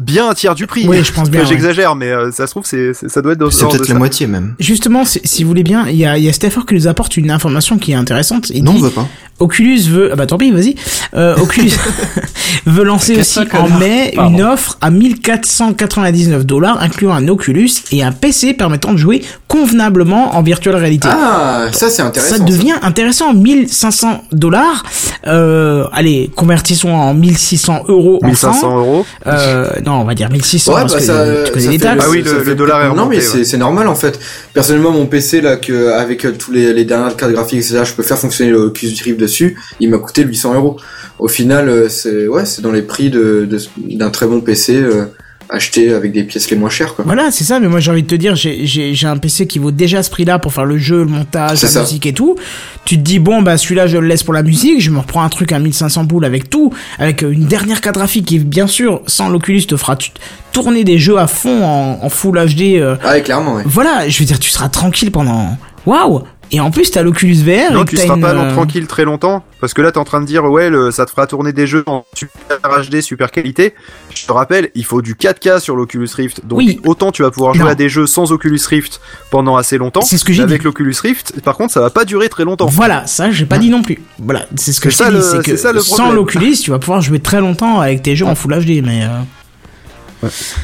bien un tiers du prix. Oui, je pense bien, J'exagère, mais euh, ça se trouve, c'est, ça doit être dans ce C'est peut-être la ça. moitié même. Justement, si si vous voulez bien, il y a, il y a qui nous apporte une information qui est intéressante. Il Non, on dit, veut pas. Oculus veut, ah bah tant pis, vas-y. Euh, Oculus veut lancer aussi en connard. mai Pardon. une offre à 1499 dollars, incluant un Oculus et un PC permettant de jouer convenablement en virtuelle réalité. Ah, ça c'est intéressant. ça devient intéressant. 1500 dollars. Euh, allez, convertissons en 1600 euros en 1500 francs. euros. Euh, non, on va dire 1600 Ouais, parce bah que ça, tu connais ça les taxes. Ah oui, ça le- dollar est Non, mais remonté, c'est ouais. c'est normal en fait. Personnellement, mon PC là, que avec euh, tous les, les dernières cartes graphiques, etc., je peux faire fonctionner le Oculus Rift dessus. Il m'a coûté 800 euros. Au final, euh, c'est ouais, c'est dans les prix de de- d'un très bon PC euh, acheté avec des pièces les moins chères quoi. Voilà, c'est ça, mais moi j'ai envie de te dire, j'ai- un PC qui vaut déjà ce prix-là pour faire le jeu, le montage, la ça. musique et tout. Tu te dis, bon, bah celui-là je le laisse pour la musique, je me reprends un truc à 1500 boules avec tout, avec euh, une dernière carte graphique qui, bien sûr, sans l'Oculus, te fera tourner des jeux à fond en, en Full HD. euh. Ah, clairement. Ouais. Voilà, je veux dire, tu seras tranquille pendant... Waouh Et en plus, t'as l'Oculus VR Non, et tu seras une, pas non, euh, tranquille très longtemps. Parce que là, t'es en train de dire, ouais, le- ça te fera tourner des jeux en super HD, super qualité. Je te rappelle, il faut du 4K sur l'Oculus Rift. Donc, Oui. autant tu vas pouvoir jouer Non. à des jeux sans Oculus Rift pendant assez longtemps. C'est ce que j'ai Avec l'Oculus Rift, par contre, ça va pas durer très longtemps. Voilà, ça j'ai pas dit non plus. Voilà, c'est ce que je ça dit, le- c'est que ça le sans l'Oculus, tu vas pouvoir jouer très longtemps avec tes jeux en Full HD, mais... euh,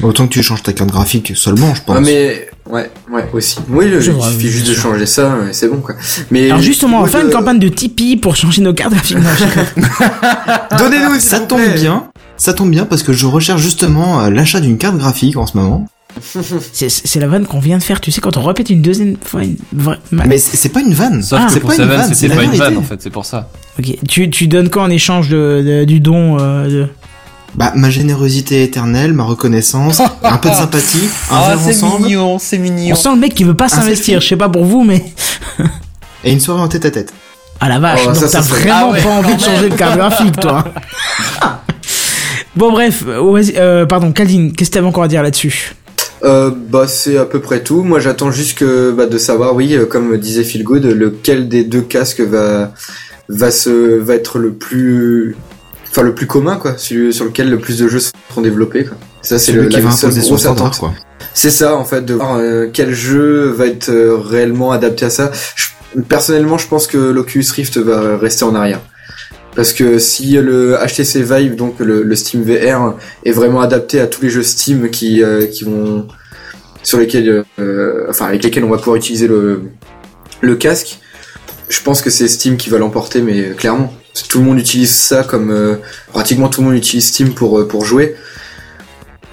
Autant que tu changes ta carte graphique seulement, je pense. Ah, mais ouais, ouais aussi. Oui, le- il suffit juste de changer ça, et c'est bon quoi. Mais Alors justement, on va faire une campagne de Tipeee pour changer nos cartes graphiques. Donnez-nous Ça vous tombe plaît. bien. Ça tombe bien parce que je recherche justement euh, l'achat d'une carte graphique en ce moment. C'est- la vanne qu'on vient de faire, tu sais, quand on répète une deuxième fois une vraie... Mais c'est pas une vanne. Sauf Ah, que c'est pour pas une vanne, c'est pas une vanne en fait, c'est pour ça. Ok, tu, tu donnes quoi en échange de, de- du don euh, de... Bah, ma générosité éternelle, ma reconnaissance, un peu de sympathie, un verre ensemble mignon, c'est On mignon. sent le mec qui veut pas s'investir, je sais pas pour vous, mais... et une soirée en tête à tête. Ah la vache, Oh, donc t'as vraiment Ah ouais, pas envie de changer de carte graphique, toi. bon bref, euh, vas-y, euh, pardon, Caldine, qu'est-ce que t'avais encore à dire là-dessus? Euh, bah c'est à peu près tout. Moi j'attends juste que bah, de savoir, oui, euh, comme disait Phil Good, lequel des deux casques va va se va être le plus enfin le plus commun quoi, celui sur lequel le plus de jeux seront développés quoi. Ça c'est le qui va imposer son standard, quoi. C'est ça en fait de voir euh, quel jeu va être euh, réellement adapté à ça. Je- personnellement, je pense que l'Oculus Rift va rester en arrière. Parce que si le HTC Vive, donc le, le Steam VR, est vraiment adapté à tous les jeux Steam qui, euh, qui vont sur lesquels, euh, enfin avec lesquels on va pouvoir utiliser le, le casque, je pense que c'est Steam qui va l'emporter, mais clairement, tout le monde utilise ça comme euh, pratiquement tout le monde utilise Steam pour euh, pour jouer.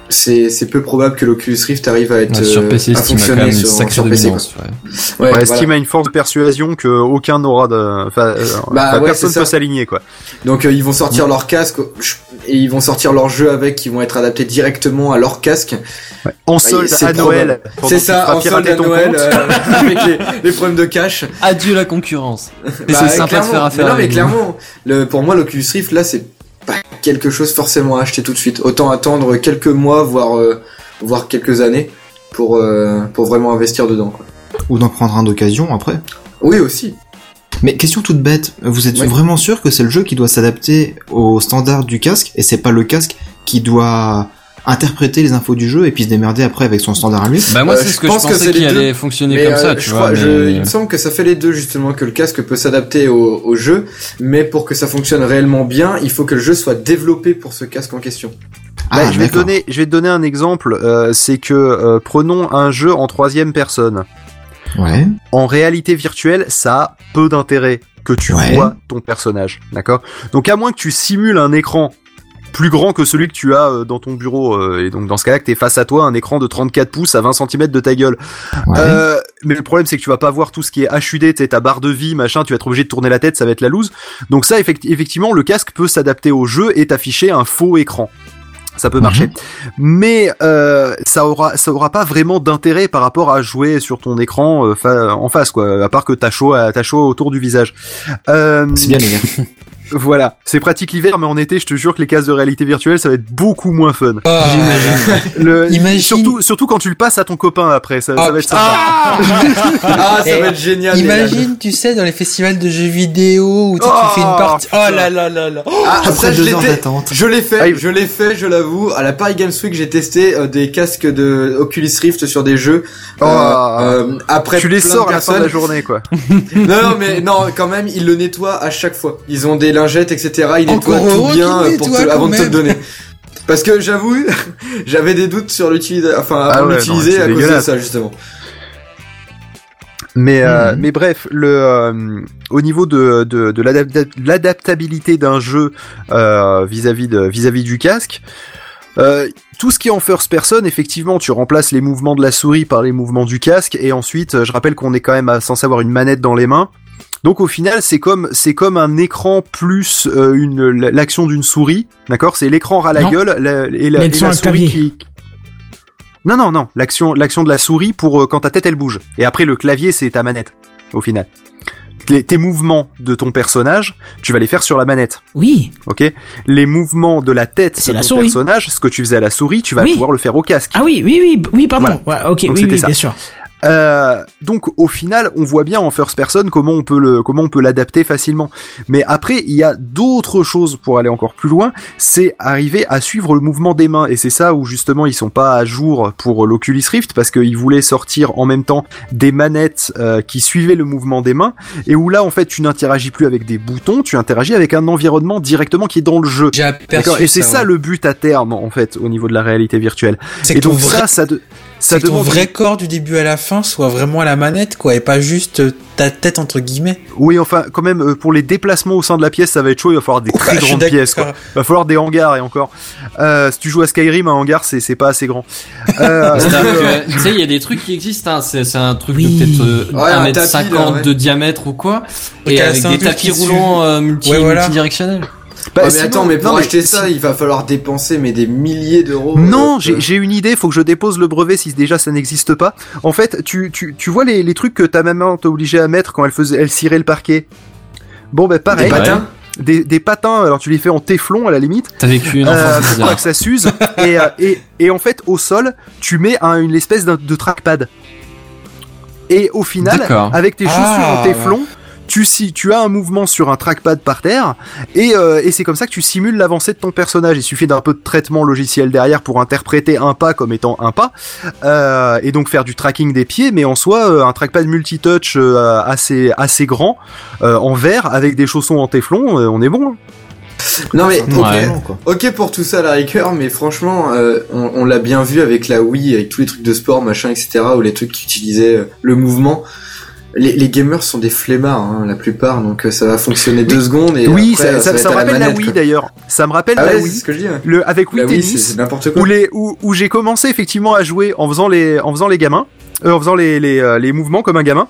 C'est c'est peu probable que l'Oculus Rift arrive à être Ouais, sur euh, PC, à Steam a quand fonctionner même une sur, PC. Ouais. Ouais, Ouais, voilà. Steam a une force de persuasion que aucun n'aura de. Enfin, euh, Bah personne peut s'aligner quoi. Donc euh, ils vont sortir leur casque et ils vont sortir leurs jeux avec qui vont être adaptés directement à leur casque. En solde c'est à Noël. C'est ça, en solde à Noël euh, avec les, les problèmes de cash. Adieu la concurrence. Bah, c'est sympa de faire affaire Mais non, mais clairement, le, pour moi, l'Oculus Rift, là, c'est pas quelque chose forcément à acheter tout de suite. Autant attendre quelques mois, voire, euh, voire quelques années pour, euh, pour vraiment investir dedans. Quoi. Ou d'en prendre un d'occasion après. Oui, aussi. Mais question toute bête, vous êtes Ouais. vraiment sûr que c'est le jeu qui doit s'adapter aux standards du casque? Et c'est pas le casque qui doit interpréter les infos du jeu et puis se démerder après avec son standard à lui Bah moi Euh, c'est je ce que je pense que pensais c'est les qu'il deux. allait fonctionner Mais, comme euh, ça, tu je vois. crois, je- il me semble que ça fait les deux justement que le casque peut s'adapter au, au jeu, mais pour que ça fonctionne réellement bien, il faut que le jeu soit développé pour ce casque en question. Ah, Bah, je vais te donner, je vais te donner un exemple. euh, c'est que euh, prenons un jeu en troisième personne. Ouais. En réalité virtuelle, ça a peu d'intérêt que tu Ouais. vois ton personnage, d'accord? Donc à moins que tu simules un écran plus grand que celui que tu as euh, dans ton bureau, euh, et donc dans ce cas-là que t'es face à toi un écran de 34 pouces à 20 cm de ta gueule. Ouais. Euh, mais le problème c'est que tu vas pas voir tout ce qui est HUD, t'es ta barre de vie, machin, tu vas être obligé de tourner la tête, ça va être la loose. Donc ça, effecti- effectivement, le casque peut s'adapter au jeu et t'afficher un faux écran. Ça peut marcher, mais euh, ça aura ça aura pas vraiment d'intérêt par rapport à jouer sur ton écran euh, fa- en face quoi, à part que t'as chaud à- t'as chaud autour du visage. Euh, C'est bien les gars. Voilà, c'est pratique l'hiver, mais en été, je te jure que les casques de réalité virtuelle, ça va être beaucoup moins fun. Ah, Le- Imagine- Surtout, surtout quand tu le passes à ton copain après, ça, ça va être sympa. Ah, ça Eh, va être génial. Imagine, tu sais, dans les festivals de jeux vidéo où tu, sais, tu Oh, fais une partie. putain. Oh là là là là. Ah, Après ça, je deux l'ai heures fait. d'attente. Je l'ai fait, Ah, je l'ai fait, je l'avoue. À la Paris Games Week, j'ai testé euh, des casques de Oculus Rift sur des jeux. Oh. euh, après, tu les sors à la fin de la journée, quoi. Non, non, mais non, quand même, ils le nettoient à chaque fois. Ils ont des lingettes, etc. Ils nettoient Encore tout bien euh, pour te- nettoient, avant de te le donner. Parce que j'avoue, j'avais des doutes sur l'utiliser, enfin, Ah avant ouais, de l'utiliser à cause de ça, justement. Mais, euh, Mhm. mais bref, le, euh, au niveau de, de, de l'adapta- l'adaptabilité d'un jeu euh, vis-à-vis de vis-à-vis du casque, euh, tout ce qui est en first person, effectivement, tu remplaces les mouvements de la souris par les mouvements du casque, et ensuite, je rappelle qu'on est quand même à- censé avoir une manette dans les mains. Donc au final, c'est comme c'est comme un écran plus euh, une l'action d'une souris, d'accord? C'est l'écran ras la Non. gueule la- et la, et la souris qui non, non, non. L'action, l'action de la souris pour euh, quand ta tête elle bouge. Et après le clavier c'est ta manette. Au final, Les- tes mouvements de ton personnage, tu vas les faire sur la manette. Oui. Ok? Les mouvements de la tête C'est de la ton souris. personnage, ce que tu faisais à la souris, tu vas Oui. pouvoir le faire au casque. Ah oui, oui, oui, oui, pardon. Ouais, ok, Donc oui, oui, ça. bien sûr. Euh, donc au final, on voit bien en first person comment on peut le comment on peut l'adapter facilement. Mais après, il y a d'autres choses pour aller encore plus loin. C'est arriver à suivre le mouvement des mains et c'est ça où justement ils sont pas à jour pour l'Oculus Rift parce qu'ils voulaient sortir en même temps des manettes euh, qui suivaient le mouvement des mains et où là en fait tu n'interagis plus avec des boutons, tu interagis avec un environnement directement qui est dans le jeu. Et c'est ça, ouais. le but à terme en fait au niveau de la réalité virtuelle. C'est Et donc vrai, ça, ça, de- ça que ton demande vrai corps du début à la fin soit vraiment à la manette, quoi, et pas juste euh, ta tête entre guillemets. Oui, enfin, quand même, euh, pour les déplacements au sein de la pièce, ça va être chaud. Il va falloir des très grandes pièces. Quoi. Il va falloir des hangars et encore. Euh, si tu joues à Skyrim, un hangar, c'est c'est pas assez grand. Euh, tu sais, il y a des trucs qui existent, hein. c'est, c'est un truc Oui. de peut-être euh, Ouais, un 1m50 tapis, là, ouais. de diamètre ou quoi, et avec c'est un des tapis roulants euh, multi, Ouais, voilà. multidirectionnels. Bah, Ah, mais sinon- attends, mais pour non, acheter ça, il va falloir dépenser mais des milliers d'euros. Non, euh, j'ai une idée, faut que je dépose le brevet si déjà ça n'existe pas. En fait, tu, tu, tu vois les, les trucs que ta maman t'obligeait à mettre quand elle faisait elle cirait le parquet? Bon ben Des pareil, patins? Des, des patins, alors tu les fais en téflon à la limite, T'as vécu une euh, pour que ça s'use. et, euh, et, et en fait, au sol, tu mets un, une espèce de trackpad. Et au final, avec tes chaussures Ah, en téflon, tu, si, tu as un mouvement sur un trackpad par terre, et, euh, et c'est comme ça que tu simules l'avancée de ton personnage. Il suffit d'un peu de traitement logiciel derrière pour interpréter un pas comme étant un pas, euh, et donc faire du tracking des pieds, mais en soi, euh, un trackpad multitouch euh, assez, assez grand, euh, en verre, avec des chaussons en téflon, euh, on est bon. hein. Non mais Ouais. ok, pour tout ça à la rigueur, mais franchement, euh, on, on l'a bien vu avec la Wii, avec tous les trucs de sport, machin, etc., ou les trucs qui utilisaient euh, le mouvement. Les, les gamers sont des flemmards, hein, la plupart, donc euh, ça va fonctionner deux secondes et oui, après, ça, ça, va ça être me rappelle la, manette, Wii d'ailleurs. Ça me rappelle Ah la ouais, Wii. ce que je dis. Le, avec Wii La où, quoi. les, où, où j'ai commencé effectivement à jouer en faisant les, en faisant les gamins, euh, en faisant les, les, euh, les mouvements comme un gamin.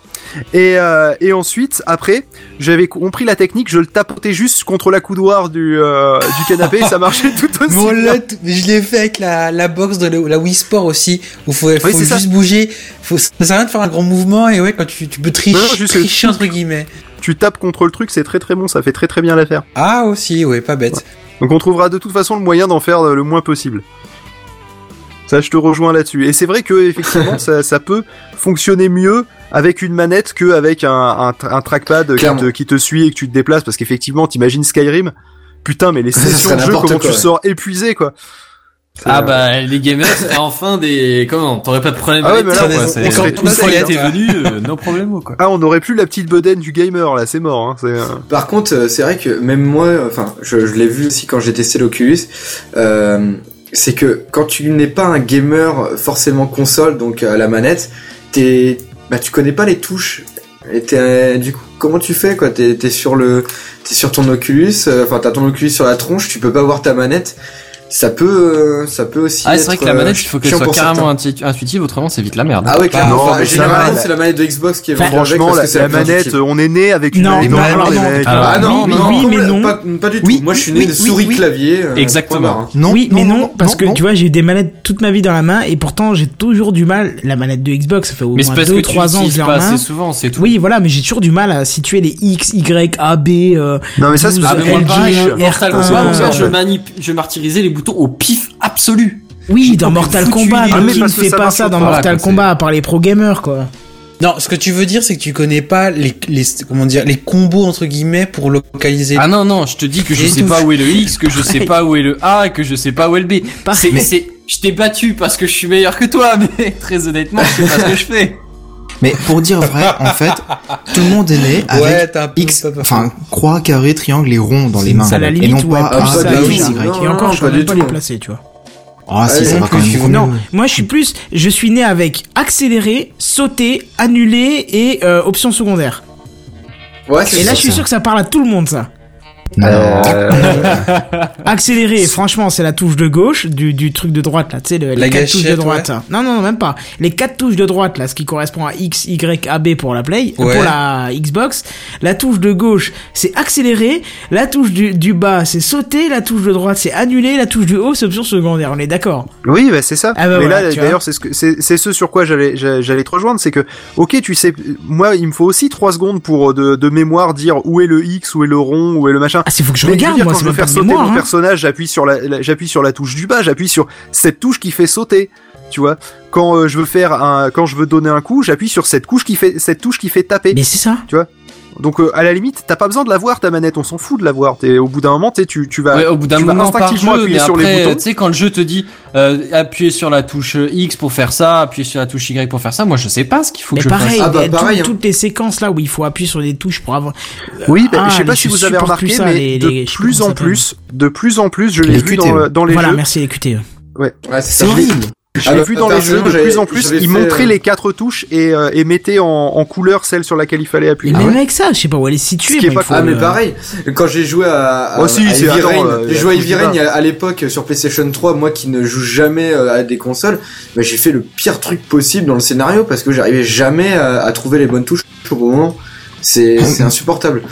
Et, euh, et ensuite, après, j'avais compris la technique, je le tapotais juste contre la coudoir du, euh, du canapé et ça marchait tout aussi bien. je l'ai fait avec la, la box de la, Wii Sport aussi, où faut, faut ça. juste bouger, faut, ça sert à rien de faire un grand mouvement, et ouais, quand tu, tu peux tricher, Non, juste tricher entre guillemets. Tu tapes contre le truc, c'est très très bon, ça fait très très bien l'affaire. Ah aussi, ouais, pas bête. Donc on trouvera de toute façon le moyen d'en faire le moins possible. Ça, je te rejoins là-dessus. Et c'est vrai que effectivement, ça, ça peut fonctionner mieux avec une manette qu'avec un, un, un trackpad qui te, qui te suit et que tu te déplaces. Parce qu'effectivement, t'imagines Skyrim? Putain, mais les sessions de jeu, comment quoi, tu ouais. sors épuisé, quoi. Ah bah les gamers enfin des comment t'aurais pas de problème Ah ouais, avec mais là, ça, on- on serait tous t'es hein. venu euh, no problème quoi Ah, on aurait plus la petite bedaine du gamer, là, c'est mort. Hein. C'est, euh, Par contre, euh, c'est vrai que même moi, enfin, je, je l'ai vu aussi quand j'ai testé l'Oculus, euh, c'est que quand tu n'es pas un gamer forcément console, donc à la manette, t'es, bah, tu connais pas les touches. Euh, du coup, comment tu fais quoi? T'es, sur le, t'es sur ton Oculus, euh, enfin t'as ton Oculus sur la tronche, tu peux pas voir ta manette. Ça peut, euh, ça peut aussi. Ah, c'est vrai que la euh, manette, il faut qu'elle soit carrément certains. intuitive, autrement c'est vite la merde. Ah ouais, clairement. non, Enfin, généralement, c'est la manette de Xbox qui est avec Franchement, parce la, que c'est la plus manette, on est né avec une Non, manette non, non. mecs. Alors, Ah non, Oui, non, oui, non, mais non. Pas, pas du tout. Oui, Moi, je suis né oui, de souris oui. clavier. euh, Exactement. Non, oui, mais non, parce non, que non. tu vois, j'ai eu des manettes toute ma vie dans la main et pourtant j'ai toujours du mal. La manette de Xbox, ça fait au moins parce 2 que ou tu 3 ans que je l'ai en pas main. assez souvent, c'est tout. Oui, voilà, mais j'ai toujours du mal à situer les X, Y, A, B. Non, mais ça, c'est douze, Ah, parce mais moi, LG, pareil, R1, Mortal Kombat, c'est moi, en je, fait. manip... je martyrisais les boutons au pif absolu. Oui, J'ai dans Mortal Kombat, mais deux. qui ne fait ça pas ça dans pas, Mortal Kombat à part les pro gamers, quoi. Non, ce que tu veux dire, c'est que tu connais pas les, les comment dire les combos entre guillemets pour localiser. Ah non, non, je te dis que je sais pas où est le X, que je sais pas où est le A, que je sais pas où est le B. C'est, je t'ai battu parce que je suis meilleur que toi, mais très honnêtement, je sais pas ce que je fais. Mais pour dire vrai, en fait, tout le monde est né avec ouais, X, enfin croix, carré, triangle et rond dans les mains. C'est à la et non pas pousse ah, Y. Et encore, non, je pas peux même du pas les placer, tu vois. Ah si, ça non va quand même moi je suis plus, je suis né avec accélérer, sauter, annuler et euh, option secondaire. Ouais, c'est Et là, ça. je suis sûr que ça parle à tout le monde, ça. Non, Euh, Accélérer, franchement, c'est la touche de gauche du, du truc de droite, là, tu sais, le- les La quatre touches de droite. Non, non, non, même pas. Les quatre touches de droite, là, ce qui correspond à X, Y, A, B pour la Play, euh, Ouais. pour la Xbox. La touche de gauche, c'est accélérer. La touche du, du bas, c'est sauter. La touche de droite, c'est annuler. La touche du haut, c'est option secondaire. On est d'accord? Oui, bah, c'est ça. Ah bah mais voilà, là, d'ailleurs, c'est ce que c'est c'est ce sur quoi j'allais j'allais j'allais te rejoindre, c'est que ok, tu sais, moi, il me faut aussi trois secondes pour euh, de, de mémoire dire où est le X, où est le rond, où est le machin. Ah, c'est faut que je Mais regarde, veux dire, moi, quand je veux faire sauter mon hein. personnage, j'appuie sur la, la- j'appuie sur la touche du bas, j'appuie sur cette touche qui fait sauter. Tu vois, quand euh, je veux faire un, quand je veux donner un coup, j'appuie sur cette couche qui fait, cette touche qui fait taper. Mais c'est ça. Donc euh, à la limite, t'as pas besoin de la voir ta manette, on s'en fout de la voir. T'es au bout d'un moment, t'es tu, tu vas, Ouais, au bout d'un tu vas moment par instinctivement jeu, appuyer mais sur les boutons. tu sais, quand le jeu te dit euh, appuyez sur la touche X pour faire ça, appuyez sur la touche Y pour faire ça, moi je sais pas ce qu'il faut Mais que je pareil, fasse. Ah bah, tout- pareil, hein. toutes les séquences là où il faut appuyer sur des touches pour avoir. Oui, mais Ah, je sais pas si je vous avez remarqué, ça, mais les- de les- je plus en plus, de plus en plus, je l'ai Les vu dans, dans les Voilà, jeux. merci les QTE. Ouais, c'est horrible. Je Ah l'ai bah, vu dans les jeux de plus en plus. Ils fait, montraient euh, les quatre touches et, euh, et mettaient en, en couleur celle sur laquelle il fallait Et appuyer. même avec ça, je sais pas où elle est située. Ce qui est pas Ah mais pareil, quand j'ai joué à, à, Oh, si, à Heavy Rain, euh, j'ai joué à Heavy Rain à, à l'époque sur PlayStation 3, moi qui ne joue jamais euh, à des consoles, bah, j'ai fait le pire truc possible dans le scénario parce que j'arrivais jamais à, à trouver les bonnes touches au bon moment. C'est insupportable.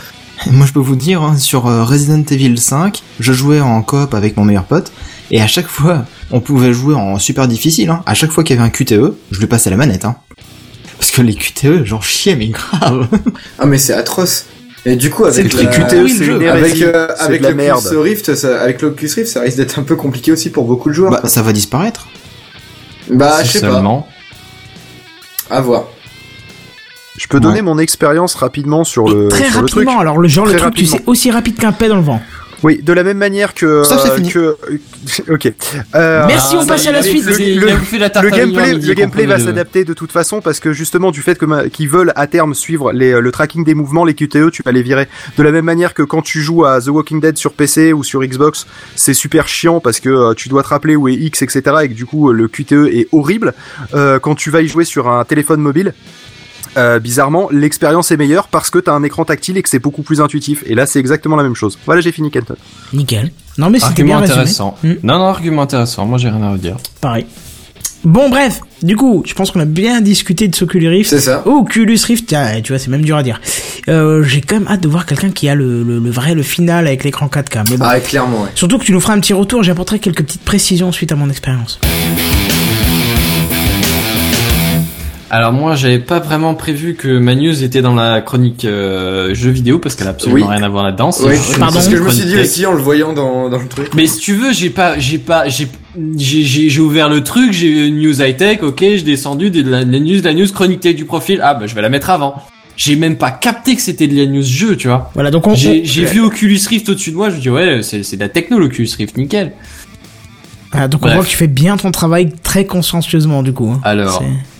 Moi, je peux vous dire, hein, sur euh, Resident Evil 5, je jouais en coop avec mon meilleur pote, et à chaque fois, on pouvait jouer en super difficile. Hein. À chaque fois qu'il y avait un QTE, je lui passais la manette. Hein. Parce que les QTE, j'en chiais, mais grave. Ah mais c'est atroce. Et du coup avec que les la- QTE, c'est une avec euh, C'est avec la l'Oculus merde. Rift, ça, avec l'Oculus Rift, ça risque d'être un peu compliqué aussi pour beaucoup de joueurs. bah, quoi. ça va disparaître. Bah, Si je sais pas. seulement. À voir. Je peux donner mon expérience rapidement sur le, Très sur le truc. rapidement, alors le genre, le truc, tu sais, aussi rapide qu'un pet dans le vent. Oui, de la même manière que. Ça, c'est euh, fini. que... ok. Euh, Merci, on Ah, passe à la suite. Le- il a bouffé la tarte le à l'oignon à gameplay, le gameplay va s'adapter de toute façon parce que justement du fait que qu'ils veulent à terme suivre les, euh, le tracking des mouvements, les QTE, tu vas les virer. De la même manière que quand tu joues à The Walking Dead sur PC ou sur Xbox, c'est super chiant parce que euh, tu dois te rappeler où est X, etc. et que du coup euh, le QTE est horrible. Euh, quand tu vas y jouer sur un téléphone mobile. Euh, bizarrement, l'expérience est meilleure parce que t'as un écran tactile et que c'est beaucoup plus intuitif. Et là, c'est exactement la même chose. Voilà, j'ai fini, Kenton. Nickel. Non mais c'était Argument bien intéressant. Hmm. Non, non, argument intéressant. Moi, j'ai rien à redire. Pareil. Bon bref, du coup, je pense qu'on a bien discuté de ce Oculus Rift. C'est ça. Oculus Rift, tiens, tu vois, c'est même dur à dire. Euh, J'ai quand même hâte de voir quelqu'un qui a le, le, le vrai, le final avec l'écran 4K. Mais bon. Ah, clairement, ouais. Surtout que tu nous feras un petit retour, j'apporterai quelques petites précisions suite à mon expérience. Alors moi, j'avais pas vraiment prévu que ma news était dans la chronique euh, jeux vidéo parce qu'elle a absolument Oui. rien à voir là-dedans. Une Pardon c'est ce que je me suis dit aussi en le voyant dans, dans le truc. Mais si tu veux, j'ai pas, j'ai pas, j'ai, j'ai, ouvert le truc, j'ai une news high tech, ok, j'ai descendu de la, la news, la news chronique tech du profil. Ah bah je vais la mettre avant. J'ai même pas capté que c'était de la news jeu, tu vois. Voilà, donc on. J'ai, on- vu Oculus Rift au-dessus de moi, je me dis ouais, c'est, c'est de la techno l'Oculus Rift, nickel. Voilà, donc on voit que tu fais bien ton travail très consciencieusement du coup. hein. Alors, C'est-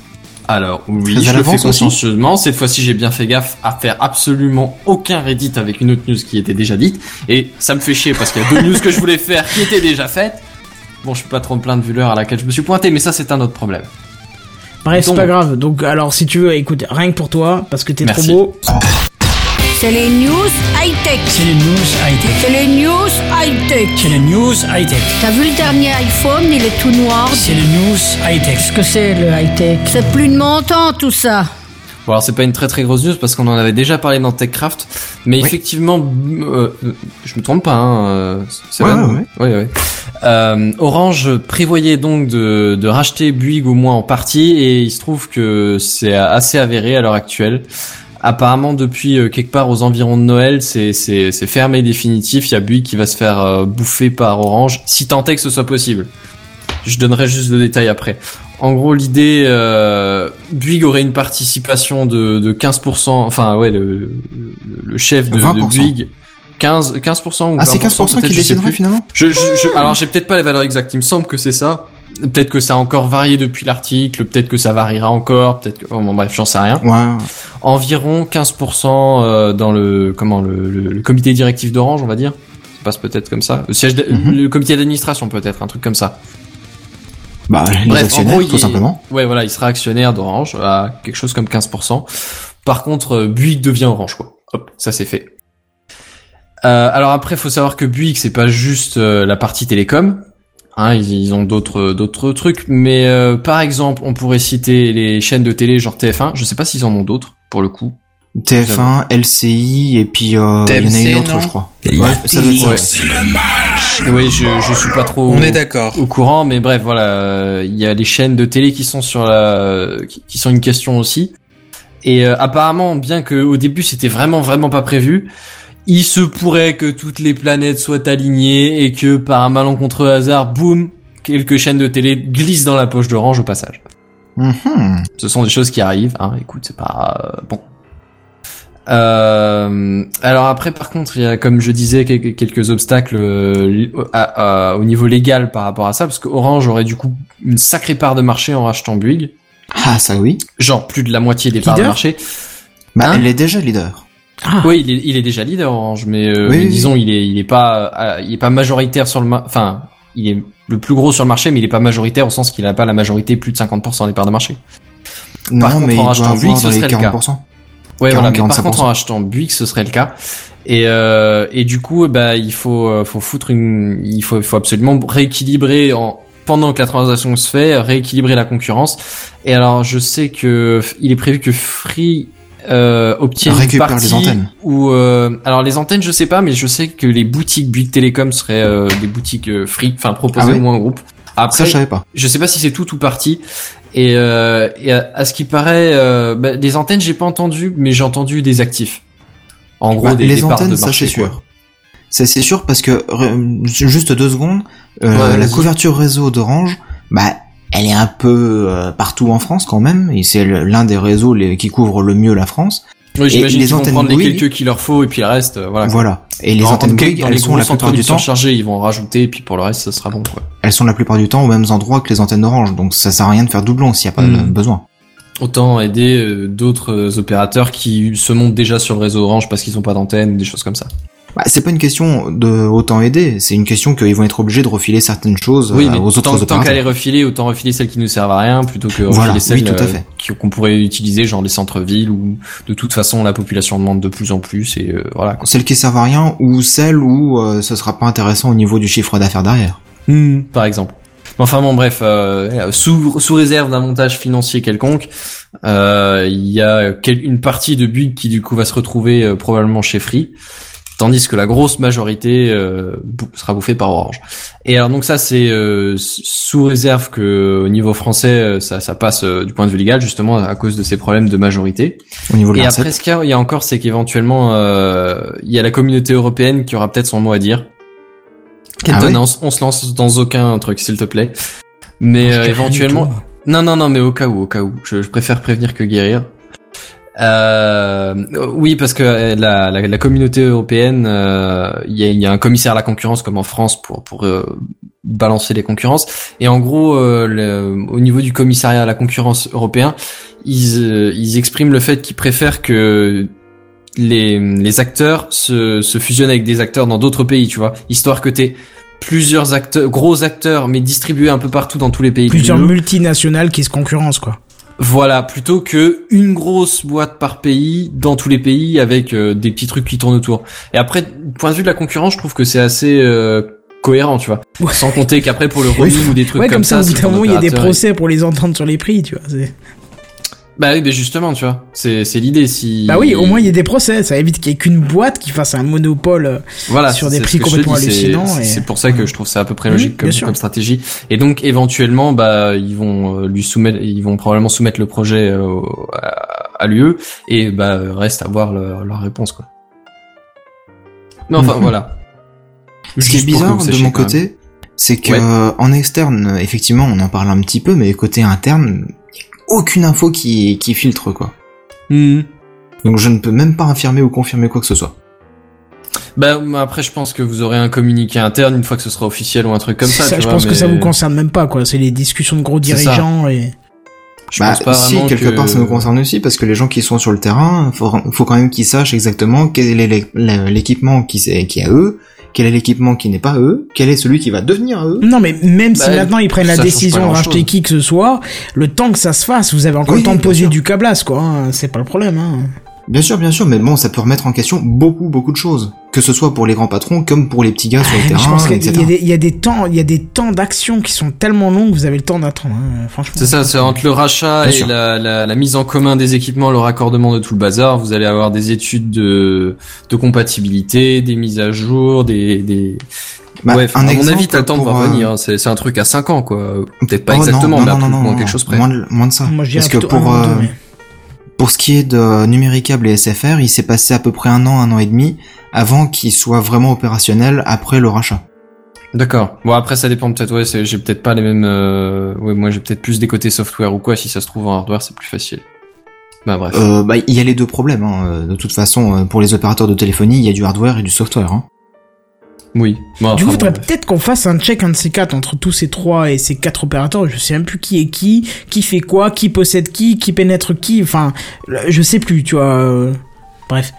alors oui, Très je le fais consciencieusement. Cette fois-ci, j'ai bien fait gaffe à faire absolument aucun Reddit avec une autre news qui était déjà dite. Et ça me fait chier parce qu'il y a deux news que je voulais faire qui étaient déjà faites. Bon, je peux pas trop me plaindre vu l'heure à laquelle je me suis pointé, mais ça c'est un autre problème. Bref, c'est pas grave. Donc alors si tu veux, écoute, rien que pour toi, parce que t'es trop beau. C'est les news high-tech. C'est les news high-tech. C'est les news high-tech. C'est les news high-tech. T'as vu le dernier iPhone, il est tout noir. C'est les news high-tech. Qu'est-ce que c'est le high-tech? C'est plus de mon temps tout ça. Bon alors c'est pas une très très grosse news parce qu'on en avait déjà parlé dans TechCraft, mais effectivement, euh, euh, je me trompe pas, hein, euh, c'est Ouais, vrai. ouais, ouais. Ouais, ouais. Euh, Orange prévoyait donc de, de racheter Bouygues au moins en partie et il se trouve que c'est assez avéré à l'heure actuelle. Apparemment depuis euh, quelque part aux environs de Noël, c'est c'est c'est fermé définitif. Il y a Bouygues qui va se faire euh, bouffer par Orange, si tant est que ce soit possible. Je donnerai juste le détail après. En gros, l'idée, euh, Bouygues aurait une participation de, de 15%, enfin ouais, le, le, chef de, de 20%. Bouygues, 15, 15% ou Ah, c'est 15% 20%, qui déciderait finalement Je, je, je- alors j'ai peut-être pas les valeurs exactes, il me semble que c'est ça. Peut-être que ça a encore varié depuis l'article, peut-être que ça variera encore, peut-être que, oh, bon, bref, j'en sais rien. Environ 15% euh, dans le, comment, le, le, le comité directif d'Orange, on va dire. Ça passe peut-être comme ça. Le siège, de- Mhm. le comité d'administration peut-être, un truc comme ça. Bah, les Bref, en actionnaires, gros, il tout simplement. Ouais, voilà, il sera actionnaire d'Orange à quelque chose comme 15%. Par contre, euh, Bouygues devient Orange, quoi. Hop, ça c'est fait. Euh, alors après, faut savoir que Bouygues, c'est pas juste euh, la partie télécom. Hein, ils, ils ont d'autres d'autres trucs, mais euh, par exemple, on pourrait citer les chaînes de télé genre TF1. Je sais pas s'ils en ont d'autres pour le coup. TF1, LCI, et puis, euh, il y en a une autre, je crois. Ouais, ça doit être ça. Ouais. Oui, je je suis pas trop. On est d'accord. au courant, mais bref, voilà, euh, il y a les chaînes de télé qui sont sur la, qui, qui sont une question aussi. Et euh, apparemment, bien que au début c'était vraiment vraiment pas prévu, il se pourrait que toutes les planètes soient alignées et que par un malencontreux hasard, boum, quelques chaînes de télé glissent dans la poche d'Orange au passage. Mhm. Ce sont des choses qui arrivent. Hein. Écoute, c'est pas euh, bon. Euh, alors après, par contre, il y a, comme je disais, quelques, obstacles euh, à- à- au niveau légal par rapport à ça, parce que Orange aurait du coup une sacrée part de marché en rachetant Bouygues, Ah, ça oui. genre plus de la moitié des parts de marché. Bah, Hein elle est déjà leader. Ah. Oui, il est, il est déjà leader Orange, mais, euh, Oui, mais oui, disons, il est, il est pas, euh, il est pas majoritaire sur le, enfin, il est le plus gros sur le marché, mais il est pas majoritaire au sens qu'il a pas la majorité plus de 50% des parts de marché. Non, contre, mais en rachetant Bouygues, ce serait le cas. 40%. Ouais, 40, voilà. Mais par 45%. contre, en achetant Bouygues, ce serait le cas. Et euh, et du coup, bah, il faut faut foutre une, il faut il faut absolument rééquilibrer en pendant que la transaction se fait, rééquilibrer la concurrence. Et alors, je sais que il est prévu que Free euh, obtienne une Récupère partie les antennes. ou euh, alors les antennes, je sais pas, mais je sais que les boutiques Bouygues Télécom seraient euh, des boutiques euh, Free, enfin proposées Ah ouais au moins au groupe. Après, Ça, je savais pas. je sais pas si c'est tout ou partie. Et, et à, à ce qui paraît, bah, des antennes, j'ai pas entendu, mais j'ai entendu des actifs. En gros, Bah, des, les des antennes, de ça c'est sûr. Ça c'est sûr parce que juste deux secondes, Ouais, la couverture réseau d'Orange, bah elle est un peu euh, partout en France quand même, et c'est l'un des réseaux les- qui couvre le mieux la France. Oui, j'imagine qu'ils vont prendre les quelques qu'il leur faut et puis le reste, euh, voilà. Voilà. Et les antennes Bouygues, elles les sont la plupart du temps, surchargés, ils vont rajouter et puis pour le reste, ça sera bon. Quoi. elles sont la plupart du temps aux mêmes endroits que les antennes d'Orange, donc ça sert à rien de faire doublon s'il y a pas Mm. de besoin. Autant aider euh, d'autres opérateurs qui se montent déjà sur le réseau Orange parce qu'ils ont pas d'antenne, des choses comme ça. Bah, c'est pas une question de autant aider, c'est une question qu'ils vont être obligés de refiler certaines choses Oui, euh, mais aux autres tant, tant qu'à les refiler, autant refiler celles qui nous servent à rien plutôt que Voilà, refiler celles oui, tout à euh, qu'on pourrait utiliser, genre les centres-villes où de toute façon la population demande de plus en plus et euh, voilà. Quoi. Celles qui servent à rien ou celles où euh, ce sera pas intéressant au niveau du chiffre d'affaires derrière. Par exemple. Mais Enfin bon, bref, euh, sous, sous réserve d'un montage financier quelconque, euh, il y a quel- une partie de Bouygues qui du coup va se retrouver euh, probablement chez Free, tandis que la grosse majorité euh, sera bouffée par Orange. Et alors donc ça c'est euh, sous réserve que au niveau français euh, ça, ça passe euh, du point de vue légal justement à cause de ces problèmes de majorité. Au niveau de Et l'ARCEP. après ce qu'il y a, encore c'est qu'éventuellement euh, il y a la communauté européenne qui aura peut-être son mot à dire. Ah ouais on, s- on se lance dans aucun truc, s'il te plaît. Mais euh, éventuellement, non, non, non, mais au cas où, au cas où, je, je préfère prévenir que guérir. Euh, oui, parce que euh, la, la, la communauté européenne, euh, il y, a, y a un commissaire à la concurrence comme en France pour pour euh, balancer les concurrences. Et en gros, euh, le- au niveau du commissariat à la concurrence européen, ils euh, ils expriment le fait qu'ils préfèrent que les, les acteurs se, se fusionnent avec des acteurs dans d'autres pays, tu vois, histoire que t'aies plusieurs acteurs, gros acteurs, mais distribués un peu partout dans tous les pays. Plusieurs multinationales qui se concurrencent, quoi. Voilà, plutôt que une grosse boîte par pays dans tous les pays avec euh, des petits trucs qui tournent autour. Et après, du point de vue de la concurrence, je trouve que c'est assez euh, cohérent, tu vois. Ouais. Sans compter qu'après pour le roaming ou des trucs Ouais, comme, comme ça, au c'est bout d'un ton moment, il y a des procès pour les entendre sur les prix, tu vois. Bah oui, mais justement, tu vois, c'est c'est l'idée si. Bah oui, au moins il y a des procès, ça évite qu'il y ait qu'une boîte qui fasse un monopole. euh, voilà, sur des prix complètement dis, hallucinants C'est et- c'est pour ça que je trouve ça à peu près logique comme, sûr. comme stratégie. Et donc éventuellement, bah ils vont euh, lui soumettre, ils vont probablement soumettre le projet euh, au- à, à l'UE et bah reste à voir leur, leur réponse quoi. Mais enfin Mhm. voilà. Ce qui est bizarre de mon côté, c'est que Ouais. euh, en externe, effectivement, on en parle un petit peu, mais côté interne, aucune info qui, qui filtre quoi. Mhm. Donc je ne peux même pas affirmer ou confirmer quoi que ce soit. Bah après je pense que vous aurez un communiqué interne une fois que ce sera officiel ou un truc comme ça. ça, tu je vois, pense que ça vous concerne même pas, quoi. C'est les discussions de gros dirigeants et. Je bah pense pas si, quelque que- part ça nous concerne aussi, parce que les gens qui sont sur le terrain, faut, faut quand même qu'ils sachent exactement quel est l'é- l'é- l'équipement qui, qui est à eux, quel est l'équipement qui n'est pas à eux, quel est celui qui va devenir à eux. Non, mais même si Bah, maintenant ils prennent la décision de racheter qui que ce soit, le temps que ça se fasse, vous avez encore Oui, le temps de poser sûr. du câblage, quoi. hein. C'est pas le problème, hein. Bien sûr, bien sûr, mais bon, ça peut remettre en question beaucoup, beaucoup de choses. Que ce soit pour les grands patrons, comme pour les petits gars sur le Ah, Je terrain, pense qu'il y, etc. a des- il y a des temps, il y a des temps d'action qui sont tellement longs que vous avez le temps d'attendre. hein. Franchement. C'est ça, c'est entre le rachat Bien et la, la, la mise en commun des équipements, le raccordement de tout le bazar, vous allez avoir des études de, de compatibilité, des mises à jour, des... des... Bah, ouais, un à mon avis, t'as le temps de pour, voir euh, venir. hein. C'est c'est un truc à 5 ans, quoi. Peut-être pas Oh, exactement, non, mais à non, plus non, ou moins non, quelque chose près. Moins, de- moins de ça. Moi, Parce que pour, euh, mais- pour ce qui est de Numéricable et SFR, il s'est passé à peu près un an, un an et demi avant qu'ils soient vraiment opérationnels après le rachat. D'accord. Bon, après, ça dépend peut-être, ouais, j'ai peut-être pas les mêmes, euh... ouais, moi, j'ai peut-être plus des côtés software ou quoi. Si ça se trouve en hardware, c'est plus facile. Bah, bref. Euh, bah, il y a les deux problèmes. Hein. De toute façon, euh, pour les opérateurs de téléphonie, il y a du hardware et du software. Hein. Oui. Bon, Du coup, faudrait peut-être qu'on fasse un check un de ces quatre entre tous ces trois et ces quatre opérateurs. Je sais même plus qui est qui, qui fait quoi, qui possède qui, qui pénètre qui. Enfin, je sais plus, tu vois. euh, Bref.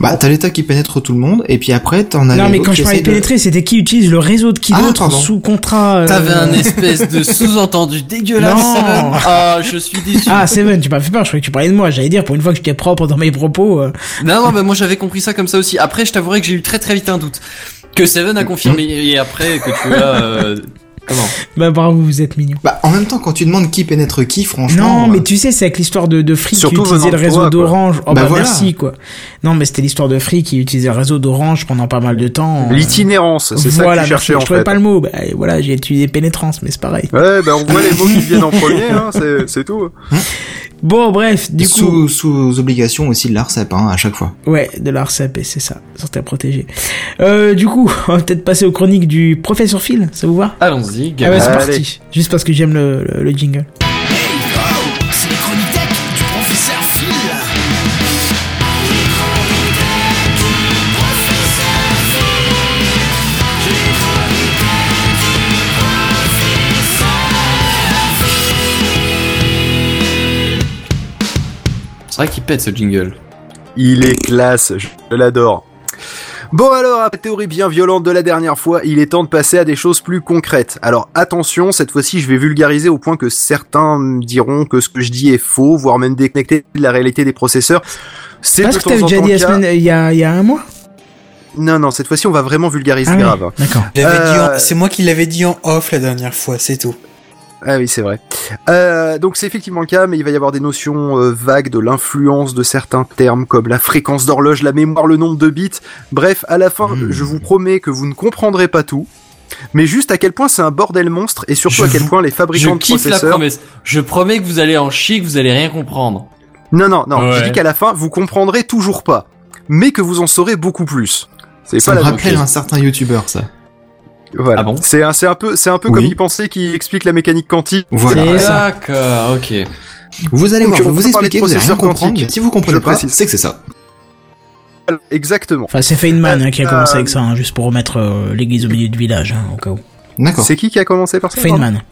Bah, t'as l'État qui pénètre tout le monde, et puis après, t'en as non, mais quand je parlais de pénétrer, c'était qui utilise le réseau de qui Ah, d'autre sous contrat. euh, T'avais un espèce de sous-entendu dégueulasse. Non. Ah, je suis déçu. Ah, Seven, tu m'as fait peur, je croyais que tu parlais de moi. J'allais dire, pour une fois que j'étais propre dans mes propos. euh, Non, non, bah moi j'avais compris ça comme ça aussi. Après, je t'avouerai que j'ai eu très très vite un doute. Que Seven a confirmé et après que tu as... euh, Comment Bah, bravo, vous êtes mignon. Bah, en même temps, quand tu demandes qui pénètre qui, franchement. Non, mais euh, tu sais, c'est avec l'histoire de, de Free qui utilisait le réseau d'Orange. Oh bah, Bah voilà. merci, quoi. Non, mais c'était l'histoire de Free qui utilisait le réseau d'Orange pendant pas mal de temps. L'itinérance, c'est ça que voilà, tu cherchais en Je trouvais fait. pas le mot. Bah, voilà, j'ai utilisé pénétrance, mais c'est pareil. Ouais, ben on voit les mots qui viennent en premier, hein, c'est tout. Bon, bref, du coup. sous, sous obligation aussi de l'ARCEP, hein, à chaque fois. Ouais, de l'ARCEP, et c'est ça, santé à protéger. Euh, du coup, on va peut-être passer aux chroniques du professeur Phil, ça vous va? Allons-y, Ah ouais, c'est parti. Juste parce que j'aime le, le, le jingle. C'est vrai qu'il pète ce jingle. Il est classe, je l'adore. Bon alors, après la théorie bien violente de la dernière fois, il est temps de passer à des choses plus concrètes. Alors attention, cette fois-ci je vais vulgariser au point que certains me diront que ce que je dis est faux, voire même déconnecté de la réalité des processeurs. C'est Parce de que t'avais déjà dit la semaine, il y a, il y a un mois Non, non, cette fois-ci on va vraiment vulgariser Ah oui, grave. D'accord. En- Euh, C'est moi qui l'avais dit en off la dernière fois, c'est tout. Ah oui, c'est vrai. Euh, donc c'est effectivement le cas, mais il va y avoir des notions euh, vagues de l'influence de certains termes comme la fréquence d'horloge, la mémoire, le nombre de bits. Bref, à la fin, Hmm. je vous promets que vous ne comprendrez pas tout, mais juste à quel point c'est un bordel monstre et surtout Je à quel vous- point les Je fabricants de kiffe la processeurs. promesse. Je promets que vous allez en chier, que vous allez rien comprendre. Non, non, non. Je dis qu'à la fin, vous comprendrez toujours pas, mais que vous en saurez beaucoup plus. C'est Ça pas me la rappelle un certain youtubeur, ça. Voilà. Ah bon C'est un, c'est un peu, c'est un peu Oui. comme y penser qui explique la mécanique quantique. Voilà. D'accord, ok. Vous allez voir, vous expliquer, vous allez rien comprendre, si vous comprenez pas, c'est que c'est ça. Exactement. Enfin, c'est Feynman hein, qui a Euh, commencé avec ça, hein, juste pour remettre euh, l'église au milieu du village, hein, au cas où. D'accord. C'est qui qui a commencé par ça Feynman.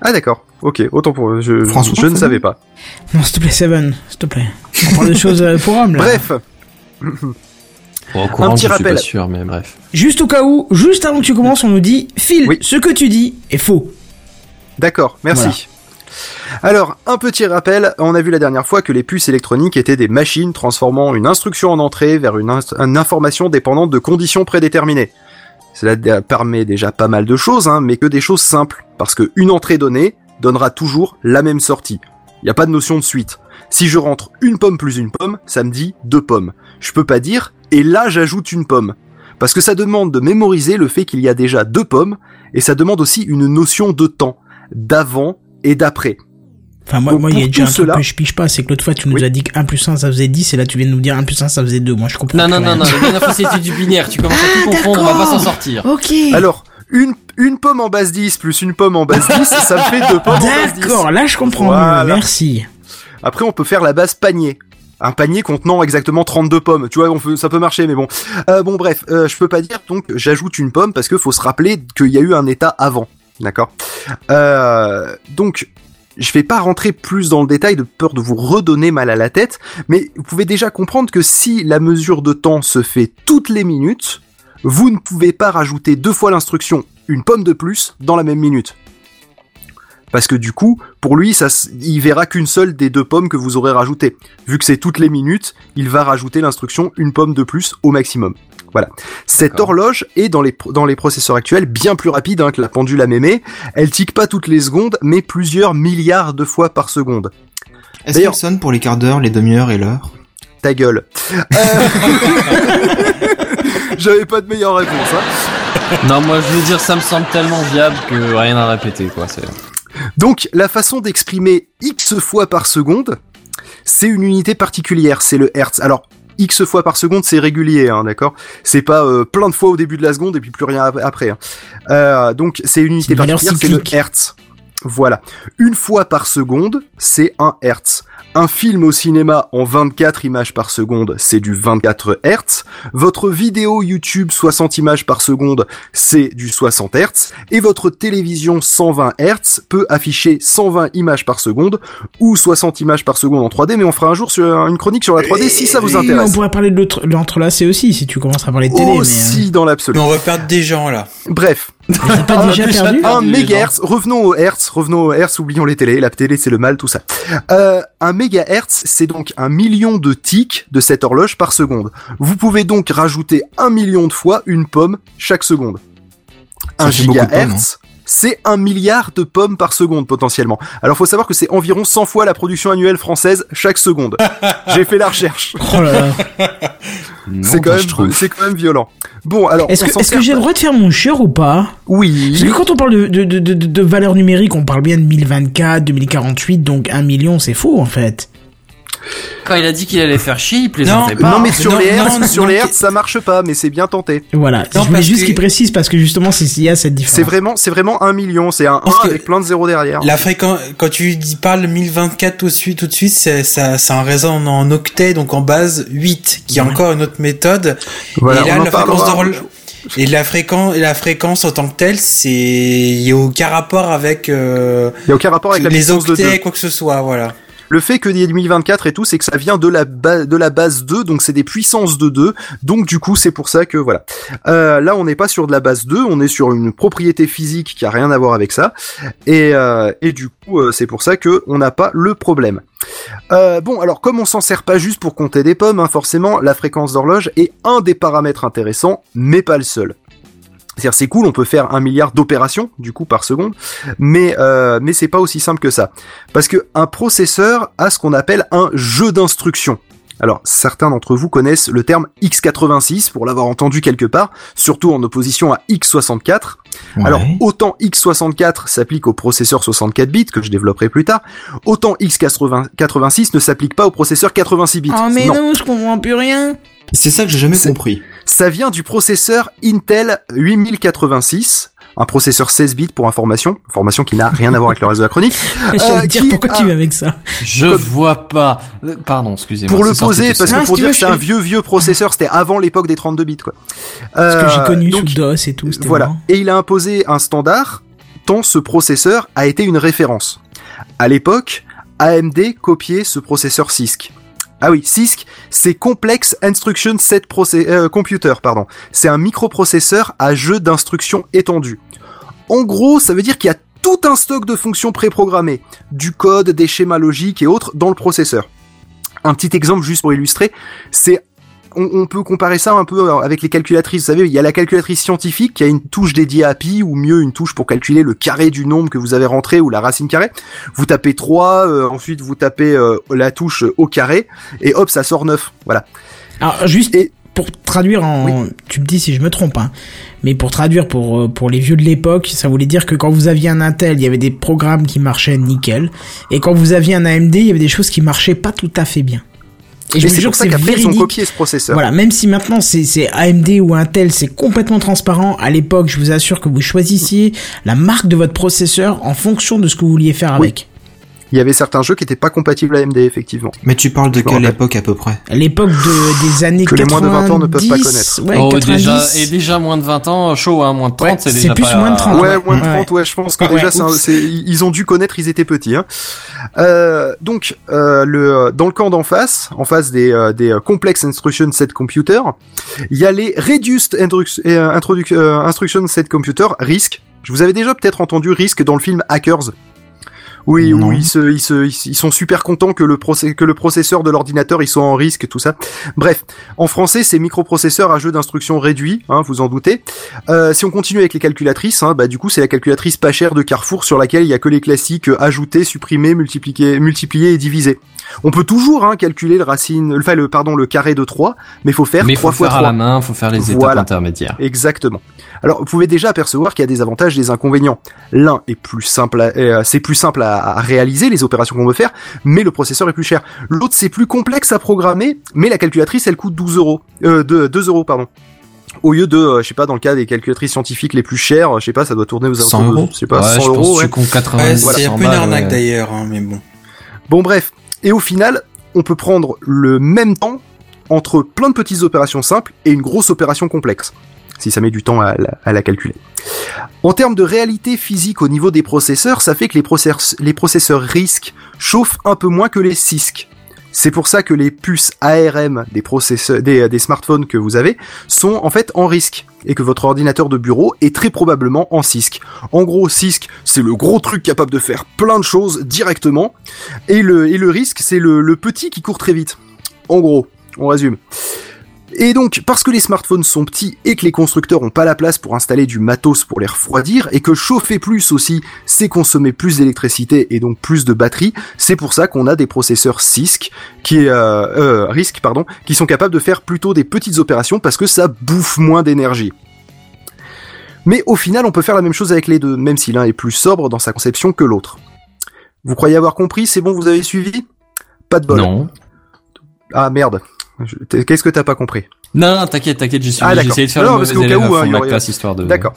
Ah d'accord, ok, autant pour eux, je, François, je ne savais pas. Non, s'il te plaît, Seven, s'il te plaît. On parle de choses euh, pour hommes, là. Bref, Bon, courant, petit je suis rappel. pas sûr, mais bref. Juste au cas où, juste avant que tu commences, on nous dit Phil, Oui. ce que tu dis est faux. d'accord, merci. Alors, un petit rappel, on a vu la dernière fois que les puces électroniques étaient des machines transformant une instruction en entrée vers une, information dépendante de conditions prédéterminées. Cela permet déjà pas mal de choses, hein, mais que des choses simples, parce que une entrée donnée donnera toujours la même sortie. Il n'y a pas de notion de suite. Si je rentre une pomme plus une pomme, ça me dit deux pommes. Je peux pas dire et là j'ajoute une pomme. Parce que ça demande de mémoriser le fait qu'il y a déjà deux pommes, et ça demande aussi une notion de temps, d'avant et d'après. Enfin, moi, Donc, moi, il y a déjà un tout truc cela- que je pige pas, c'est que l'autre fois, tu nous Oui. as dit que 1 plus 1 ça faisait 10, et là, tu viens de nous dire 1 plus 1 ça faisait 2. Moi, je comprends Non, plus non, non, rien. non, la dernière fois c'était du binaire, tu commences à tout confondre, on va pas s'en sortir. Ok. Alors, une, une pomme en base 10 plus une pomme en base 10, ça me fait deux pommes en base 10. D'accord, là, je comprends Voilà. mieux. Merci. Après, on peut faire la base panier. Un panier contenant exactement 32 pommes. Tu vois, ça peut marcher, mais bon. Euh, bon, bref, euh, je peux pas dire, donc j'ajoute une pomme parce que faut se rappeler qu'il y a eu un état avant. D'accord? Euh, Donc, je vais pas rentrer plus dans le détail de peur de vous redonner mal à la tête, mais vous pouvez déjà comprendre que si la mesure de temps se fait toutes les minutes, vous ne pouvez pas rajouter deux fois l'instruction une pomme de plus dans la même minute. Parce que du coup, pour lui, ça, il verra qu'une seule des deux pommes que vous aurez rajoutées. Vu que c'est toutes les minutes, il va rajouter l'instruction une pomme de plus au maximum. Voilà. Cette horloge est dans les, pro- dans les processeurs actuels bien plus rapide hein, que la pendule à mémé. Elle tique pas toutes les secondes, mais plusieurs milliards de fois par seconde. Est-ce qu'elle sonne pour les quarts d'heure, les demi-heures et l'heure? Ta gueule. Euh, J'avais pas de meilleure réponse. Hein. Non, moi je veux dire, ça me semble tellement viable que rien à répéter, quoi. C'est... Donc, la façon d'exprimer x fois par seconde, c'est une unité particulière, c'est le hertz. Alors, x fois par seconde, c'est régulier, hein, d'accord? C'est pas euh, plein de fois au début de la seconde et puis plus rien ap- après. hein. Euh, donc, c'est une unité particulière, c'est le hertz. Voilà. Une fois par seconde, c'est un hertz. Un film au cinéma en 24 images par seconde, c'est du 24 hertz. Votre vidéo YouTube 60 images par seconde, c'est du 60 hertz. Et votre télévision 120 hertz peut afficher 120 images par seconde ou 60 images par seconde en 3D, mais on fera un jour sur une chronique sur la 3D si ça vous Et On intéresse. pourrait parler de l'entrelacé aussi, si tu commences à parler de télé. mais, euh, Aussi dans l'absolu. Mais on va perdre des gens là. Bref, T'as pas Ah, déjà déjà perdu perdu. un mégahertz, revenons au hertz, revenons au hertz, oublions les télés, la télé c'est le mal, tout ça. Euh, un mégahertz, c'est donc un million de tics de cette horloge par seconde. Vous pouvez donc rajouter un million de fois une pomme chaque seconde. Ça Un fait beaucoup de pommes, hein. gigahertz, c'est un milliard de pommes par seconde potentiellement. Alors faut savoir que c'est environ 100 fois la production annuelle française chaque seconde. J'ai fait la recherche. Oh là là. C'est quand même, c'est quand même violent. Bon, alors. Est-ce que, j'ai le droit de faire mon chieur ou pas? Parce Oui. que quand on parle de, de, de, de, de valeur numérique, on parle bien de 1024, 2048, donc 1 million, c'est faux en fait. Quand il a dit qu'il allait faire chier, il plaisantait Non, pas. Non mais sur non, les hertz, non, sur non, les hertz, ça marche pas, mais c'est bien tenté. Voilà. Non, je voulais juste qu'il précise parce que justement, il y a cette différence. C'est vraiment, c'est vraiment un million, c'est un 1 Parce que- avec plein de zéros derrière. La fréquence, quand tu dis- parles 1024 tout de suite, tout de suite, c'est, ça, ça en résonne en octet, donc en base 8, qui est encore une autre méthode. Voilà, et là, on en la fréquence d'horloge, et la fréquence, et la fréquence en tant que telle, c'est, il y a aucun rapport avec, euh, Il y a aucun rapport avec la les puissance de 2. octets, quoi que ce soit, voilà. Le fait que des 1024 et tout, c'est que ça vient de la, de la base 2, donc c'est des puissances de 2, donc du coup c'est pour ça que voilà. Euh, là on n'est pas sur de la base 2, on est sur une propriété physique qui a rien à voir avec ça, et, euh, et du coup euh, c'est pour ça que on n'a pas le problème. Bon alors comme on s'en sert pas juste pour compter des pommes, hein, forcément la fréquence d'horloge est un des paramètres intéressants, mais pas le seul. C'est-à-dire c'est cool, on peut faire un milliard d'opérations du coup par seconde, mais euh, mais c'est pas aussi simple que ça, parce que un processeur a ce qu'on appelle un jeu d'instructions. Alors certains d'entre vous connaissent le terme x86 pour l'avoir entendu quelque part, surtout en opposition à x64. Alors autant x64 s'applique au processeur 64 bits que je développerai plus tard, autant x86 ne s'applique pas au processeur 86 bits. Oh mais non. non, je comprends plus rien. C'est ça que j'ai jamais compris. Ça vient du processeur Intel 8086, un processeur 16 bits pour information, information qui n'a rien à voir avec le reste de la chronique. J'allais Euh, dire qui pourquoi a- tu vas avec ça. Je vois pas. Euh, Pardon, excusez-moi. Pour le poser, parce que Ah, pour dire que c'est je- un vieux vieux processeur, c'était avant l'époque des 32 bits quoi. Parce que j'ai Euh, connu donc, sous DOS et tout. c'était Voilà. marrant. Et il a imposé un standard tant ce processeur a été une référence. À l'époque, AMD copiait ce processeur CISC. Ah oui, CISC, c'est Complex Instruction Set euh, Computer, pardon. C'est un microprocesseur à jeu d'instructions étendu. En gros, ça veut dire qu'il y a tout un stock de fonctions préprogrammées, du code, des schémas logiques et autres dans le processeur. Un petit exemple juste pour illustrer, c'est on, on peut comparer ça un peu avec les calculatrices. Vous savez, il y a la calculatrice scientifique qui a une touche dédiée à pi ou mieux une touche pour calculer le carré du nombre que vous avez rentré ou la racine carrée. Vous tapez 3, euh, ensuite vous tapez euh, la touche au carré et hop, ça sort 9. Voilà. Alors juste Et- pour traduire en, tu me dis si je me trompe, hein, mais pour traduire pour euh, pour les vieux de l'époque, ça voulait dire que quand vous aviez un Intel, il y avait des programmes qui marchaient nickel, et quand vous aviez un AMD, il y avait des choses qui marchaient pas tout à fait bien. Et je Et c'est pour que ça c'est qu'après ils ont véridique. copié ce processeur. Voilà, même si maintenant c'est c'est AMD ou Intel, c'est complètement transparent. À l'époque, je vous assure que vous choisissiez la marque de votre processeur en fonction de ce que vous vouliez faire Oui. avec. Il y avait certains jeux qui étaient pas compatibles AMD effectivement. Mais tu parles de quelle époque à peu près? À l'époque de, des années Que les 90, moins de 20 ans ne peuvent pas connaître. Ouais, oh, 90. déjà, et déjà moins de 20 ans, chaud, hein, moins de 30, Ouais, c'est c'est déjà plus pas- moins de 30. Ouais, ouais. moins de Ouais. 30, ouais, je pense que Ouais, déjà, un- ils ont dû connaître, ils étaient petits. Hein. Euh, donc, euh, le, dans le camp d'en face, en face des, euh, des Complex Instruction Set Computer, il y a les Reduced euh, euh, Instruction Set Computer, RISC. Je vous avais déjà peut-être entendu RISC dans le film Hackers. Oui, Non. où ils, se, ils, se, ils, sont super contents que le, procé- que le processeur de l'ordinateur ils soit en risque, tout ça. Bref, en français, c'est microprocesseur à jeu d'instruction réduit, hein, vous en doutez. Euh, si on continue avec les calculatrices, hein, bah du coup c'est la calculatrice pas chère de Carrefour sur laquelle il y a que les classiques ajouter, supprimer, multiplier, multiplier et diviser. On peut toujours hein, calculer le racine, le, enfin, le pardon le carré de 3, mais il faut faire Mais 3 faut fois faire 3. à la main, faut faire les étapes Voilà. intermédiaires. Exactement. Alors, vous pouvez déjà apercevoir qu'il y a des avantages et des inconvénients. L'un est plus simple, à- euh, c'est plus simple à, à réaliser les opérations qu'on veut faire, mais le processeur est plus cher. L'autre c'est plus complexe à programmer, mais la calculatrice elle coûte 12 euros, euh, de 2 euros pardon. Au lieu de, euh, je sais pas, dans le cas des calculatrices scientifiques les plus chères, je sais pas, ça doit tourner aux 100 alentours de, euros je sais pas, ouais, 100 je pense euros. ouais. tu comptes 80 Ouais, voilà, c'est un 100 peu une arnaque ouais. d'ailleurs, hein, mais bon. Bon bref, et au final, on peut prendre le même temps entre plein de petites opérations simples et une grosse opération complexe, si ça met du temps à la, calculer. En termes de réalité physique au niveau des processeurs, ça fait que les processeurs RISC chauffent un peu moins que les CISC. C'est pour ça que les puces ARM des, processeurs, des, smartphones que vous avez sont en fait en RISC et que votre ordinateur de bureau est très probablement en CISC. En gros, CISC, c'est le gros truc capable de faire plein de choses directement et le, et le RISC, c'est le, le petit qui court très vite. En gros, on résume. Et donc, parce que les smartphones sont petits et que les constructeurs ont pas la place pour installer du matos pour les refroidir, et que chauffer plus aussi, c'est consommer plus d'électricité et donc plus de batterie, c'est pour ça qu'on a des processeurs CISC, qui euh, euh, RISC, pardon, qui sont capables de faire plutôt des petites opérations parce que ça bouffe moins d'énergie. Mais au final, on peut faire la même chose avec les deux, même si l'un est plus sobre dans sa conception que l'autre. Vous croyez avoir compris C'est bon, vous avez suivi? Pas de bol. Non. Ah merde. Je- Qu'est-ce que t'as pas compris Non, non, t'inquiète, t'inquiète, Ah, suivi. d'accord. J'ai essayé de faire Non, le parce mauvais élève où, hein, la aurait- histoire de... D'accord.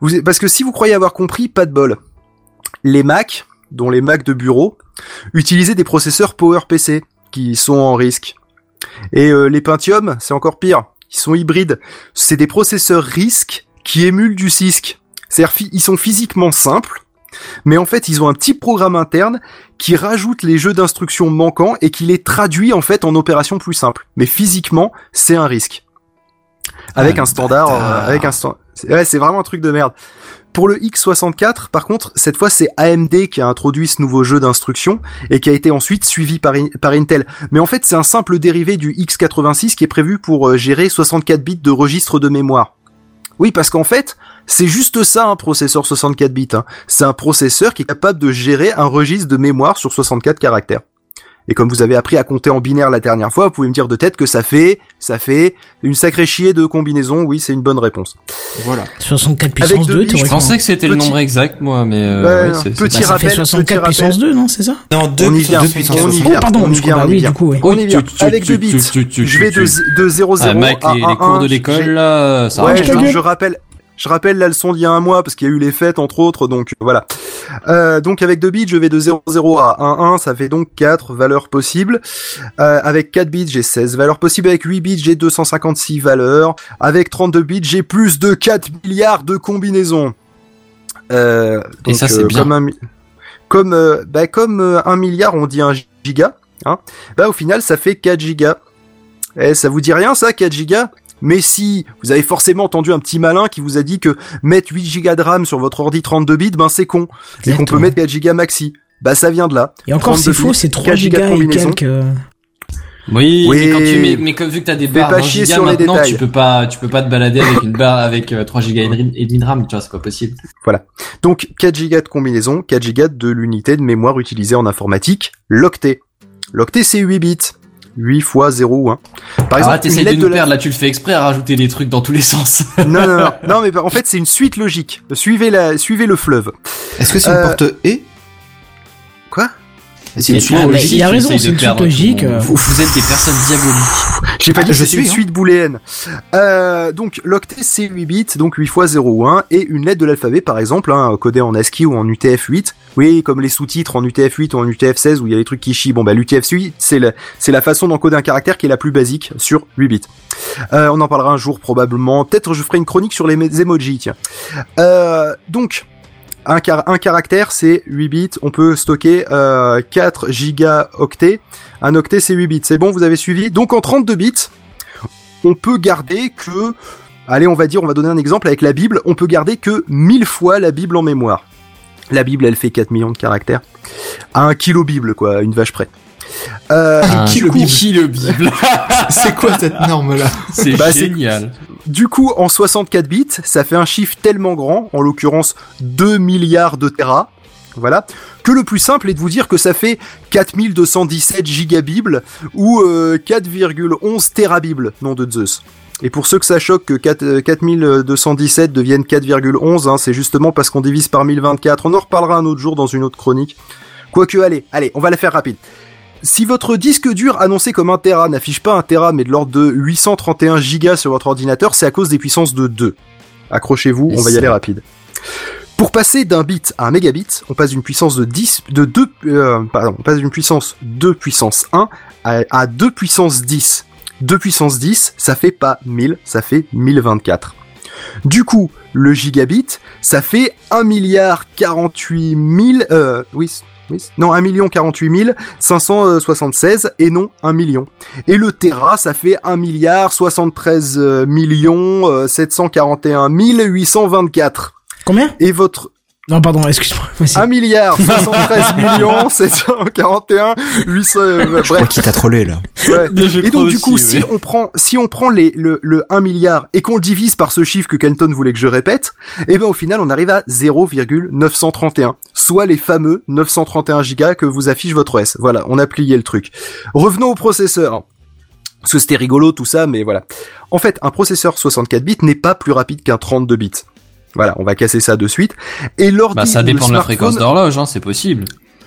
Vous, parce que si vous croyez avoir compris, pas de bol. Les Mac, dont les Mac de bureau, utilisaient des processeurs PowerPC qui sont en risque. Et euh, les Pentium, c'est encore pire. Ils sont hybrides. C'est des processeurs RISC qui émulent du CISC. C'est-à-dire, ils sont physiquement simples, mais en fait, ils ont un petit programme interne qui rajoute les jeux d'instructions manquants et qui les traduit en fait en opérations plus simples. Mais physiquement, c'est un risque. Avec Ah, un standard, euh, avec un standard. Ouais, c'est vraiment un truc de merde. Pour le X64, par contre, cette fois c'est AMD qui a introduit ce nouveau jeu d'instructions et qui a été ensuite suivi par, In- par Intel. Mais en fait, c'est un simple dérivé du X86 qui est prévu pour euh, gérer 64 bits de registre de mémoire. Oui, parce qu'en fait, c'est juste ça un processeur 64 bits. hein. C'est un processeur qui est capable de gérer un registre de mémoire sur 64 caractères. Et comme vous avez appris à compter en binaire la dernière fois, vous pouvez me dire de tête que ça fait, ça fait une sacrée chier de combinaisons. Oui, c'est une bonne réponse. Voilà. 64 Avec puissance deux 2, billes, je pensais que c'était le nombre exact, moi, mais... euh, Ouais, ouais, non, c'est- petit Bah, ça fait rappel, 64 petit rappel. puissance 2, non, c'est ça Non, deux on y vient, deux puissance on y soixante. vient, Oh, pardon, on y vient, on y oui, vient. du coup, ouais. On y vient. Tu- tu- Avec tu- deux bits. tu- tu- tu- Je vais de, de 0 0 Ah, mec, à les, 1 les cours de 1, l'école, ça Ouais, je rappelle, je rappelle la leçon d'il y a un mois parce qu'il y a eu les fêtes entre autres, donc voilà. Euh, donc avec 2 bits, je vais de 0 0 à 1 1, ça fait donc 4 valeurs possibles. Euh, avec 4 bits, j'ai 16 valeurs possibles. Avec 8 bits, j'ai 256 valeurs. Avec 32 bits, j'ai plus de 4 milliards de combinaisons. Euh, donc, ça, c'est euh, bien. Comme un, mi- comme, euh, bah, comme euh, un milliard, on dit un giga. Hein, bah au final, ça fait 4 gigas. Eh, ça vous dit rien ça, 4 gigas? Mais si, vous avez forcément entendu un petit malin qui vous a dit que mettre 8 Go de RAM sur votre ordi 32 bits, ben c'est con. Et qu'on peut Exactement. mettre 4 Go maxi. Bah ça vient de là. Et encore, 32 c'est faux, c'est 3 4 gigas de gigas et combinaison. quelques. euh, Oui, Oui. mais quand tu mets, mais comme vu que t'as des barres pas d'un chier giga sur les maintenant, détails. tu peux pas, tu peux pas te balader avec une barre avec euh, 3 giga et demi et demi de RAM, tu vois, c'est pas possible. Donc 4 Go de combinaison, 4 Go de l'unité de mémoire utilisée en informatique, l'octet. L'octet c'est 8 bits. 8 fois 0 ou 1. Par Ah, exemple, t'essayes une de nous de la... perdre, là, tu le fais exprès à rajouter des trucs dans tous les sens. Non, non, non. Non, mais en fait, c'est une suite logique. Suivez la, suivez le fleuve. Est-ce que c'est une Euh, porte E? C'est une suite Ah, mais logique. il a raison, c'est de une suite perdre logique, euh. Vous, vous êtes des personnes diaboliques. J'ai pas dit Ah, que je suis, une hein. suite booléenne. Euh, donc, l'octet, c'est 8 bits, donc 8 fois 0 ou 1, et une lettre de l'alphabet, par exemple, hein, codée en ASCII ou en UTF-8. Oui, comme les sous-titres en UTF-8 ou en UTF-16 où il y a des trucs qui chient. Bon, bah, l'UTF-8, c'est la, c'est la façon d'encoder un caractère qui est la plus basique sur 8 bits. Euh, on en parlera un jour probablement. Peut-être je ferai une chronique sur les emojis, tiens. Euh, donc, un, car- un caractère, c'est 8 bits. On peut stocker euh, 4 gigaoctets. Un octet, c'est 8 bits. C'est bon, vous avez suivi Donc, en 32 bits, on peut garder que... Allez, on va dire, on va donner un exemple avec la Bible. On peut garder que 1000 fois la Bible en mémoire. La Bible, elle fait 4 millions de caractères. À un kilo Bible, quoi, une vache près. Euh, coup- kilo Bible. C'est quoi cette norme-là C'est Bah, génial. Du coup, en 64 bits, ça fait un chiffre tellement grand, en l'occurrence 2 milliards de Tera, voilà, que le plus simple est de vous dire que ça fait 4217 gigabibles ou euh, 4,11 terabibles, nom de Zeus. Et pour ceux que ça choque que 4, euh, 4217 deviennent 4,11, hein, c'est justement parce qu'on divise par 1024. On en reparlera un autre jour dans une autre chronique. Quoique, allez, allez, on va la faire rapide. Si votre disque dur annoncé comme 1 Tera n'affiche pas 1 Tera mais de l'ordre de 831 gigas sur votre ordinateur, c'est à cause des puissances de 2. Accrochez-vous, on va y aller rapide. Pour passer d'un bit à un mégabit, on passe d'une puissance de 10, de 2, euh, pardon, on passe d'une puissance 2 puissance 1 à, à 2 puissance 10. 2 puissance 10, ça fait pas 1000, ça fait 1024. Du coup, le gigabit, ça fait 1 milliard 48 000, euh, oui, oui, non, 1 million 48 576 et non 1 million. Et le Tera, ça fait 1 milliard 73 euh, millions euh, 741 824. Combien? Et votre Non, pardon, excuse-moi. Vas-y. 1 milliard 73 millions 741 800 euh, Je crois bref. qu'il t'a trollé là. Ouais. Et donc du coup, aussi, si ouais. on prend si on prend les, le, le 1 milliard et qu'on le divise par ce chiffre que Kenton voulait que je répète, eh ben au final on arrive à 0,931, soit les fameux 931 gigas que vous affiche votre OS. Voilà, on a plié le truc. Revenons au processeur. Parce que c'était rigolo tout ça, mais voilà. En fait, un processeur 64 bits n'est pas plus rapide qu'un 32 bits. Voilà, on va casser ça de suite. Et l'ordi Bah, ça dépend de la fréquence d'horloge, hein, c'est possible.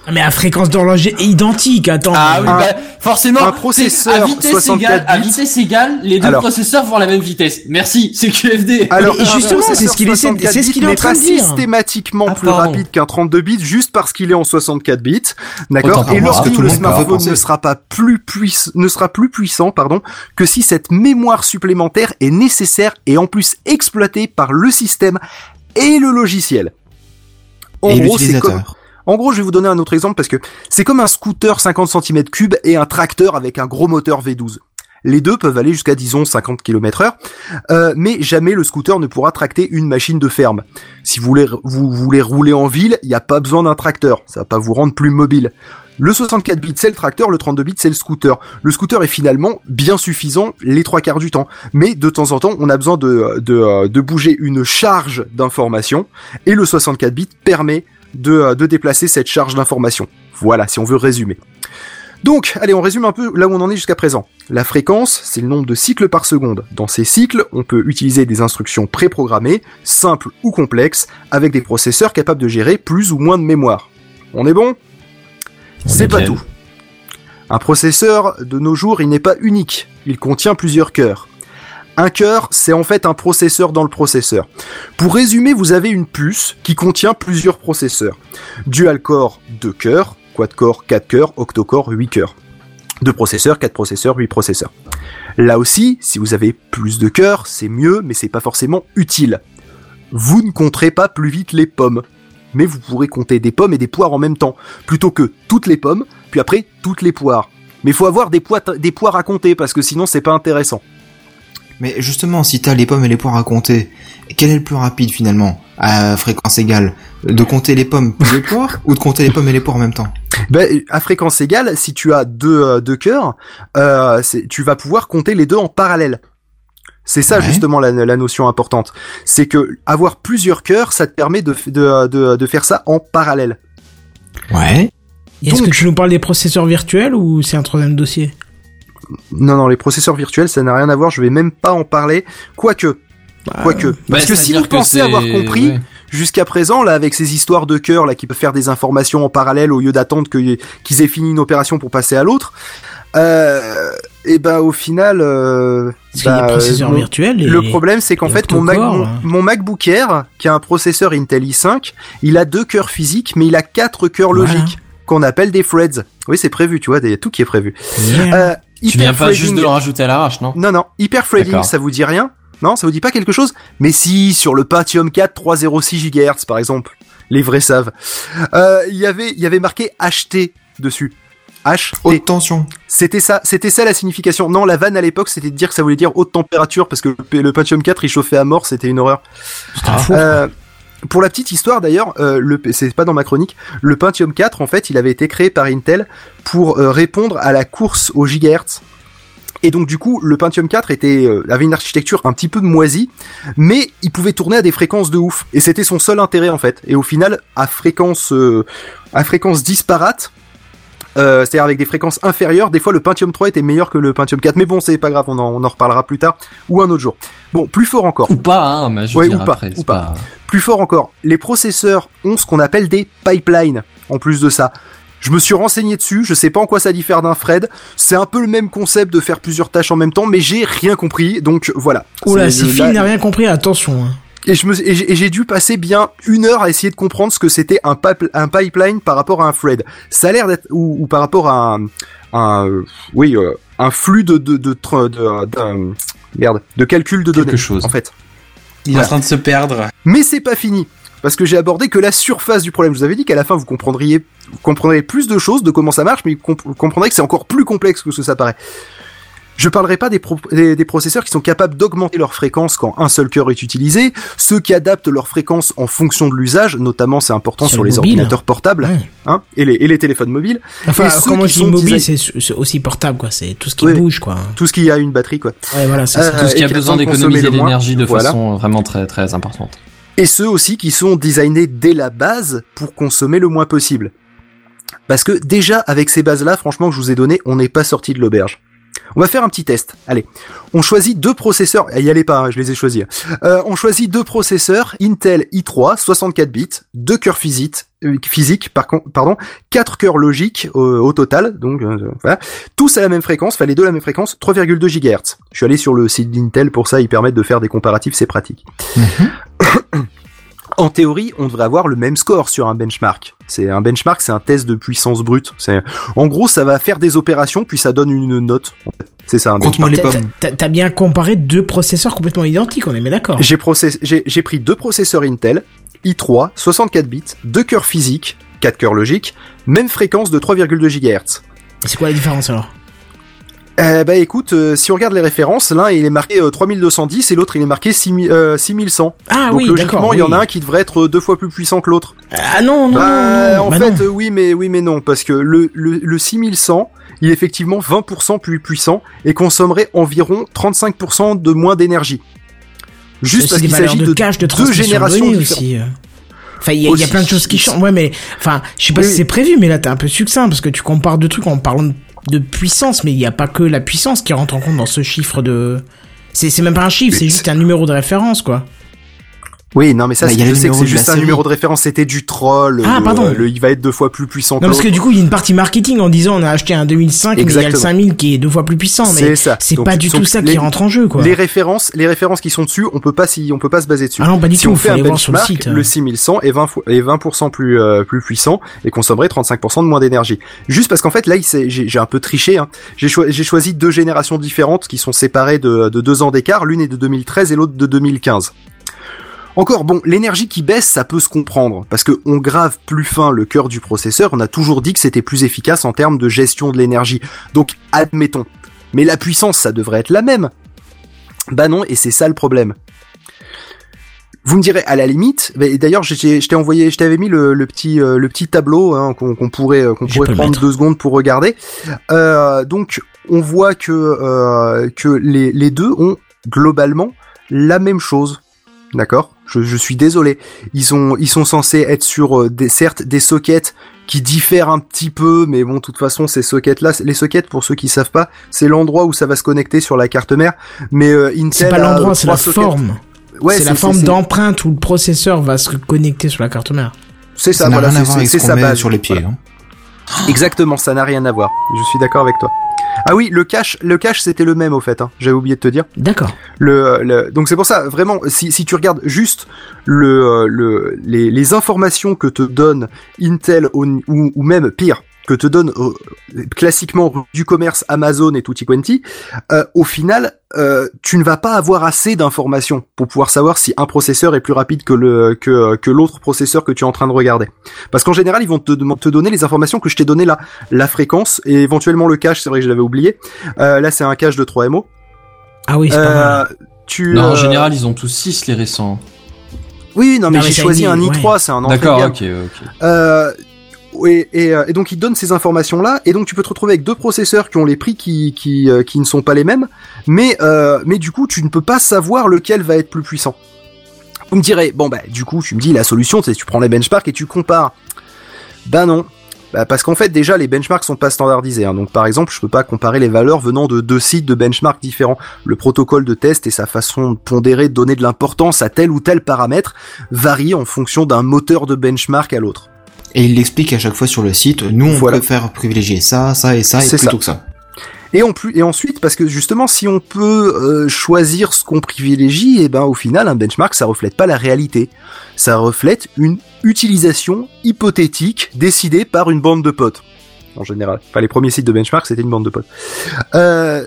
Ah, Mais la fréquence d'horloge est identique, attends. Ah oui, Un- bah, forcément. un processeur à vitesse 64 égale, à vitesse égale, les deux Alors. processeurs vont à la même vitesse. Merci, c'est QFD. Alors, un justement, c'est ce qu'il essaie- 64 c'est ce qu'il est en train de dire. systématiquement Ah, plus rapide qu'un 32 bits juste parce qu'il est en 64 bits. D'accord Et lorsque tout le smartphone ne sera pas plus puissant, ne sera plus puissant, pardon, que si cette mémoire supplémentaire est nécessaire et en plus exploitée par le système et le logiciel. En Et gros, c'est comme, l'utilisateur. En gros, je vais vous donner un autre exemple parce que c'est comme un scooter 50 cm3 et un tracteur avec un gros moteur V12. Les deux peuvent aller jusqu'à disons 50 km heure, euh, mais jamais le scooter ne pourra tracter une machine de ferme. Si vous voulez, vous voulez rouler en ville, il n'y a pas besoin d'un tracteur, ça va pas vous rendre plus mobile. Le 64 bits c'est le tracteur, le 32 bits c'est le scooter. Le scooter est finalement bien suffisant les trois quarts du temps, mais de temps en temps on a besoin de, de, de bouger une charge d'information, et le 64 bits permet de, euh, de déplacer cette charge d'information. Voilà, si on veut résumer. Donc, allez, on résume un peu là où on en est jusqu'à présent. La fréquence, c'est le nombre de cycles par seconde. Dans ces cycles, on peut utiliser des instructions préprogrammées, simples ou complexes, avec des processeurs capables de gérer plus ou moins de mémoire. On est bon? C'est pas tout. Un processeur, de nos jours, il n'est pas unique. Il contient plusieurs cœurs. Un cœur, c'est en fait un processeur dans le processeur. Pour résumer, vous avez une puce qui contient plusieurs processeurs. Dual core, 2 cœurs, quad core, 4 cœurs, octocore, 8 cœurs. 2 processeurs, 4 processeurs, 8 processeurs. Là aussi, si vous avez plus de cœurs, c'est mieux, mais c'est pas forcément utile. Vous ne compterez pas plus vite les pommes. Mais vous pourrez compter des pommes et des poires en même temps, plutôt que toutes les pommes, puis après toutes les poires. Mais faut avoir des, poires- des poires à compter, parce que sinon c'est pas intéressant. Mais justement, si t'as les pommes et les poires à compter, quel est le plus rapide finalement à fréquence égale De compter les pommes puis les poires ou de compter les pommes et les poires en même temps Ben, à fréquence égale, si tu as deux, euh, deux cœurs, euh, c'est- tu vas pouvoir compter les deux en parallèle. C'est ça Ouais. justement la, la notion importante. C'est que avoir plusieurs cœurs, ça te permet de, de, de, de faire ça en parallèle. Ouais. Est-ce que Donc- tu nous parles des processeurs virtuels ou c'est un troisième dossier? Non, non, les processeurs virtuels, ça n'a rien à voir. Je vais même pas en parler. Quoique, quoique, Bah, parce que si vous pensez avoir compris, ouais. jusqu'à présent, là, avec ces histoires de cœurs, là, qui peuvent faire des informations en parallèle au lieu d'attendre qu'ils aient fini une opération pour passer à l'autre, euh, et ben au final, euh, bah, des processeurs mon- virtuels et... le problème, c'est qu'en fait, mon, Mac- mon, hein. mon MacBook Air, qui a un processeur Intel i5, il a deux cœurs physiques, mais il a quatre cœurs Voilà. logiques qu'on appelle des threads. Oui, c'est prévu, tu vois, il y a tout qui est prévu. Yeah. Tu viens pas juste de le rajouter à l'arrache, non? Non, non, hyperthreading, D'accord. ça vous dit rien? Non, ça vous dit pas quelque chose? Mais si, sur le Pentium 4 306 GHz par exemple, les vrais savent. Euh, Il y avait, il y avait marqué HT dessus. HT. Haute tension. C'était ça, c'était ça la signification. Non, la vanne à l'époque, c'était de dire que ça voulait dire haute température parce que le, le Pentium 4 il chauffait à mort, c'était une horreur. C'est un four. Euh, pour la petite histoire d'ailleurs, euh, c'est pas dans ma chronique, le Pentium 4 en fait, il avait été créé par Intel pour euh, répondre à la course au gigahertz. Et donc du coup, le Pentium 4 était euh, avait une architecture un petit peu moisie, mais il pouvait tourner à des fréquences de ouf. Et c'était son seul intérêt en fait. Et au final, à fréquence à fréquence disparate, euh, c'est-à-dire avec des fréquences inférieures, des fois le Pentium 3 était meilleur que le Pentium 4. Mais bon, c'est pas grave, on en, on en reparlera plus tard ou un autre jour. Bon, plus fort encore. Ou pas, hein, mais je Ouais, ou pas, après, ou pas. Plus fort encore, les processeurs ont ce qu'on appelle des pipelines. En plus de ça, je me suis renseigné dessus. Je sais pas en quoi ça diffère d'un Fred. C'est un peu le même concept de faire plusieurs tâches en même temps, mais j'ai rien compris. Donc voilà. Oula, si Phil n'a rien compris, attention. hein. Et je me et j'ai dû passer bien une heure à essayer de comprendre ce que c'était un, pipe- un pipeline par rapport à un thread. Ça a l'air d'être ou, ou par rapport à un, un, euh, oui euh, un flux de de de, de, merde de calcul de Quelque données chose. en fait. Il est en train de se perdre. Mais c'est pas fini. Parce que j'ai abordé que la surface du problème. Je vous avais dit qu'à la fin, vous comprendriez, vous comprendrez plus de choses, de comment ça marche, mais vous comprendrez que c'est encore plus complexe que ce que ça paraît. Je parlerai pas des, pro- des, des processeurs qui sont capables d'augmenter leur fréquence quand un seul cœur est utilisé, ceux qui adaptent leur fréquence en fonction de l'usage, notamment c'est important Sur sur, le les mobile. ordinateurs portables, Ouais. hein, et les, et les téléphones mobiles, Enfin, Et ceux comment qui je dis sont mobile, design- c'est aussi portable, quoi. C'est tout ce qui Oui. bouge, quoi. tout ce qui a une batterie, quoi. Ouais, voilà, c'est Euh. Tout ce qui et a qui a besoin d'économiser l'énergie de Voilà. façon vraiment très très importante. et ceux aussi qui sont designés dès la base pour consommer le moins possible. Parce que déjà avec ces bases-là, franchement que je vous ai donné, on n'est pas sorti de l'auberge. On va faire un petit test. Allez, on choisit deux processeurs. Eh, Y allez pas, hein, je les ai choisis. Euh, on choisit deux processeurs Intel i3 64 bits, deux cœurs physiques, euh, par pardon, quatre cœurs logiques euh, au total. Donc euh, voilà, tous à la même fréquence, enfin les deux à la même fréquence, 3,2 GHz. Je suis allé sur le site d'Intel pour ça, ils permettent de faire des comparatifs, c'est pratique. En théorie, on devrait avoir le même score sur un benchmark. C'est un benchmark, c'est un test de puissance brute. C'est, en gros, ça va faire des opérations puis ça donne une note. C'est ça. Un Compte-moi les T'as- pommes. t'as- T'as bien comparé deux processeurs complètement identiques, on est bien d'accord. J'ai, process- j'ai, j'ai pris deux processeurs Intel, i3, 64 bits, deux cœurs physiques, 4 cœurs logiques, même fréquence de 3,2 GHz. C'est quoi la différence alors? Euh, bah écoute, euh, si on regarde les références, l'un il est marqué euh, 3210 et l'autre il est marqué 6000, euh, 6100. Ah Donc oui, logiquement, il y en oui. a un qui devrait être deux fois plus puissant que l'autre. Ah non, non, Bah, non, non. en bah fait, non. euh, oui, mais oui, mais non, parce que le, le, le 6100, il est effectivement 20% plus puissant et consommerait environ 35% de moins d'énergie. Juste parce qu'il s'agit de de deux de générations aussi. euh. Enfin, il y, a- y plein de choses qui changent. Ouais, mais enfin, je sais pas Oui, si c'est prévu, mais là t'es un peu succinct parce que tu compares deux trucs en parlant de, de puissance, mais il n'y a pas que la puissance qui rentre en compte dans ce chiffre de. C'est même pas un chiffre, c'est juste un numéro de référence, quoi. Oui, non, mais ça, Bah, je sais que c'est juste un série. numéro de référence, c'était du troll. Ah, le- pardon. le- il va être deux fois plus puissant que Non, parce que du coup, il y a une partie marketing en disant on a acheté un 2005, mais il y a le Exactement. 5000 qui est deux fois plus puissant. Mais C'est ça. c'est Donc, pas du tout ça les- qui rentre en jeu, quoi. Les références, les références qui sont dessus, on peut pas s'y, on peut pas se baser dessus. Ah non, pas du si tout, on fait un voir sur le benchmark, site. le 6100 est 20 fois, est 20% plus, euh, plus puissant et consommerait 35% de moins d'énergie. Juste parce qu'en fait, là, j'ai un peu triché, hein. J'ai choi- j'ai choisi deux générations différentes qui sont séparées de, de deux ans d'écart. L'une est de 2013 et l'autre de 2015. Encore, bon, l'énergie qui baisse, ça peut se comprendre, parce que on grave plus fin le cœur du processeur, on a toujours dit que c'était plus efficace en termes de gestion de l'énergie. Donc, admettons. Mais la puissance, ça devrait être la même. Bah non, et c'est ça le problème. Vous me direz à la limite, et d'ailleurs j'ai- je t'ai envoyé, je t'avais mis le, le petit euh, le petit tableau hein, qu'on pourrait euh, qu'on pourrait prendre deux secondes pour regarder. Euh, donc on voit que euh, que les les deux ont globalement la même chose, d'accord? Je, je suis désolé. Ils sont ils sont censés être sur euh, des certes des sockets qui diffèrent un petit peu, mais bon, de toute façon, ces sockets-là, les sockets, pour ceux qui savent pas, c'est l'endroit où ça va se connecter sur la carte mère. Mais euh, Intel C'est pas euh, l'endroit, c'est la sockets. forme. Ouais, c'est la forme d'empreinte où le processeur va se connecter sur la carte mère. C'est ça, Ça n'a voilà, rien à c'est- qu'on met base. sur les pieds. Voilà. hein. Exactement, ça n'a rien à voir. Je suis d'accord avec toi. Ah oui, le cache, le cache, c'était le même au fait. Hein. J'avais oublié de te dire. D'accord. Le, le- donc c'est pour ça, vraiment, si, si tu regardes juste le, euh, le, les, les informations que te donne Intel au- ou, ou même pire, que te donne euh, classiquement du commerce Amazon et tutti quanti, euh, au final, euh, tu ne vas pas avoir assez d'informations pour pouvoir savoir si un processeur est plus rapide que le que, que l'autre processeur que tu es en train de regarder. Parce qu'en général, ils vont te, te donner les informations que je t'ai donné là, la fréquence et éventuellement le cache. C'est vrai que je l'avais oublié. Euh, là, c'est un cache de 3 MO. Ah oui, c'est pas mal. Tu, Non, en général, ils ont tous 6 les récents. Oui, non, mais Non, mais j'ai choisi un un i- i3, c'est un entrée de D'accord, gamme. ok, ok. Euh, euh, et donc il donne ces informations là, et donc tu peux te retrouver avec deux processeurs qui ont les prix qui euh, ne sont pas les mêmes, mais euh, mais du coup tu ne peux pas savoir lequel va être plus puissant. Vous me direz bon bah du coup tu me dis la solution c'est tu prends les benchmarks et tu compares. Ben non. Bah, parce qu'en fait déjà les benchmarks sont pas standardisés. hein. Donc par exemple je peux pas comparer les valeurs venant de deux sites de benchmarks différents. Le protocole de test et sa façon de pondérer, de donner de l'importance à tel ou tel paramètre varie en fonction d'un moteur de benchmark à l'autre. Et il l'explique à chaque fois sur le site. Nous, on Voilà. préfère privilégier ça, ça et ça, et plutôt ça. que ça. Et en plus et ensuite parce que justement si on peut euh, choisir ce qu'on privilégie, et ben au final un benchmark ça reflète pas la réalité. Ça reflète une utilisation hypothétique décidée par une bande de potes en général. Enfin les premiers sites de benchmark c'était une bande de potes. Euh,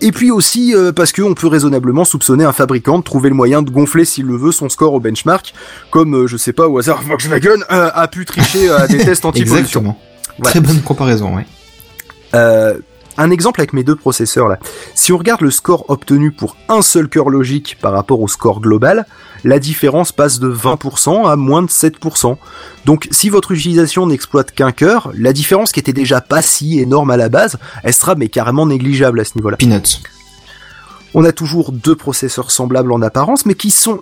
et puis aussi euh, parce qu'on peut raisonnablement soupçonner un fabricant de trouver le moyen de gonfler s'il le veut son score au benchmark, comme euh, je sais pas au hasard Volkswagen euh, a pu tricher à des tests anti-pollution. Exactement. Voilà. Très bonne comparaison, ouais. Euh, un exemple avec mes deux processeurs là. Si on regarde le score obtenu pour un seul cœur logique par rapport au score global, la différence passe de 20% à moins de 7%. Donc si votre utilisation n'exploite qu'un cœur, la différence qui était déjà pas si énorme à la base, elle sera mais carrément négligeable à ce niveau-là. Peanuts. On a toujours deux processeurs semblables en apparence, mais qui sont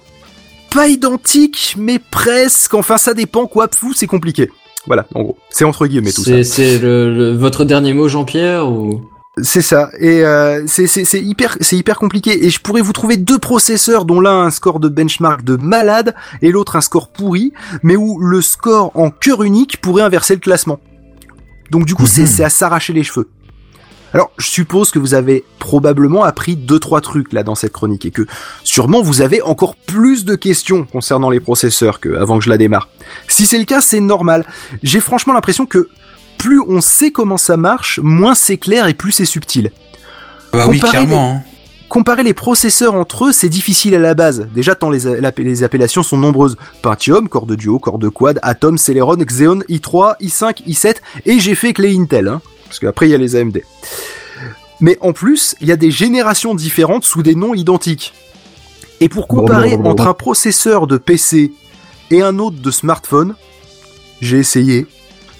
pas identiques, mais presque. Enfin, ça dépend quoi. Fou, c'est compliqué. Voilà, en gros, c'est entre guillemets tout ça. C'est c'est le, le- votre dernier mot, Jean-Pierre ou? C'est ça. Et euh, c'est c'est c'est hyper c'est hyper compliqué. Et je pourrais vous trouver deux processeurs dont l'un a un score de benchmark de malade et l'autre un score pourri, mais où le score en cœur unique pourrait inverser le classement. Donc du coup, c'est Mhm. c'est à s'arracher les cheveux. Alors, je suppose que vous avez probablement appris deux trois trucs là dans cette chronique et que sûrement vous avez encore plus de questions concernant les processeurs que avant que je la démarre. Si c'est le cas, c'est normal. J'ai franchement l'impression que plus on sait comment ça marche, moins c'est clair et plus c'est subtil. Bah oui, Comparé clairement. hein. Comparer les processeurs entre eux, c'est difficile à la base. Déjà, tant les, la- les appellations sont nombreuses. Pentium, corps de duo, corps de quad, Atom, Celeron, Xeon, i3, i5, i7, et j'ai fait que les Intel, hein, parce qu'après il y a les AMD. Mais en plus, il y a des générations différentes sous des noms identiques. Et pour comparer Blablabla. entre un processeur de PC et un autre de smartphone, j'ai essayé.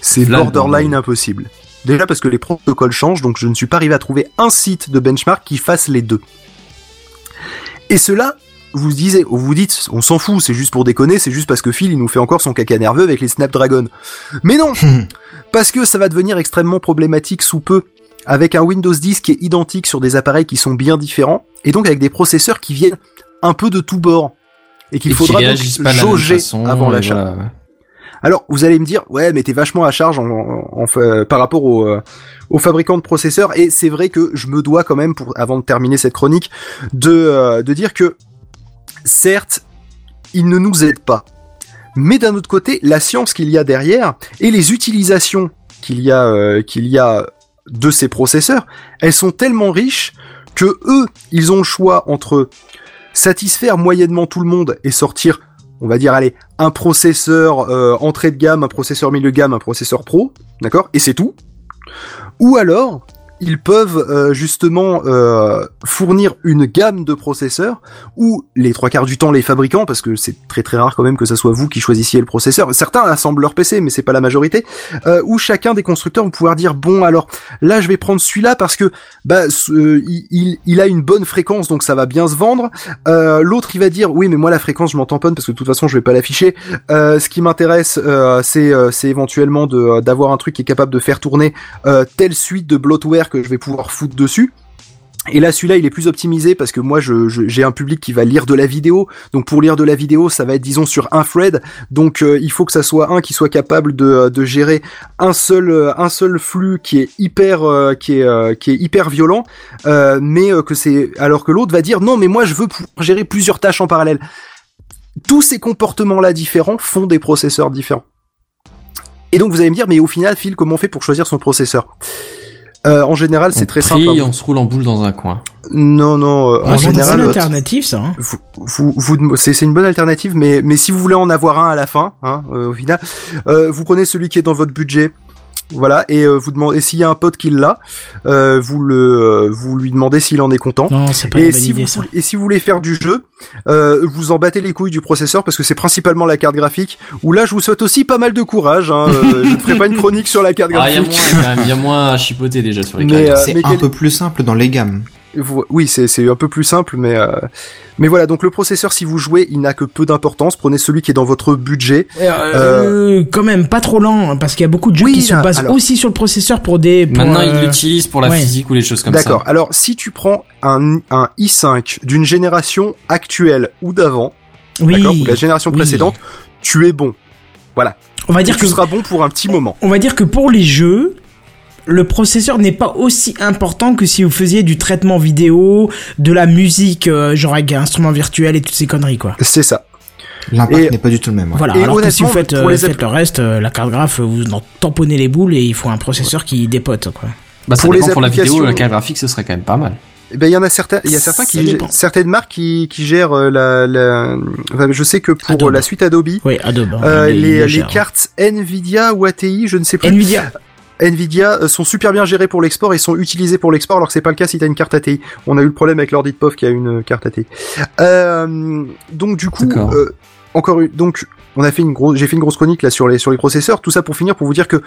C'est borderline impossible. Déjà parce que les protocoles changent, donc je ne suis pas arrivé à trouver un site de benchmark qui fasse les deux. Et cela, vous disiez, vous dites, on s'en fout, c'est juste pour déconner, c'est juste parce que Phil il nous fait encore son caca nerveux avec les Snapdragon. Mais non, parce que ça va devenir extrêmement problématique sous peu, avec un Windows 10 qui est identique sur des appareils qui sont bien différents, et donc avec des processeurs qui viennent un peu de tous bords, et qu'il faudra donc jauger façon, avant l'achat. voilà, ouais. Alors, vous allez me dire, ouais, mais t'es vachement à charge en, en- en fa- par rapport au, euh, aux fabricants de processeurs, et c'est vrai que je me dois quand même, pour, avant de terminer cette chronique, de, euh, de dire que, certes, ils ne nous aident pas. Mais d'un autre côté, la science qu'il y a derrière, et les utilisations qu'il y a, euh, y a de ces processeurs, elles sont tellement riches que eux, ils ont le choix entre satisfaire moyennement tout le monde et sortir on va dire allez un processeur euh, entrée de gamme, un processeur milieu de gamme, un processeur pro, d'accord, et c'est tout. Ou alors ils peuvent euh, justement euh, fournir une gamme de processeurs où les trois quarts du temps les fabricants, parce que c'est très très rare quand même que ce soit vous qui choisissiez le processeur. Certains assemblent leur PC, mais c'est pas la majorité. Euh, où chacun des constructeurs vont pouvoir dire bon alors là je vais prendre celui-là parce que bah euh, il, il, a une bonne fréquence donc ça va bien se vendre. Euh, L'autre il va dire oui mais moi la fréquence je m'en tamponne parce que de toute façon je vais pas l'afficher. Euh, ce qui m'intéresse c'est éventuellement de d'avoir un truc qui est capable de faire tourner telle suite de bloatware que je vais pouvoir foutre dessus. Et là, celui-là, il est plus optimisé parce que moi, j'ai un public qui va lire de la vidéo. Donc, pour lire de la vidéo, ça va être, disons, sur un thread. Donc, euh, il faut que ça soit un qui soit capable de, de gérer un seul, euh, un seul flux qui est hyper, euh, euh, violent. Euh, mais euh, que c'est, alors que l'autre va dire non, mais moi, je veux gérer plusieurs tâches en parallèle. Tous ces comportements-là différents font des processeurs différents. Et donc, vous allez me dire, mais au final, Phil, comment on fait pour choisir son processeur? Euh, En général, c'est très prie, simple. hein. on se roule en boule dans un coin. Non, non. euh, en c'est général, une euh, alternative, ça. hein. vous, vous, vous- c'est, c'est une bonne alternative, mais, mais si vous voulez en avoir un à la fin, hein, euh, au final, euh, vous prenez celui qui est dans votre budget. Voilà, et euh, vous demandez s'il y a un pote qui l'a, euh, vous le, euh, vous lui demandez s'il en est content. Non, c'est pas Et une si, idée, vous, ça. et si vous voulez faire du jeu, euh, vous en battez les couilles du processeur parce que c'est principalement la carte graphique. Où là, je vous souhaite aussi pas mal de courage. Hein, euh, je ne ferai pas une chronique sur la carte Ah, il y a graphique. moins, quand même, il y a moins à chipoter déjà sur les Mais, cartes. euh, C'est un quel- peu plus simple dans les gammes. Oui, c'est c'est un peu plus simple, mais euh, mais voilà. Donc le processeur, si vous jouez, il n'a que peu d'importance. Prenez celui qui est dans votre budget. Euh, quand même pas trop lent hein, parce qu'il y a beaucoup de jeux Oui, qui se basent alors- aussi sur le processeur pour des pour, Maintenant, euh, ils l'utilisent pour la ouais. physique ou les choses comme ça. D'accord. Alors si tu prends un un i5 d'une génération actuelle ou d'avant, oui d'accord, ou la génération oui. précédente, tu es bon. Voilà. on va dire tu que seras bon pour un petit moment. on va dire que pour les jeux le processeur n'est pas aussi important que si vous faisiez du traitement vidéo, de la musique, euh, genre avec un instrument virtuel et toutes ces conneries, quoi. C'est ça. L'impact n'est pas du tout le même. ouais. Voilà, Et alors que si vous faites, euh, les faites le reste, euh, la carte graphe, vous en tamponnez les boules et il faut un processeur qui dépote, quoi. Bah, ça Pour les pour la vidéo, la carte graphique, ce serait quand même pas mal. Eh ben il y en a certains, il y a certains Ça qui dépend. certaines marques qui qui gèrent la, la enfin, je sais que pour Adobe. la suite Adobe, Oui, Adobe. hein, euh, les, les cher. cartes Nvidia ou ATI, je ne sais plus. Nvidia. Nvidia euh, sont super bien gérées pour l'export et sont utilisées pour l'export alors que c'est pas le cas si t'as une carte ATI. On a eu le problème avec l'ordi de POF qui a une euh, carte ATI. Euh, donc du coup, euh, encore une, donc on a fait une grosse, j'ai fait une grosse chronique là sur les sur les processeurs. Tout ça pour finir pour vous dire que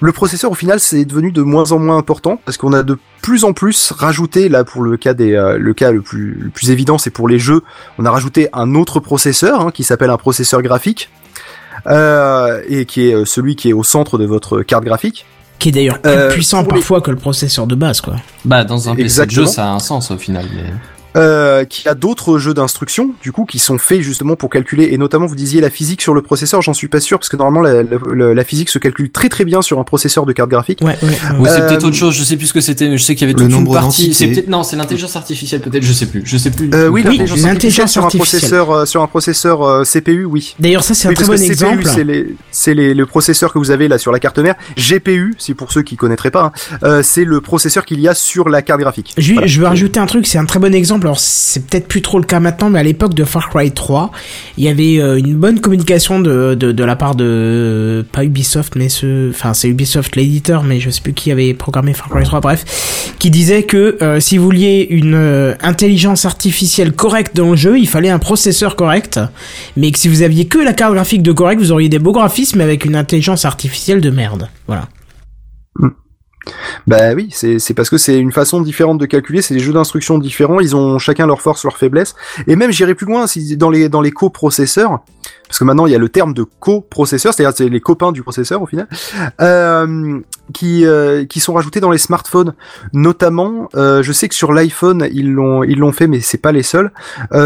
le processeur au final c'est devenu de moins en moins important parce qu'on a de plus en plus rajouté là pour le cas des euh, le cas le plus le plus évident c'est pour les jeux. On a rajouté un autre processeur hein, qui s'appelle un processeur graphique. Euh, et qui est celui qui est au centre de votre carte graphique. Qui est d'ailleurs plus Euh, puissant parfois que le processeur de base, quoi. Bah, dans un PC de jeu, ça a un sens au final. Mais... euh, qui a d'autres jeux d'instruction, du coup, qui sont faits justement pour calculer, et notamment vous disiez la physique sur le processeur, j'en suis pas sûr, parce que normalement la, la- la physique se calcule très très bien sur un processeur de carte graphique. Ouais, ouais. ouais. Ou c'est Euh, peut-être autre chose, je sais plus ce que c'était, mais je sais qu'il y avait toute une partie. C'est peut-être, non, c'est l'intelligence artificielle peut-être, je sais plus, je sais plus. Euh, oui, Oui, l'intelligence l'intelligence artificielle sur un processeur, euh, sur un processeur euh, CPU, oui. D'ailleurs, ça c'est un Oui, très parce bon exemple. CPU, c'est les, c'est les, le processeur que vous avez là sur la carte mère. GPU, c'est pour ceux qui connaîtraient pas, hein, euh, c'est le processeur qu'il y a sur la carte graphique. Je, Voilà. je veux rajouter un truc, c'est un très bon exemple. Alors c'est peut-être plus trop le cas maintenant, mais à l'époque de Far Cry 3, il y avait euh, une bonne communication de, de, la part de pas Ubisoft, mais ce, enfin c'est Ubisoft l'éditeur, mais je sais plus qui avait programmé Far Cry 3. Bref, qui disait que euh, si vous vouliez une euh, intelligence artificielle correcte dans le jeu, il fallait un processeur correct, mais que si vous aviez que la carte graphique de correct, vous auriez des beaux graphismes avec une intelligence artificielle de merde. Voilà. Bah oui, c'est parce que c'est une façon différente de calculer, c'est des jeux d'instructions différents, ils ont chacun leurs forces, leurs faiblesses. Et même j'irai plus loin, si dans les dans les coprocesseurs, parce que maintenant il y a le terme de coprocesseur, c'est-à-dire c'est les copains du processeur au final, euh, qui euh, qui sont rajoutés dans les smartphones. Notamment, euh, je sais que sur l'iPhone ils l'ont ils l'ont fait, mais c'est pas les seuls.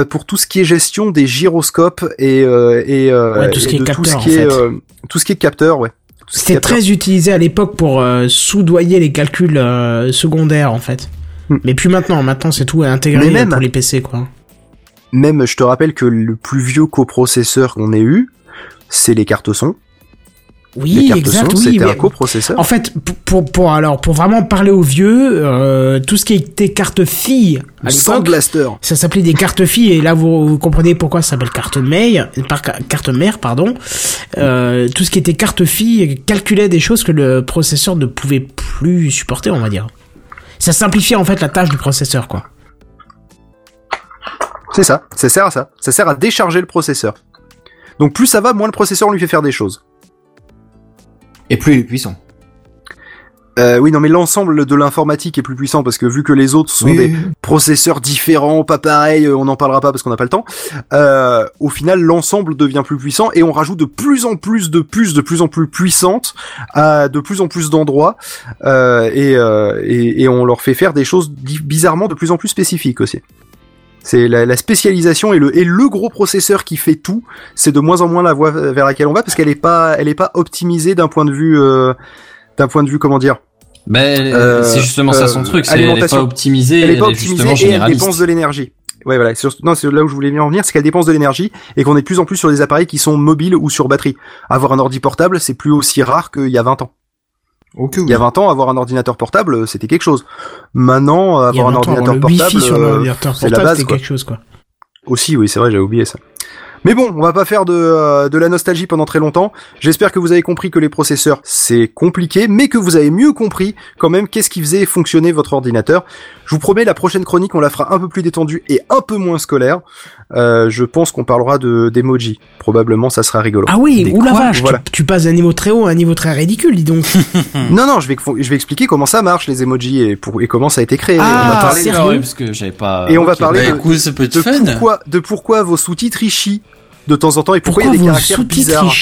pour tout ce qui est gestion des gyroscopes et et, Ouais, tout ce et qui est tout capteur, ce qui en est fait. tout ce qui est capteur, ouais. C'était très utilisé à l'époque pour euh, soudoyer les calculs euh, secondaires en fait. Hmm. Mais plus maintenant, maintenant c'est tout intégré même- pour les PC quoi. Même, je te rappelle que le plus vieux coprocesseur qu'on ait eu, c'est les cartes son. Oui, exact, son, oui. c'était mais- un coprocesseur. En fait, pour, pour, pour- alors pour vraiment parler aux vieux, euh, tout ce qui était carte fille à Sans blaster. ça s'appelait des cartes filles et là vous, vous comprenez pourquoi ça s'appelle carte mère, par carte mère pardon. Euh, tout ce qui était carte fille calculait des choses que le processeur ne pouvait plus supporter, on va dire. Ça simplifie en fait la tâche du processeur, quoi. C'est ça, ça sert à ça. Ça sert à décharger le processeur. Donc plus ça va, moins le processeur lui fait faire des choses. Et plus il est puissant. Euh, oui, non, mais l'ensemble de l'informatique est plus puissant parce que vu que les autres sont Oui, des processeurs différents, pas pareils, euh, on n'en parlera pas parce qu'on n'a pas le temps. Euh, au final, l'ensemble devient plus puissant et on rajoute de plus en plus de puces, de plus en plus puissantes, à de plus en plus d'endroits euh, et, et, et on leur fait faire des choses bizarrement de plus en plus spécifiques aussi. C'est la, la spécialisation et le, et le gros processeur qui fait tout, c'est de moins en moins la voie vers laquelle on va parce qu'elle est pas, elle est pas optimisée d'un point de vue, euh, d'un point de vue comment dire. Ben, Euh, c'est justement ça son euh, truc, c'est elle est alimentation. pas optimisée, elle est pas optimisée et elle dépense de l'énergie. Ouais, voilà. C'est- Non, c'est là où je voulais en venir, c'est qu'elle dépense de l'énergie et qu'on est de plus en plus sur des appareils qui sont mobiles ou sur batterie. Avoir un ordi portable, c'est plus aussi rare qu'il y a 20 ans. Il y a 20 ans, avoir un ordinateur portable, c'était quelque chose. Maintenant, a avoir un 20 ans, ordinateur le portable, Wi-Fi sur euh, la base, c'était quelque chose, quoi. Aussi, oui, c'est vrai, j'avais oublié ça. Mais bon, on va pas faire de, euh, de la nostalgie pendant très longtemps. J'espère que vous avez compris que les processeurs, c'est compliqué, mais que vous avez mieux compris quand même qu'est-ce qui faisait fonctionner votre ordinateur. Je vous promets, la prochaine chronique, on la fera un peu plus détendue et un peu moins scolaire. Euh, je pense qu'on parlera de d'emoji. Probablement, ça sera rigolo. Ah oui, oula quoi vache, Voilà. tu, tu passes d'un niveau très haut à un niveau très ridicule, dis donc. Non, non, je vais, je vais expliquer comment ça marche, les emojis, et, pour, et comment ça a été créé. Ah, on va parler, sérieux parce que j'avais pas. et on va parler Bah, de, écoute, ça peut être de fun. pourquoi, de pourquoi vos sous-titres de temps en temps et pourquoi, Pourquoi il y a des caractères sous-titres bizarres.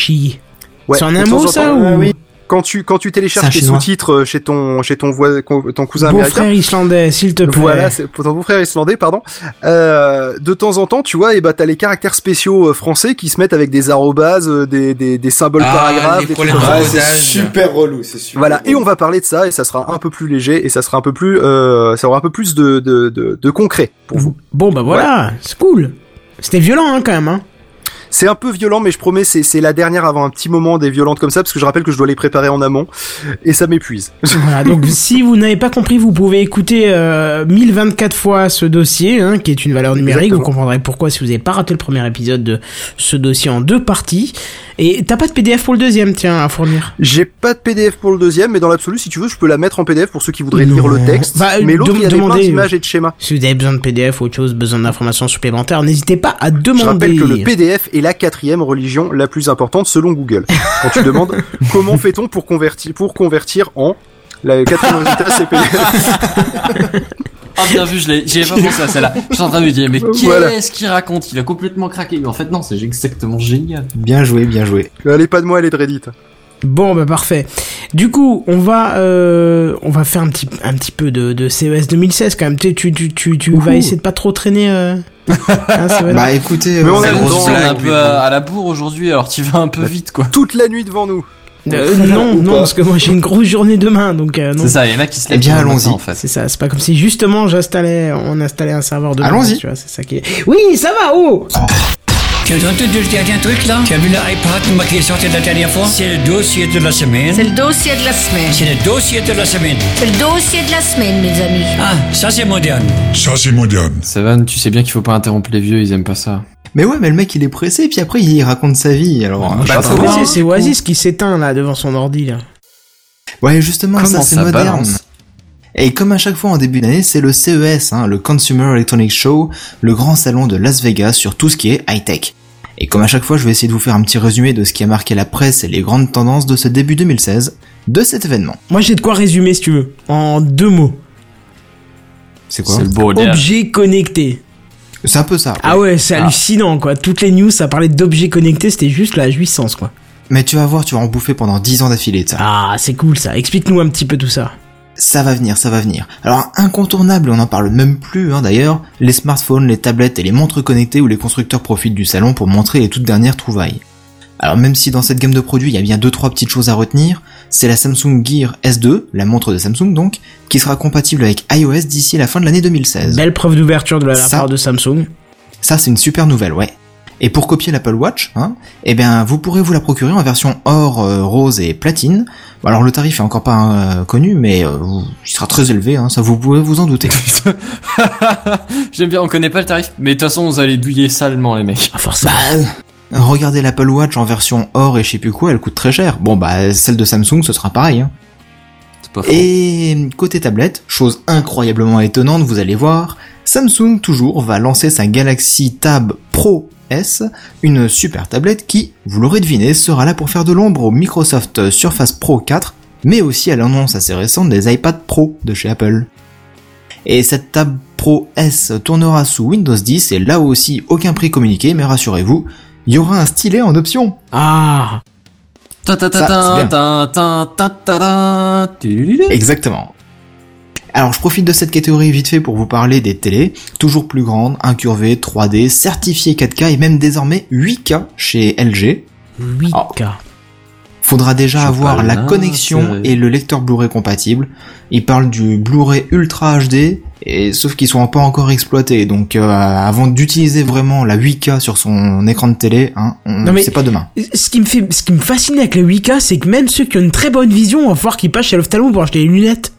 Ouais, C'est un mot, ça, ou- oui. Quand tu quand tu télécharges tes sous-titres euh, chez ton chez ton voisin ton cousin Beau américain. frère islandais, s'il te plaît. Voilà, c'est pour ton beau-frère islandais, pardon. Euh, de temps en temps, tu vois, et bah t'as les caractères spéciaux euh, français qui se mettent avec des arrobases, des, des, des symboles Ah, paragraphes, des problèmes c'est super relou, c'est super. Voilà, et on va parler de ça, et ça sera un peu plus léger, et ça sera un peu plus, euh, ça aura un peu plus de, de, de, de concret pour vous. Bon, bah voilà, c'est cool. C'était violent, hein, quand même, hein. C'est un peu violent, mais je promets, c'est c'est la dernière avant un petit moment des violentes comme ça, parce que je rappelle que je dois les préparer en amont, et ça m'épuise. Voilà, donc si vous n'avez pas compris, vous pouvez écouter euh, 1024 fois ce dossier, hein, qui est une valeur numérique. Exactement. Vous comprendrez pourquoi si vous n'avez pas raté le premier épisode de ce dossier en deux parties. Et t'as pas de PDF pour le deuxième, tiens, à fournir? J'ai pas de PDF pour le deuxième, mais dans l'absolu, si tu veux, je peux la mettre en PDF pour ceux qui voudraient Non. lire le texte. Bah, mais l'autre, il y a des d'images et de schémas. Si vous avez besoin de PDF ou autre chose, besoin d'informations supplémentaires, n'hésitez pas à demander. Je rappelle que le PDF est la quatrième religion la plus importante selon Google. Quand tu demandes comment fait-on pour convertir, pour convertir en la quatrième résultat, c'est PDF. Ah bien vu, je l'ai, j'y ai pas pensé à celle-là. Je suis en train de me dire, mais qu'est-ce Voilà. qu'il raconte? Il a complètement craqué. Mais en fait non, c'est exactement génial. Bien joué, bien joué. Elle est pas de moi, elle est de Reddit. Bon bah parfait. Du coup, on va euh, on va faire un petit un petit peu de, de CES 2016 quand même. Tu tu tu tu, tu vas essayer de pas trop traîner. Euh... CES Bah écoutez, Mais euh, on est On grosse dans- est un peu à, à la bourre aujourd'hui, alors tu vas un peu vite quoi. Toute la nuit devant nous. Euh, non Ou non pas. parce que moi j'ai une grosse journée demain donc euh, non. C'est ça, il y en a qui se Eh lèvent bien, le matin, allons-y. en fait. C'est ça, c'est pas comme si justement j'installais, on installait un serveur de Allons-y. Tu vois, c'est ça qui est. Oui, ça va, oh as entendu le dernier truc là Tu as vu l'iPad moi, qui est sorti la dernière fois? C'est le dossier de la semaine. C'est le dossier de la semaine. C'est le dossier de la semaine. C'est le dossier de la semaine, mes amis. Ah, ça c'est moderne. Ça, c'est moderne. Savan, tu sais bien qu'il faut pas interrompre les vieux, ils aiment pas ça. Mais ouais, mais le mec il est pressé, puis après il raconte sa vie. Alors, Bah, c'est Oasis qui s'éteint là devant son ordi là. Ouais, justement, ça c'est ça moderne. balance Et comme à chaque fois en début d'année, c'est le CES, hein, le Consumer Electronics Show, le grand salon de Las Vegas sur tout ce qui est high-tech. Et comme à chaque fois, je vais essayer de vous faire un petit résumé de ce qui a marqué la presse et les grandes tendances de ce début 2016 de cet événement. Moi j'ai de quoi résumer si tu veux, en deux mots. C'est quoi C'est. Objets connectés. C'est un peu ça. Ah ouais, c'est Ah. hallucinant quoi. Toutes les news ça parlait d'objets connectés, c'était juste la jouissance quoi. Mais tu vas voir, tu vas en bouffer pendant 10 ans d'affilée de ça. Ah, c'est cool ça. Explique-nous un petit peu tout ça. Ça va venir, ça va venir. Alors incontournable, on n'en parle même plus hein, d'ailleurs, les smartphones, les tablettes et les montres connectées où les constructeurs profitent du salon pour montrer les toutes dernières trouvailles. Alors même si dans cette gamme de produits il y a bien deux trois petites choses à retenir, c'est la Samsung Gear S2, la montre de Samsung donc, qui sera compatible avec iOS d'ici la fin de l'année 2016. Belle preuve d'ouverture de la Ça. part de Samsung. Ça c'est une super nouvelle, ouais. Et pour copier l'Apple Watch, hein, eh bien vous pourrez vous la procurer en version or, euh, rose et platine. Bon, alors le tarif est encore pas euh, connu, mais euh, il sera très élevé, hein, ça vous pouvez vous en douter. J'aime bien, on connaît pas le tarif, mais de toute façon, vous allez douiller salement les mecs. Ah, forcément. Bah, regardez l'Apple Watch en version or et je sais plus quoi, elle coûte très cher. Bon bah celle de Samsung ce sera pareil. Hein. pas faux. Et côté tablette, chose incroyablement étonnante, vous allez voir, Samsung toujours va lancer sa Galaxy Tab Pro S, une super tablette qui, vous l'aurez deviné, sera là pour faire de l'ombre au Microsoft Surface Pro 4, mais aussi à l'annonce assez récente des iPad Pro de chez Apple. Et cette Tab Pro S tournera sous Windows 10 et là aussi aucun prix communiqué, mais rassurez-vous, il y aura un stylet en option. Ah Ça. Exactement. Alors je profite de cette catégorie vite fait pour vous parler des télés, toujours plus grandes, incurvées, 3D, certifiées 4K et même désormais 8K chez LG. 8K. Faudra déjà Je avoir la là, connexion c'est- et le lecteur Blu-ray compatible. Il parle du Blu-ray Ultra HD, et sauf qu'ils sont pas encore exploités. Donc euh, avant d'utiliser vraiment la 8K sur son écran de télé, hein, on- c'est pas demain. Ce qui me fait, ce qui me fascine avec le 8K, c'est que même ceux qui ont une très bonne vision, vont falloir qu'ils passent chez l'ophtalmo pour acheter des lunettes.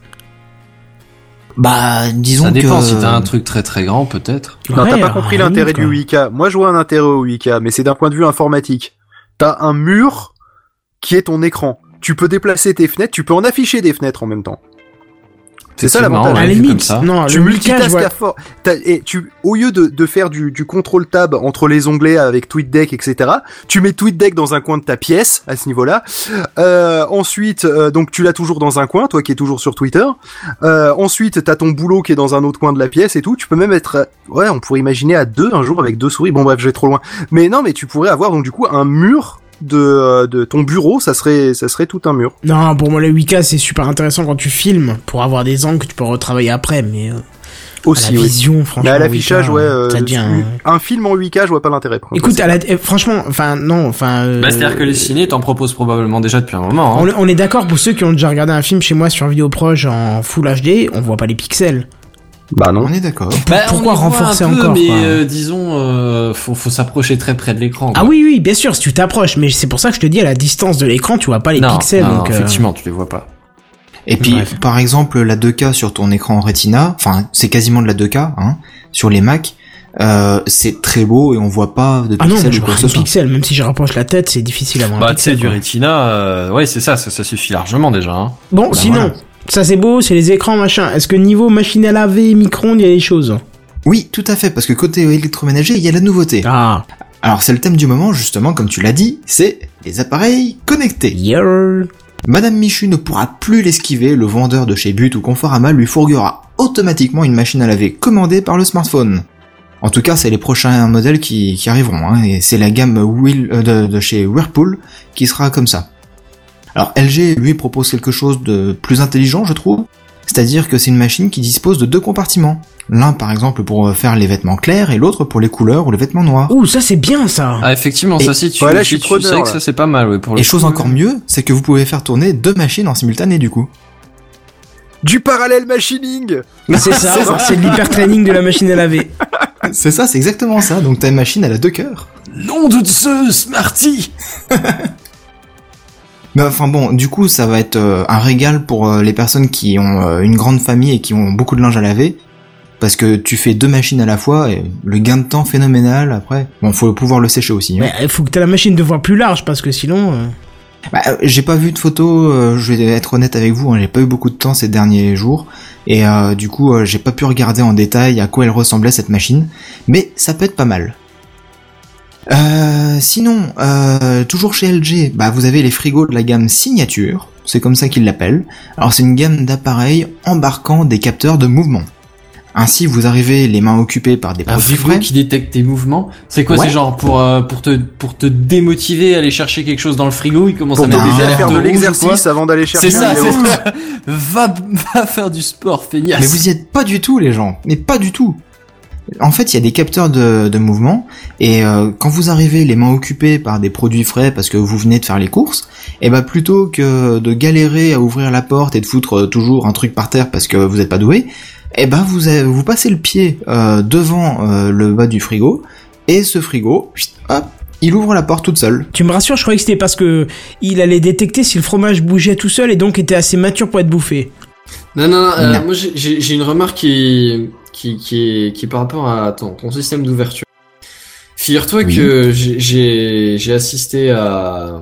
Bah disons Ça dépend que si t'as un truc très très grand peut-être. Non, t'as pas compris l'intérêt du 8K. Moi, je vois un intérêt au 8K, mais c'est d'un point de vue informatique. T'as un mur qui est ton écran. Tu peux déplacer tes fenêtres, tu peux en afficher des fenêtres en même temps. C'est ça l'avantage. à la limite, non, tu le 8K, je multitasques vois- à fort. T'as- Et tu, au lieu de, de faire du, du contrôle tab entre les onglets avec TweetDeck, etc., tu mets TweetDeck dans un coin de ta pièce à ce niveau-là. Euh, ensuite, euh, donc tu l'as toujours dans un coin, toi qui es toujours sur Twitter. Euh, ensuite, t'as ton boulot qui est dans un autre coin de la pièce et tout. Tu peux même être, ouais, on pourrait imaginer à deux un jour avec deux souris. Bon bref, je vais trop loin. Mais non, mais tu pourrais avoir donc du coup un mur de, euh, de ton bureau. Ça serait, ça serait tout un mur. Non, pour moi, le 8K, c'est super intéressant quand tu filmes, pour avoir des angles que tu peux retravailler après, mais euh, à Aussi, la oui. vision, franchement. Mais à l'affichage, 8K, ouais, euh, devient... un film en 8K, je vois pas l'intérêt. Écoute, à la... eh, franchement, enfin, non, enfin... euh, Bah, c'est-à-dire que les ciné t'en proposent probablement déjà depuis un moment. On, Hein. est- on est d'accord pour ceux qui ont déjà regardé un film chez moi sur Vidéoproche en Full HD, on voit pas les pixels. Bah non. on est d'accord. Bah, pourquoi renforcer un peu, encore, Mais quoi euh, disons, euh, faut, faut s'approcher très près de l'écran. Ah oui, oui, bien sûr, si tu t'approches, mais c'est pour ça que je te dis, à la distance de l'écran, tu vois pas les non, pixels. non, donc, euh, effectivement, tu les vois pas. Et puis, Bref. par exemple, la 2K sur ton écran Retina, enfin, c'est quasiment de la 2K, hein, sur les Mac, euh, c'est très beau et on voit pas de Ah non, pixels je ou quoi vois que ce un soit. pixel, même si je rapproche la tête, c'est difficile à voir Bah, tu sais, du. Retina, euh, ouais, c'est ça, ça, ça suffit largement déjà. Hein. Bon, Bah, sinon, voilà. Ça c'est beau, c'est les écrans, machin. Est-ce que niveau machine à laver, micro-ondes, il y a des choses Oui, tout à fait, parce que côté électroménager, il y a la nouveauté. Ah, Alors, c'est le thème du moment, justement, comme tu l'as dit, c'est les appareils connectés. yeah. Madame Michu ne pourra plus l'esquiver, le vendeur de chez But ou Conforama lui fourguera automatiquement une machine à laver commandée par le smartphone. En tout cas, c'est les prochains modèles qui, qui arriveront, hein, et c'est la gamme Will, euh, de, de chez Whirlpool qui sera comme ça. Alors LG, lui, propose quelque chose de plus intelligent, je trouve, c'est-à-dire que c'est une machine qui dispose de deux compartiments. L'un, par exemple, pour faire les vêtements clairs, et l'autre pour les couleurs ou les vêtements noirs. Ouh, ça c'est bien ça. Ah, effectivement, Et- ça, si tu, voilà, je si suis tu preneur, sais que là. ça, c'est pas mal, ouais, pour le Et chose coup. encore mieux, c'est que vous pouvez faire tourner deux machines en simultané du coup. Du parallèle machining C'est ça, c'est de l'hypertraining de la machine à laver. C'est ça, c'est exactement ça. Donc ta machine, elle a deux cœurs. Nom de Zeus, Marty Mais enfin bon, du coup, ça va être euh, un régal pour euh, les personnes qui ont euh, une grande famille et qui ont beaucoup de linge à laver. Parce que tu fais deux machines à la fois et le gain de temps phénoménal après. Bon, faut pouvoir le sécher aussi. hein. Mais il faut que t'aies la machine de voix plus large parce que sinon. euh, Bah, j'ai pas vu de photos, euh, je vais être honnête avec vous, hein, j'ai pas eu beaucoup de temps ces derniers jours. Et euh, du coup, euh, j'ai pas pu regarder en détail à quoi elle ressemblait cette machine. Mais ça peut être pas mal. Euh, sinon, euh, toujours chez LG, bah vous avez les frigos de la gamme Signature, c'est comme ça qu'ils l'appellent. Alors c'est une gamme d'appareils embarquant des capteurs de mouvement. Ainsi, vous arrivez les mains occupées par des Un produits frigo frais. qui détecte tes mouvements. C'est quoi Ouais. C'est genre pour euh, pour te pour te démotiver à aller chercher quelque chose dans le frigo, il commence Pour à mettre des alertes faire de l'exercice avant d'aller chercher C'est ça, c'est ça. Va va faire du sport, feignasse. Mais vous y êtes pas du tout, les gens. Mais pas du tout. En fait, il y a des capteurs de, de mouvement, et euh, quand vous arrivez les mains occupées par des produits frais parce que vous venez de faire les courses, et bah plutôt que de galérer à ouvrir la porte et de foutre euh, toujours un truc par terre parce que vous n'êtes pas doué, et ben vous avez- vous passez le pied euh, devant euh, le bas du frigo, et ce frigo, hop, il ouvre la porte toute seule. Tu me rassures, je croyais que c'était parce que il allait détecter si le fromage bougeait tout seul et donc était assez mature pour être bouffé. Non, non, non, euh, Non. moi j'ai- j'ai j'ai une remarque qui, qui, qui, est, qui est par rapport à ton, ton système d'ouverture. Figure-toi Oui. que j'ai- assisté à,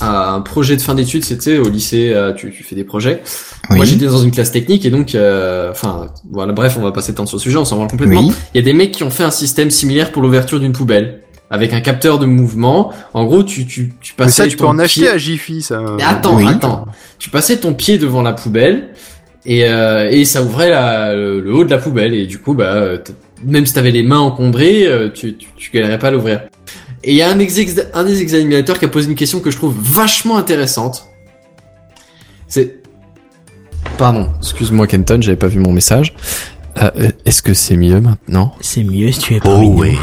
un projet de fin d'études, c'était au lycée, euh, tu, tu fais des projets. Oui. Moi, j'étais dans une classe technique et donc, euh, enfin, voilà, bref, on va pas s'étendre sur le sujet, on s'en va complètement. Oui. Il y a des mecs qui ont fait un système similaire pour l'ouverture d'une poubelle avec un capteur de mouvement. En gros, tu tu tu Mais passais ça, tu peux ton en acheter pied- à Jiffy, ça. Mais attends, Oui. attends. Tu passais ton pied devant la poubelle et euh, et ça ouvrait la, le, le haut de la poubelle et du coup, bah, même si t'avais les mains encombrées, euh, tu tu, tu galérais pas à l'ouvrir. Et il y a un, ex- un des examinateurs qui a posé une question que je trouve vachement intéressante. C'est... Pardon, excuse-moi Kenton, j'avais pas vu mon message. Euh, euh, Est-ce que c'est mieux maintenant? C'est mieux si tu es Oh parmi nous. ouais.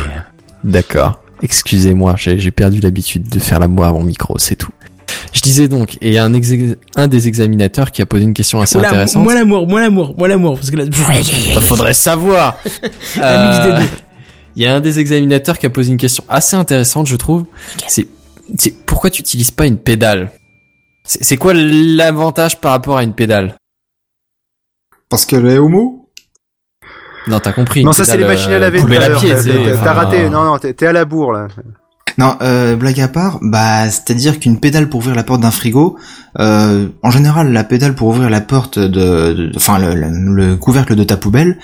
D'accord. Excusez-moi, j'ai j'ai perdu l'habitude de faire la voix à mon micro, c'est tout. Je disais donc, et il y a un, ex- un des examinateurs qui a posé une question assez Oula, intéressante. moi l'amour, moi l'amour, moi l'amour, parce que là, Bah, faudrait savoir. Euh. Il y a un des examinateurs qui a posé une question assez intéressante, je trouve. C'est, c'est pourquoi tu utilises pas une pédale? C'est quoi l'avantage par rapport à une pédale? Parce qu'elle est homo? Non, t'as compris. Non, ça c'est les machines à euh, laver. T'as- raté. Non, non, t'es à la bourre là. Non, euh, blague à part, bah c'est-à-dire qu'une pédale pour ouvrir la porte d'un frigo, euh, en général la pédale pour ouvrir la porte de, de- enfin le, le- le couvercle de ta poubelle,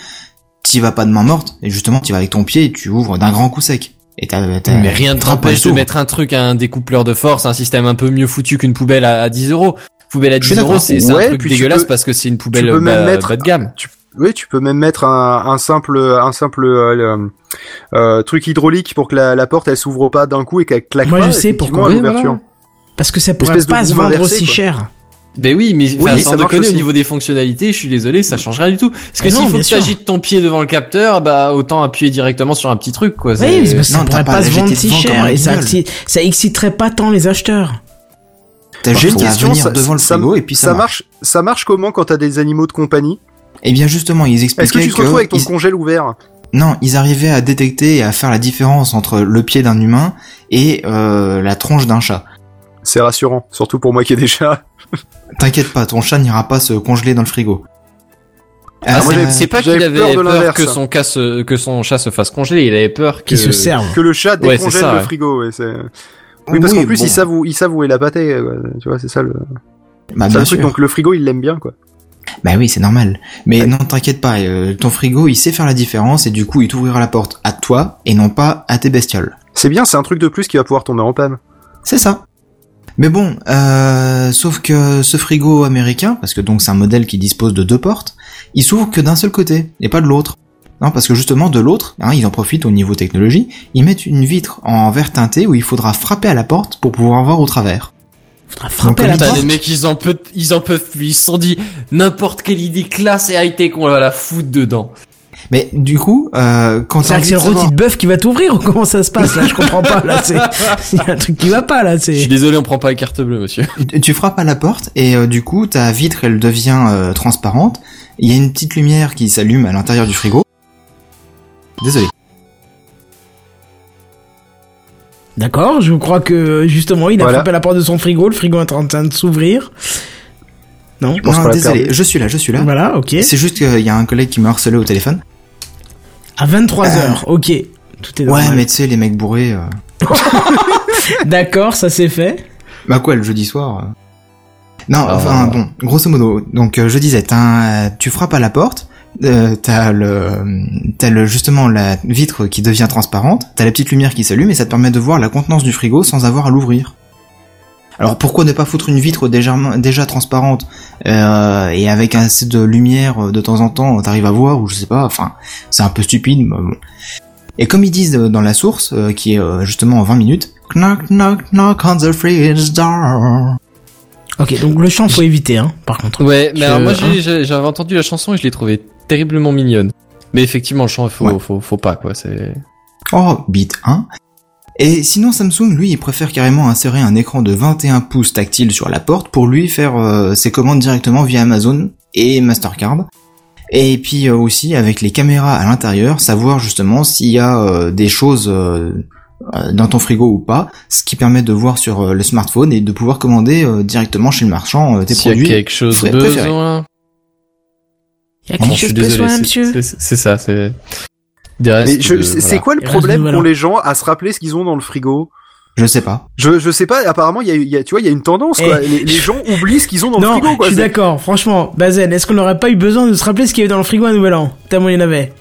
t'y vas pas de main morte, et justement t'y vas avec ton pied et tu ouvres d'un grand coup sec. Et t'as, t'as- Mais rien ne t'empêche de mettre un truc un découpleur de force, un système un peu mieux foutu qu'une poubelle à, à 10 euros. Poubelle à Je suis 10 euros, c'est Ouais, un truc dégueulasse peux- parce que c'est une poubelle même bas, mettre- bas de gamme. Oui, tu peux même mettre un, un simple, un simple euh, euh, truc hydraulique pour que la, la porte elle s'ouvre pas d'un coup et qu'elle claque Moi, pas. je sais pourquoi. à Oui, l'ouverture. voilà. Parce que ça pourrait pas se vendre inversé, aussi quoi. cher. Ben oui, mais Oui, sans déconner au niveau des fonctionnalités, je suis désolé, ça change rien du tout. Parce que s'il faut que tu agites ton pied devant le capteur, bah autant appuyer directement sur un petit truc quoi. Oui, mais ça Non, pourrait pas se vendre si cher et ça, exciterait pas tant les acheteurs. T'as J'ai juste une à question, venir ça- devant le ça- frigo et puis ça, ça marche. marche. Ça marche comment quand t'as des animaux de compagnie? Et bien justement, ils Est-ce que expliquaient tu te retrouves avec ton ils- congèle ouvert Non, ils arrivaient à détecter et à faire la différence entre le pied d'un humain et euh, la tronche d'un chat. C'est rassurant, surtout pour moi qui ai des chats. T'inquiète pas, ton chat n'ira pas se congeler dans le frigo. Ah, moi, c'est- pas qu'il avait peur de peur, que son cas se- que son chat se fasse congeler, il avait peur que Qui se servent. Que le chat décongèle ça, le ouais. frigo. ouais, Oui, parce qu'en plus bon. ils savent où est la pâtée. quoi. Tu vois, c'est ça le, Bah, bien le truc. sûr. Donc le frigo il l'aime bien quoi. Bah oui, c'est normal. Mais non, t'inquiète pas, euh, ton frigo, il sait faire la différence et du coup, il t'ouvrira la porte à toi et non pas à tes bestioles. C'est bien, c'est un truc de plus qui va pouvoir tomber en panne. C'est ça. Mais bon, euh, sauf que ce frigo américain, parce que donc c'est un modèle qui dispose de deux portes, il s'ouvre que d'un seul côté et pas de l'autre. Non, parce que justement de l'autre, hein, ils en profitent au niveau technologie, ils mettent une vitre en verre teinté où il faudra frapper à la porte pour pouvoir voir au travers. Faudra frapper à la porte. les mecs, ils en peuvent, ils en peuvent plus. Ils se sont dit, n'importe quelle idée classe et high-tech, on va la foutre dedans. Mais du coup, euh, quand C'est c'est de rôti de bœuf qui va t'ouvrir ou comment ça se passe là? Je comprends pas là. C'est il y a un truc qui va pas là. Je suis C'est désolé, on prend pas la carte bleue, monsieur. Tu- Tu frappes à la porte et euh, du coup ta vitre elle devient euh, transparente. Il y a une petite lumière qui s'allume à l'intérieur du frigo. Désolé. D'accord. Je crois que justement il a Voilà. frappé à la porte de son frigo. Le frigo est en train de s'ouvrir. Non? pense non, désolé, je suis là, je suis là. Voilà, ok. C'est juste qu'il y a un collègue qui m'a harcelé au téléphone. À 23 h ok. Tout est Ouais, mais tu sais, les mecs bourrés. euh, D'accord, ça c'est fait. Bah quoi, le jeudi soir euh. Non, Ah. enfin bon, grosso modo. Donc euh, je disais, un- tu frappes à la porte, euh, t'as le, t'as le justement la vitre qui devient transparente, t'as la petite lumière qui s'allume et ça te permet de voir la contenance du frigo sans avoir à l'ouvrir. Alors pourquoi ne pas foutre une vitre déjà, déjà transparente euh, et avec assez de lumière euh, de temps en temps, t'arrives à voir ou je sais pas. Enfin, c'est un peu stupide. Mais bon. Et comme ils disent dans la source, euh, qui est euh, justement en 20 minutes, knock knock knock on the fridge door. Ok, donc le chant faut éviter, hein. Par contre. Ouais, mais Je- alors moi, hein. j'ai- j'ai- j'avais entendu la chanson et je l'ai trouvée terriblement mignonne. Mais effectivement, le chant, il faut, Ouais. faut, faut pas, quoi. C'est. Oh, bit 1. Et sinon Samsung, lui, il préfère carrément insérer un écran de 21 pouces tactile sur la porte pour lui faire euh, ses commandes directement via Amazon et Mastercard. Et puis euh, aussi avec les caméras à l'intérieur, savoir justement s'il y a euh, des choses dans ton frigo ou pas, ce qui permet de voir sur le smartphone et de pouvoir commander directement chez le marchand tes S'il y a produits. quelque chose préférés. Il y a quelque je suis chose besoin, c'est- monsieur. c'est- ça, c'est. C'est voilà. quoi le problème pour les gens à se rappeler ce qu'ils ont dans le frigo? Je sais pas. Je, je sais pas, apparemment, il y a, y a- tu vois, il y a une tendance, quoi. Eh. Les, les gens oublient ce qu'ils ont dans le frigo, quoi. je suis d'accord. Franchement, Bazen, est-ce qu'on n'aurait pas eu besoin de se rappeler ce qu'il y avait dans le frigo à Nouvel An? Tellement il y en avait.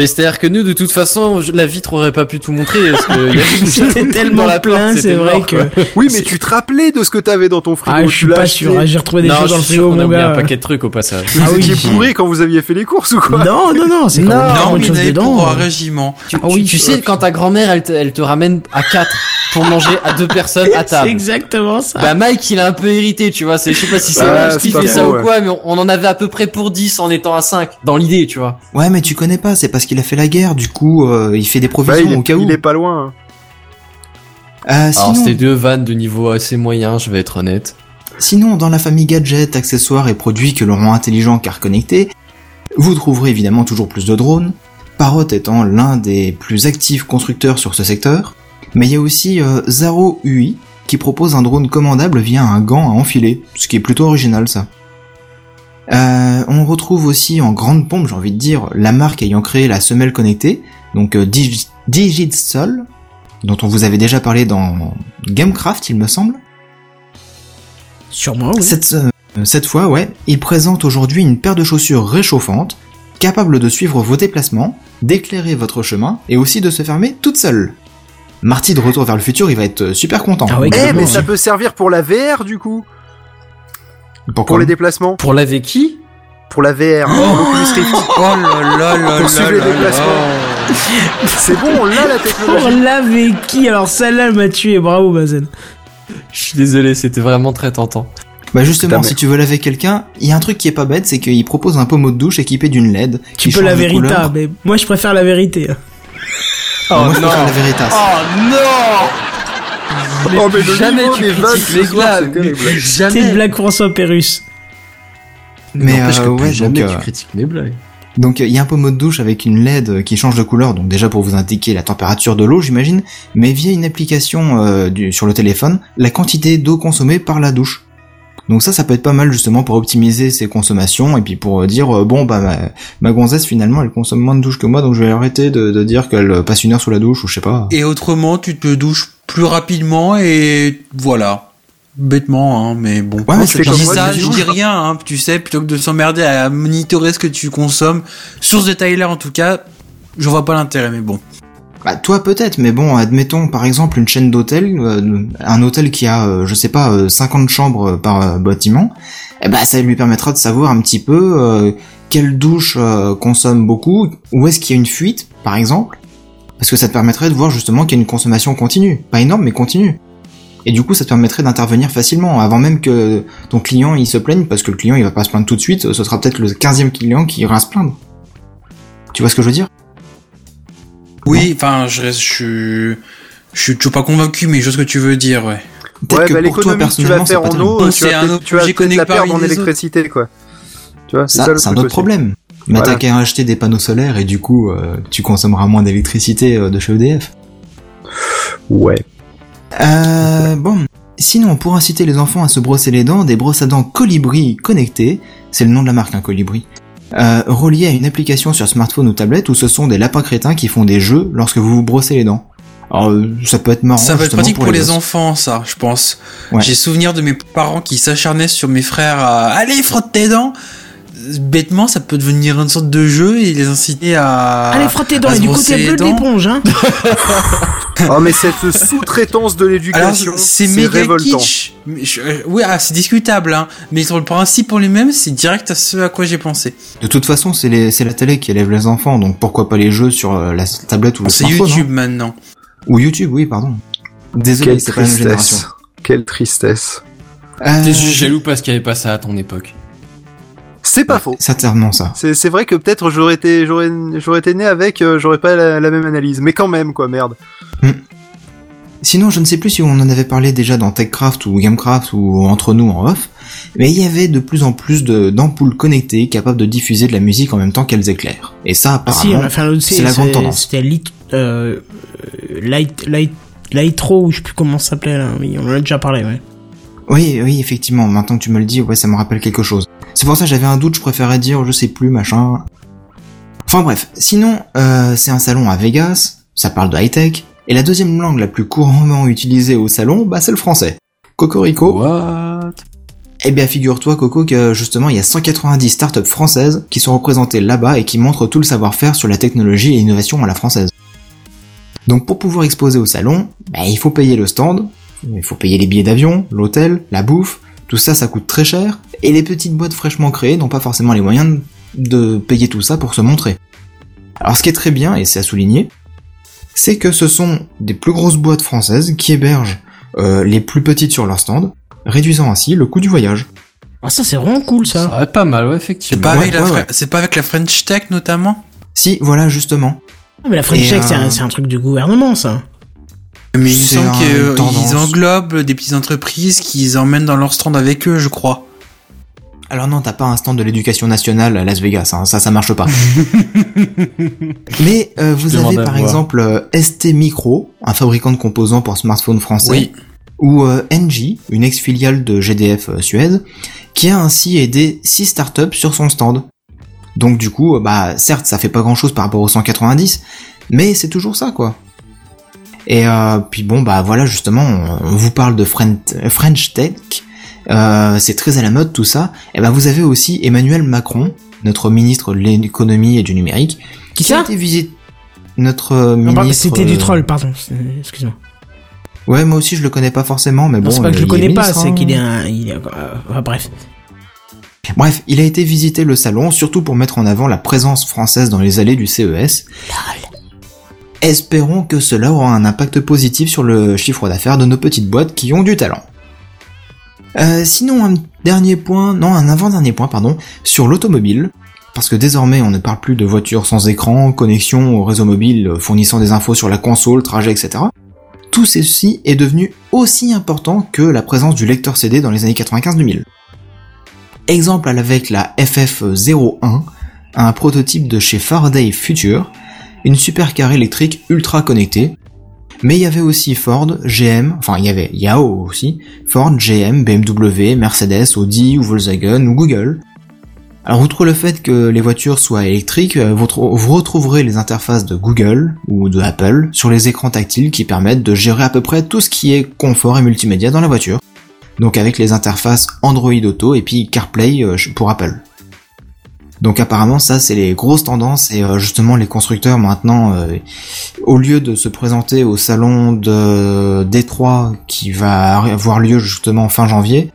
Mais C'est-à-dire que nous, de toute façon, la vitre aurait pas pu tout montrer. Parce que il y a C'était tellement dans la plein, c'est vrai mort, que. Oui, mais tu te rappelais de ce que t'avais dans ton frigo. Ah, je suis pas sûr. Ah, J'ai retrouvé des Non, choses dans le frigo, qu'on a mon oublié un paquet de trucs au passage. Vous Ah oui. étiez bourré quand vous aviez fait les courses ou quoi Non, non, non, c'est Non, une chose dedans. pour un régiment. Tu, Ah oui, tu sais, quand ta grand-mère, elle te, elle te ramène à 4 pour manger à deux personnes à C'est table. exactement ça. Bah Mike il est un peu irrité tu vois, c'est je sais pas si c'est Ah, c'est qui fait ça ou quoi mais on, on en avait à peu près pour 10 en étant à 5 dans l'idée tu vois. Ouais, mais tu connais pas, c'est parce qu'il a fait la guerre, du coup, euh, il fait des Bah, provisions il, au est, cas où. il est pas loin. hein. Euh, Alors sinon, c'était deux vannes de niveau assez moyen, je vais être honnête. sinon, dans la famille gadgets, accessoires et produits que l'on rend intelligents car connectés, vous trouverez évidemment toujours plus de drones, Parrot étant l'un des plus actifs constructeurs sur ce secteur, mais il y a aussi euh, Zaro UI qui propose un drone commandable via un gant à enfiler, ce qui est plutôt original ça. Euh, on retrouve aussi en grande pompe, j'ai envie de dire, la marque ayant créé la semelle connectée, donc euh, Digi- Digitsol, dont on vous avait déjà parlé dans Gamecraft, il me semble. Sûrement, oui. Cette, euh, cette fois, ouais, il présente aujourd'hui une paire de chaussures réchauffantes, capable de suivre vos déplacements, d'éclairer votre chemin et aussi de se fermer toute seule. Marty de Retour vers le futur, il va être super content. Ah ouais, Eh, mais ça peut servir pour la VR, du coup. Pourquoi Pour les déplacements. Pour laver qui? Pour la VR. l'Oculus Rift. Oh là là là Pour suivre les déplacements. C'est bon, on l'a la Pour technologie. laver qui? Alors celle-là elle m'a tué, bravo Bazen. Je suis désolé, c'était vraiment très tentant. Bah justement, si tu veux laver quelqu'un, il y a un truc qui est pas bête, c'est qu'il propose un pommeau de douche équipé d'une LED. Tu qui peux la vérité, mais moi je préfère la vérité. Moi, je préfère la Veritas. Oh non Oh, mais le jamais niveau tu des critiques les soir, gars, c'est terrible. mais C'est une jamais. blague François Pérus. Mais euh, ouais, jamais donc, tu euh, critiques mes blagues. Donc euh, il y a un pommeau de douche avec une LED qui change de couleur, donc déjà pour vous indiquer la température de l'eau, j'imagine, mais via une application euh, du, sur le téléphone, la quantité d'eau consommée par la douche. Donc ça, ça peut être pas mal justement pour optimiser ses consommations et puis pour euh, dire euh, bon bah ma, ma gonzesse finalement elle consomme moins de douche que moi, donc je vais arrêter de, de dire qu'elle euh, passe une heure sous la douche ou je sais pas. Et autrement, tu te douches plus rapidement et voilà. Bêtement, hein, mais bon. Ouais, mais je c'est dis moi, ça, je dis rien, hein, tu sais, plutôt que de s'emmerder à monitorer ce que tu consommes. Sur ce détail-là, en tout cas, je vois pas l'intérêt, mais bon. Bah toi peut-être, mais bon, admettons par exemple une chaîne d'hôtels, euh, un hôtel qui a, euh, je sais pas, euh, 50 chambres par euh, bâtiment, eh ben ça lui permettra de savoir un petit peu euh, quelle douche euh, consomme beaucoup, où est-ce qu'il y a une fuite, par exemple, parce que ça te permettrait de voir justement qu'il y a une consommation continue, pas énorme mais continue. Et du coup, ça te permettrait d'intervenir facilement, avant même que ton client il se plaigne, parce que le client il va pas se plaindre tout de suite, ce sera peut-être le 15e client qui ira se plaindre. Tu vois ce que je veux dire? Oui, enfin, je reste, je suis, je suis toujours pas convaincu, mais je vois ce que tu veux dire, ouais. Peut-être Ouais, que bah, pour toi l'économie que tu vas faire peut en eau, Bon, tu c'est vas un peut-être- tu vas objet peut-être la perdre en électricité, quoi. Tu vois, c'est Ça, ça le c'est un autre aussi. problème. Mais Voilà. t'as qu'à acheter des panneaux solaires et du coup, euh, tu consommeras moins d'électricité euh, de chez EDF. Ouais. Euh, bon. Sinon, pour inciter les enfants à se brosser les dents, des brosses à dents Colibri connectées, c'est le nom de la marque, un Colibri, euh, reliées à une application sur smartphone ou tablette où ce sont des lapins crétins qui font des jeux lorsque vous vous brossez les dents. Alors, euh, ça peut être marrant. Ça va être pratique pour, les, enfants, ça, je pense. Ouais. J'ai souvenir de mes parents qui s'acharnaient sur mes frères à Allez, frotte tes dents Bêtement, ça peut devenir une sorte de jeu et les inciter à. Allez, frotte tes dents, à et se du côté bleu de l'éponge, hein. Oh, mais cette sous-traitance de l'éducation, c'est c'est méga révoltant. kitsch. Mais je- euh, oui, ah, c'est discutable, hein. Mais sur le principe en lui-même, c'est direct à ce à quoi j'ai pensé. De toute façon, c'est les- c'est la télé qui élève les enfants, donc pourquoi pas les jeux sur euh, la tablette ou le C'est smartphone YouTube hein. maintenant. Ou YouTube, oui, pardon. Désolé, Quelle c'est pas génération. Quelle tristesse. Euh, T'es juste jaloux parce qu'il n'y avait pas ça à ton époque. C'est pas faux. Sincèrement, ça. C'est vrai que peut-être j'aurais été j'aurais j'aurais été né avec euh, j'aurais pas la, la même analyse mais quand même quoi merde. Sinon, je ne sais plus si on en avait parlé déjà dans TechCraft ou Gamecraft ou entre nous en off, mais il y avait de plus en plus de- d'ampoules connectées capables de diffuser de la musique en même temps qu'elles éclairent. Et ça, Ah si, apparemment, c'est la grande tendance. C'était euh, euh, Light, Light, Lightro, ou je sais plus comment ça s'appelait là. Oui, on en a déjà parlé, ouais. Oui, oui, effectivement, maintenant que tu me le dis, ouais, ça me rappelle quelque chose. C'est pour ça que j'avais un doute, je préférais dire je sais plus, machin. Enfin bref, sinon, euh, c'est un salon à Vegas, ça parle de high-tech, Et la deuxième langue la plus couramment utilisée au salon, bah c'est le français. Cocorico. What? Eh bien, figure-toi, Coco, que justement, il y a 190 startups françaises qui sont représentées là-bas et qui montrent tout le savoir-faire sur la technologie et l'innovation à la française. Donc, pour pouvoir exposer au salon, bah, il faut payer le stand, il faut payer les billets d'avion, l'hôtel, la bouffe, tout ça, ça coûte très cher, et les petites boîtes fraîchement créées n'ont pas forcément les moyens de payer tout ça pour se montrer. Alors, ce qui est très bien, et c'est à souligner, c'est que ce sont des plus grosses boîtes françaises qui hébergent euh, les plus petites sur leur stand, réduisant ainsi le coût du voyage. Ah, ça, c'est vraiment cool, ça. Pas mal, ouais, C'est effectivement. pas, Ouais, avec la ouais, Fre- ouais. c'est pas avec la French Tech notamment? Si, voilà, justement. Ah, mais la French Et, Tech, euh, c'est un, c'est un truc du gouvernement, ça. Mais il me C'est semble un- une tendance. qu'ils englobent des petites entreprises qu'ils emmènent dans leur stand avec eux, je crois. Alors non, t'as pas un stand de l'éducation nationale à Las Vegas, hein, ça, ça marche pas. Mais euh, vous demande avez par voir. exemple euh, ST Micro, un fabricant de composants pour smartphones français, Oui. ou euh, NG, une ex-filiale de GDF euh, Suez, qui a ainsi aidé 6 startups sur son stand. Donc du coup, bah certes, ça fait pas grand-chose par rapport aux 190, mais c'est toujours ça, quoi. Et euh, puis bon, bah voilà, justement, on on vous parle de Fren- French Tech, euh, c'est très à la mode tout ça. Et ben vous avez aussi Emmanuel Macron, notre ministre de l'économie et du numérique, Qui a ça été visité. Notre euh, ministre. C'était du euh, troll, pardon. Excuse-moi. Ouais, moi aussi je le connais pas forcément, mais Non, bon. c'est pas que je le connais pas, c'est hein. qu'il est un. Il est, enfin, bref. Bref, il a été visiter le salon, surtout pour mettre en avant la présence française dans les allées du CES. Espérons que cela aura un impact positif sur le chiffre d'affaires de nos petites boîtes qui ont du talent. Euh, sinon, un dernier point, non, un avant-dernier point, pardon, sur l'automobile. Parce que désormais, on ne parle plus de voitures sans écran, connexion au réseau mobile fournissant des infos sur la console, trajet, etc. Tout ceci est devenu aussi important que la présence du lecteur CD dans les années 95-2000. Exemple avec la FF01, un prototype de chez Faraday Future, une supercar électrique ultra connectée. Mais il y avait aussi Ford, GM, enfin il y avait Yahoo aussi, Ford, GM, BMW, Mercedes, Audi ou Volkswagen ou Google. Alors outre le fait que les voitures soient électriques, euh, vous retrouverez les interfaces de Google ou de Apple sur les écrans tactiles qui permettent de gérer à peu près tout ce qui est confort et multimédia dans la voiture. Donc avec les interfaces Android Auto et puis CarPlay euh, pour Apple. Donc apparemment ça c'est les grosses tendances et euh, justement les constructeurs maintenant euh, au lieu de se présenter au salon de Détroit qui va avoir lieu justement fin janvier,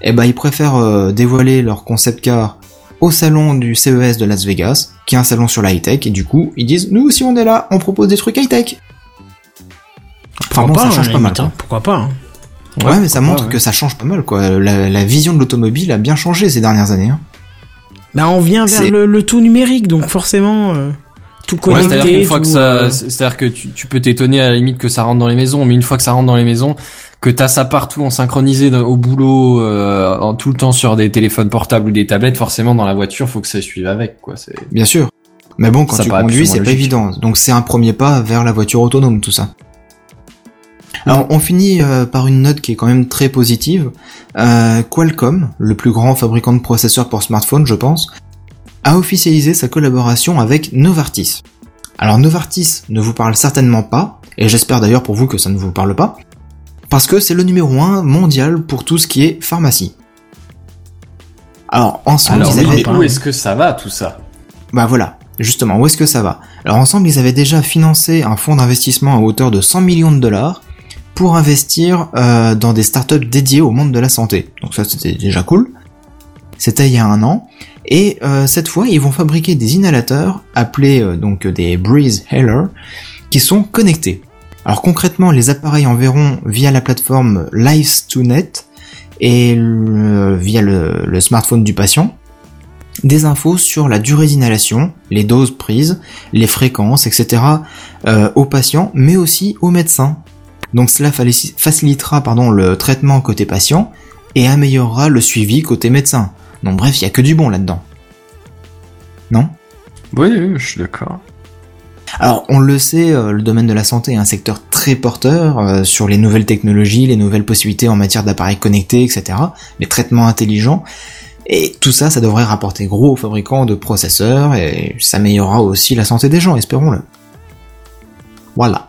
eh ben ils préfèrent euh, dévoiler leur concept car au salon du CES de Las Vegas, qui est un salon sur la high-tech et du coup ils disent nous aussi on est là, on propose des trucs high-tech. Enfin bon, ça change pas mal. hein, Pourquoi pas hein. Ouais, mais ça montre ouais. que ça change pas mal, quoi. La, la vision de l'automobile a bien changé ces dernières années. Hein. Bah, on vient vers le, le tout numérique, donc forcément, euh, tout Ouais, connecté. c'est-à-dire qu'une fois tout, que ça, euh, c'est-à-dire que tu, tu peux t'étonner à la limite que ça rentre dans les maisons, mais une fois que ça rentre dans les maisons, que t'as ça partout en synchronisé au boulot, euh, en tout le temps sur des téléphones portables ou des tablettes, forcément dans la voiture, faut que ça suive avec, quoi. C'est Bien sûr. Mais bon, quand Ça tu conduis, c'est pas évident. Donc c'est un premier pas vers la voiture autonome, tout ça. Alors on finit euh, par une note qui est quand même très positive. Euh, Qualcomm, le plus grand fabricant de processeurs pour smartphones, je pense, a officialisé sa collaboration avec Novartis. Alors Novartis ne vous parle certainement pas, et j'espère d'ailleurs pour vous que ça ne vous parle pas, parce que c'est le numéro 1 mondial pour tout ce qui est pharmacie. Alors ensemble, Alors, ils oui, avaient... mais où est-ce que ça va tout ça? Bah voilà, justement, où est-ce que ça va? Alors ensemble, ils avaient déjà financé un fonds d'investissement à hauteur de 100 millions de dollars pour investir euh, dans des startups dédiées au monde de la santé. Donc ça, c'était déjà cool. C'était il y a un an. Et euh, cette fois, ils vont fabriquer des inhalateurs appelés euh, donc des Breeze Haler qui sont connectés. Alors concrètement, les appareils enverront via la plateforme Lives2Net et via le- smartphone du patient des infos sur la durée d'inhalation, les doses prises, les fréquences, etc. aux patients, mais aussi aux médecins. Donc cela facilitera pardon, le traitement côté patient et améliorera le suivi côté médecin. Donc bref, il y a que du bon là-dedans. Non? Oui, oui, je suis d'accord. Alors, on le sait, euh, le domaine de la santé est un secteur très porteur euh, sur les nouvelles technologies, les nouvelles possibilités en matière d'appareils connectés, etc., les traitements intelligents. Et tout ça, ça devrait rapporter gros aux fabricants de processeurs et ça améliorera aussi la santé des gens, espérons-le. Voilà.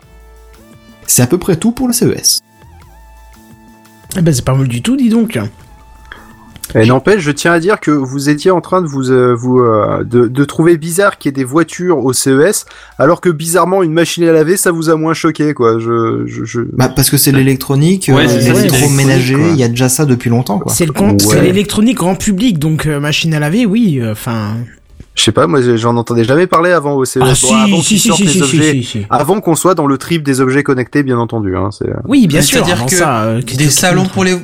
C'est à peu près tout pour le CES. Eh ben, c'est pas mal du tout, dis donc. Et n'empêche, je tiens à dire que vous étiez en train de vous, euh, vous euh, de, de trouver bizarre qu'il y ait des voitures au CES, alors que bizarrement une machine à laver, ça vous a moins choqué, quoi. Je, je, je... Bah, parce que c'est l'électronique, Ouais, euh, l'électroménager, il y a déjà ça depuis longtemps, quoi. C'est le con- Ouais. c'est l'électronique grand public, donc euh, machine à laver, oui. euh, Enfin. Je sais pas, moi j'en entendais jamais parler avant au CES. ah Bon, si, avant si, qu'ils si, les si, objets, si, si. avant qu'on soit dans le trip des objets connectés, bien entendu. Hein. Oui, bien Mais sûr. c'est-à-dire que ça, euh, des salons pour les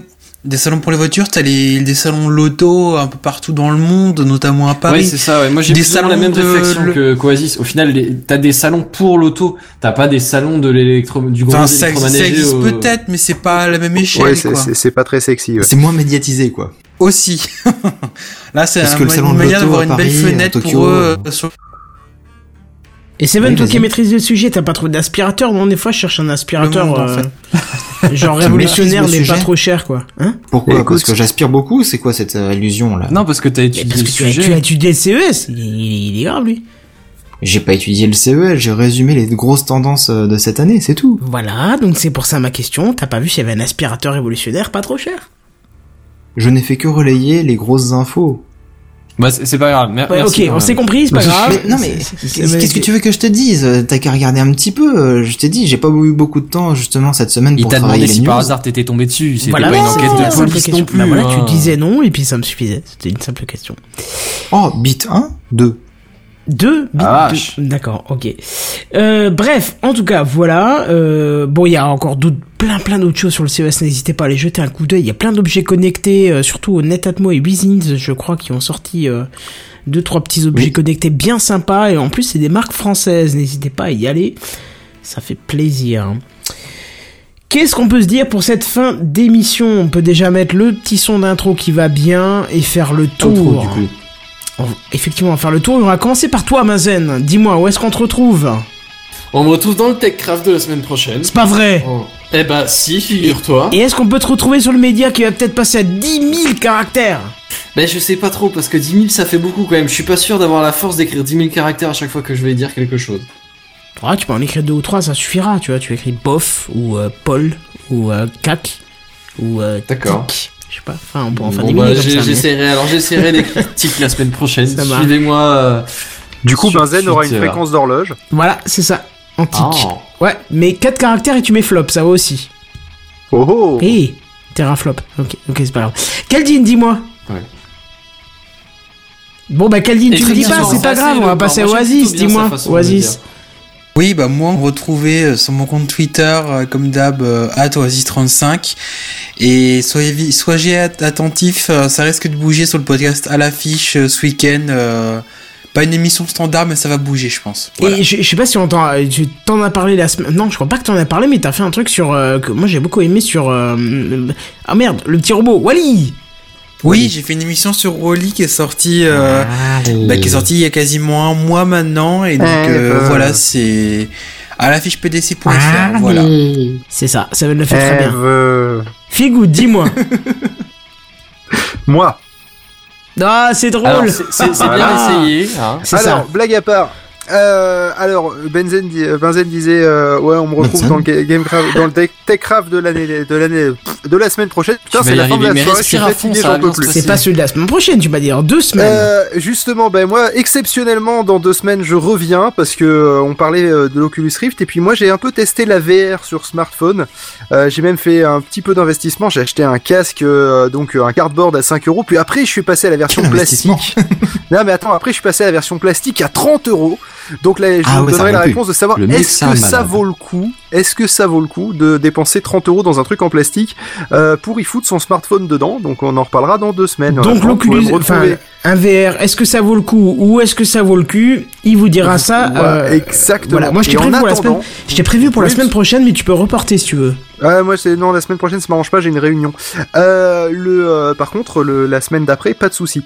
des salons pour les voitures, t'as les des salons loto un peu partout dans le monde, notamment à Ouais, Paris. c'est ça. Ouais. Moi, j'ai Des moins la salons même de- réflexion le- que qu'Oasis. Au final, les- t'as des salons pour l'auto. T'as pas des salons de l'électro, du gros enfin, ça, existe au- peut-être, mais c'est pas à la même échelle, Ouais, c'est, pas très sexy. Ouais. C'est moins médiatisé, quoi. Aussi. Là, c'est un- une manière d'avoir une belle fenêtre Tokyo, pour eux euh, euh, sur Et Seven, Oui, toi qui vas-y. maîtrises le sujet, t'as pas trouvé d'aspirateur Non, des fois, je cherche un aspirateur en euh, genre révolutionnaire, mais pas sujet trop cher, quoi. Hein? Pourquoi? Écoute, Parce que j'aspire beaucoup, c'est quoi cette euh, illusion, là? Non, parce que t'as étudié Parce le que tu as, sujet. tu as étudié le CES. Il, il- il est grave, lui. J'ai pas étudié le CES, j'ai résumé les grosses tendances euh, de cette année, c'est tout. Voilà, donc c'est pour ça ma question. T'as pas vu s'il y avait un aspirateur révolutionnaire pas trop cher? Je n'ai fait que relayer les grosses infos. Bah, c'est pas grave. Mer- Ouais, merci ok, on s'est compris, c'est pas Mais- grave. mais- non mais qu'est-ce que tu veux que je te dise? T'as qu'à regarder un petit peu. euh, Je t'ai dit, j'ai pas eu beaucoup de temps justement cette semaine Il pour t'a travailler demandé les si par news. hasard t'étais tombé dessus. C'était Voilà, pas une enquête de police question. non plus. Bah voilà, hein. tu disais non et puis ça me suffisait. C'était une simple question. Oh, bit 1, 2. Deux Ah, deux. D'accord, ok. Euh, bref, en tout cas, voilà. Euh, bon, il y a encore plein plein d'autres choses sur le CES. N'hésitez pas à aller jeter un coup d'œil. Il y a plein d'objets connectés, euh, surtout au Netatmo et Wizins, je crois, qui ont sorti deux trois petits objets Oui. connectés bien sympas. Et en plus, c'est des marques françaises. N'hésitez pas à y aller. Ça fait plaisir. Qu'est-ce qu'on peut se dire pour cette fin d'émission? On peut déjà mettre le petit son d'intro qui va bien et faire le tour. Outro, du coup. On va- effectivement, on va faire le tour. On va commencer par toi, Mazen. Dis-moi, où est-ce qu'on te retrouve On me retrouve dans le TechCraft de la semaine prochaine. C'est pas vrai. Eh bah, si, figure-toi. Et est-ce qu'on peut te retrouver sur le média qui va peut-être passer à 10 000 caractères Ben je sais pas trop parce que 10 000 ça fait beaucoup quand même. Je suis pas sûr d'avoir la force d'écrire 10 000 caractères à chaque fois que je vais dire quelque chose. Ah, tu peux en écrire deux ou trois, ça suffira. Tu vois, tu écris bof ou euh, Paul ou euh, cac ou euh, D'accord. tic. Je sais pas. Enfin, on peut en faire Bon, des bah, mais- j'essaierai alors j'essaierai d'écrire tic la semaine prochaine. Ça marche. Suivez-moi. euh, Du coup, Sur Benzen aura une fréquence d'horloge. Voilà, c'est ça. Tic. Ah. Ouais, mais 4 caractères et tu mets flop, ça va aussi. Oh oh Hé, terraflop. Ok, ok, c'est pas grave. Caldine, dis-moi. Ouais. Bon bah Caldine, Et tu me dis pas, c'est pas grave, on va passer à Oasis, dis-moi. Oasis. Oui, bah moi, on retrouvait euh, sur mon compte Twitter, euh, comme d'hab, euh, @oasis35. Et soyez, soyez at- attentifs, ça risque de bouger sur le podcast à l'affiche ce week-end. pas une émission standard, mais ça va bouger, je pense. Voilà. Et je, je sais pas si on t'en, tu t'en as parlé la semaine. Non, je crois pas que t'en as parlé, mais t'as fait un truc sur euh, que moi j'ai beaucoup aimé sur. euh, Ah merde, le petit robot, Wally. Oui, j'ai fait une émission sur Wally qui est sortie, euh, bah, qui est sortie il y a quasiment un mois maintenant, et donc euh, ben. voilà, c'est à l'affiche pdc.fr. Voilà. C'est ça, ça le fait très Eh, bien. euh, Figou, dis-moi. Moi. ah, c'est drôle. C'est- bien Ah. essayé. hein. Alors, ça. blague à part. Euh, alors, Benzen, di- euh, Benzen disait, euh, ouais, on me retrouve Benzen dans le ga- Gamecraft, dans le tech- Techcraft de l'année, de l'année, de la semaine prochaine. Putain, c'est la fin de la soirée, je suis fatigué, j'en peux plus. C'est pas celui de la semaine prochaine, tu m'as dit, en deux semaines. Euh, justement, ben moi, exceptionnellement, dans deux semaines, je reviens parce que euh, on parlait euh, de l'Oculus Rift et puis moi, j'ai un peu testé la VR sur smartphone. Euh, j'ai même fait un petit peu d'investissement. J'ai acheté un casque, euh, donc un cardboard à 5 euros. Puis après, je suis passé à la version Quel plastique. non, mais attends, après, je suis passé à la version plastique à 30 euros. Donc là, je Ah vous ouais, donnerai la réponse de savoir est-ce que ça malade. vaut le coup Est-ce que ça vaut le coup de dépenser 30 euros dans un truc en plastique euh, pour y foutre son smartphone dedans? Donc on en reparlera dans deux semaines. Donc l'Oculus, enfin, un VR, est-ce que ça vaut le coup ou est-ce que ça vaut le cul? Il vous dira ça. Euh, exactement. Voilà, moi je t'ai prévu pour la semaine. Je prévu pour la semaine prochaine, mais tu peux reporter si tu veux. Moi, c'est non, la semaine prochaine, ça m'arrange pas, j'ai une réunion. Euh, le, euh, par contre, le, la semaine d'après, pas de souci.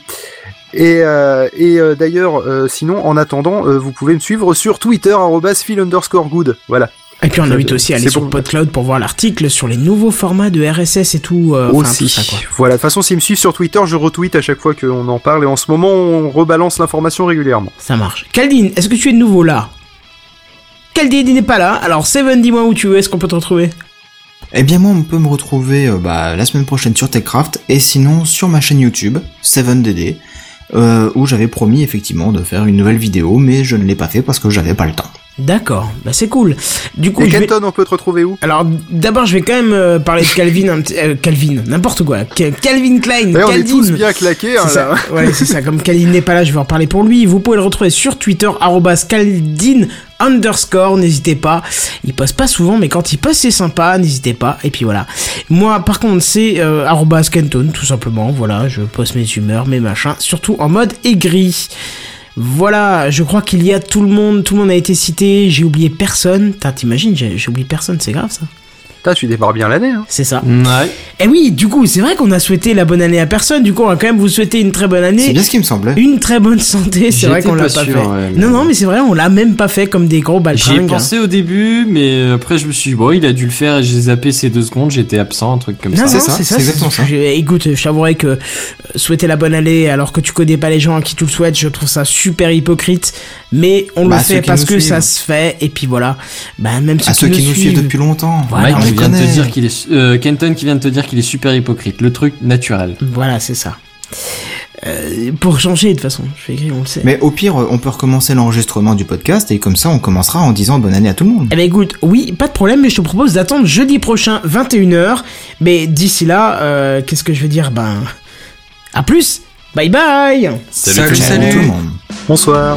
Et, euh, et euh, d'ailleurs, euh, sinon, en attendant, euh, vous pouvez me suivre sur Twitter @phil underscore good. Voilà. Et puis on invite aussi à aller sur bon. PodCloud pour voir l'article sur les nouveaux formats de RSS et tout. euh, Aussi. tout ça, quoi. Voilà. De toute façon, s'ils me suivent sur Twitter, je retweet à chaque fois qu'on en parle. Et en ce moment, on rebalance l'information régulièrement. Ça marche. Caldine, est-ce que tu es de nouveau là? Caldid il n'est pas là. Alors Seven, dis-moi où tu es, est-ce qu'on peut te retrouver? Eh bien moi on peut me retrouver euh, bah, la semaine prochaine sur TechCraft et sinon sur ma chaîne YouTube 7DD euh, où j'avais promis effectivement de faire une nouvelle vidéo mais je ne l'ai pas fait parce que j'avais pas le temps. D'accord, bah c'est cool. Du coup, Et vais- Kenton, on peut te retrouver où? Alors d'abord je vais quand même euh, parler de Calvin, un petit- euh, Calvin, n'importe quoi, Ca- Calvin Klein, Ouais, on est tous bien claqués, hein, ça. Ouais, c'est ça. Comme Kaldin n'est pas là, je vais en parler pour lui. Vous pouvez le retrouver sur Twitter, arrobas Kaldin underscore. N'hésitez pas. Il poste pas souvent, mais quand il poste, c'est sympa. N'hésitez pas. Et puis voilà. Moi, par contre, c'est euh, tout simplement. Voilà, je poste mes humeurs, mes machins, surtout en mode aigri. Voilà, je crois qu'il y a tout le monde, tout le monde a été cité, j'ai oublié personne. T'imagines, j'ai oublié personne, c'est grave ça. Putain, tu démarres bien l'année. Hein. C'est ça. Ouais. Et oui, du coup, c'est vrai qu'on a souhaité la bonne année à personne, du coup, on va quand même vous souhaiter une très bonne année. C'est bien ce qui me semblait. Une très bonne santé, c'est vrai qu'on l'a pas pas sûr, fait. ouais, mais- Non, non, mais c'est vrai, on l'a même pas fait comme des gros J'y ai baltringues. pensé au début, mais après je me suis dit, bon, il a dû le faire et j'ai zappé ces deux secondes, j'étais absent, un truc comme Non, ça. non, c'est ça. exactement ça. Je- Écoute, je que euh, souhaiter la bonne année alors que tu connais pas les gens à qui tu le souhaites, je trouve ça super hypocrite. Mais on Bah, le fait parce que ça se fait, et puis voilà. Bah, même ceux, À ceux qui nous suivent depuis longtemps. Qui vient de te dire qu'il est, euh, Kenton qui vient de te dire qu'il est super hypocrite. Le truc naturel. Voilà, c'est ça. Euh, pour changer, de toute façon, je fais écrire, on le sait. Mais au pire, on peut recommencer l'enregistrement du podcast et comme ça on commencera en disant bonne année à tout le monde. Eh ben écoute, oui, pas de problème, mais je te propose d'attendre jeudi prochain, 21h. Mais d'ici là, euh, qu'est-ce que je veux dire? Ben, à plus Bye bye Salut, Salut salut. tout le monde. Bonsoir.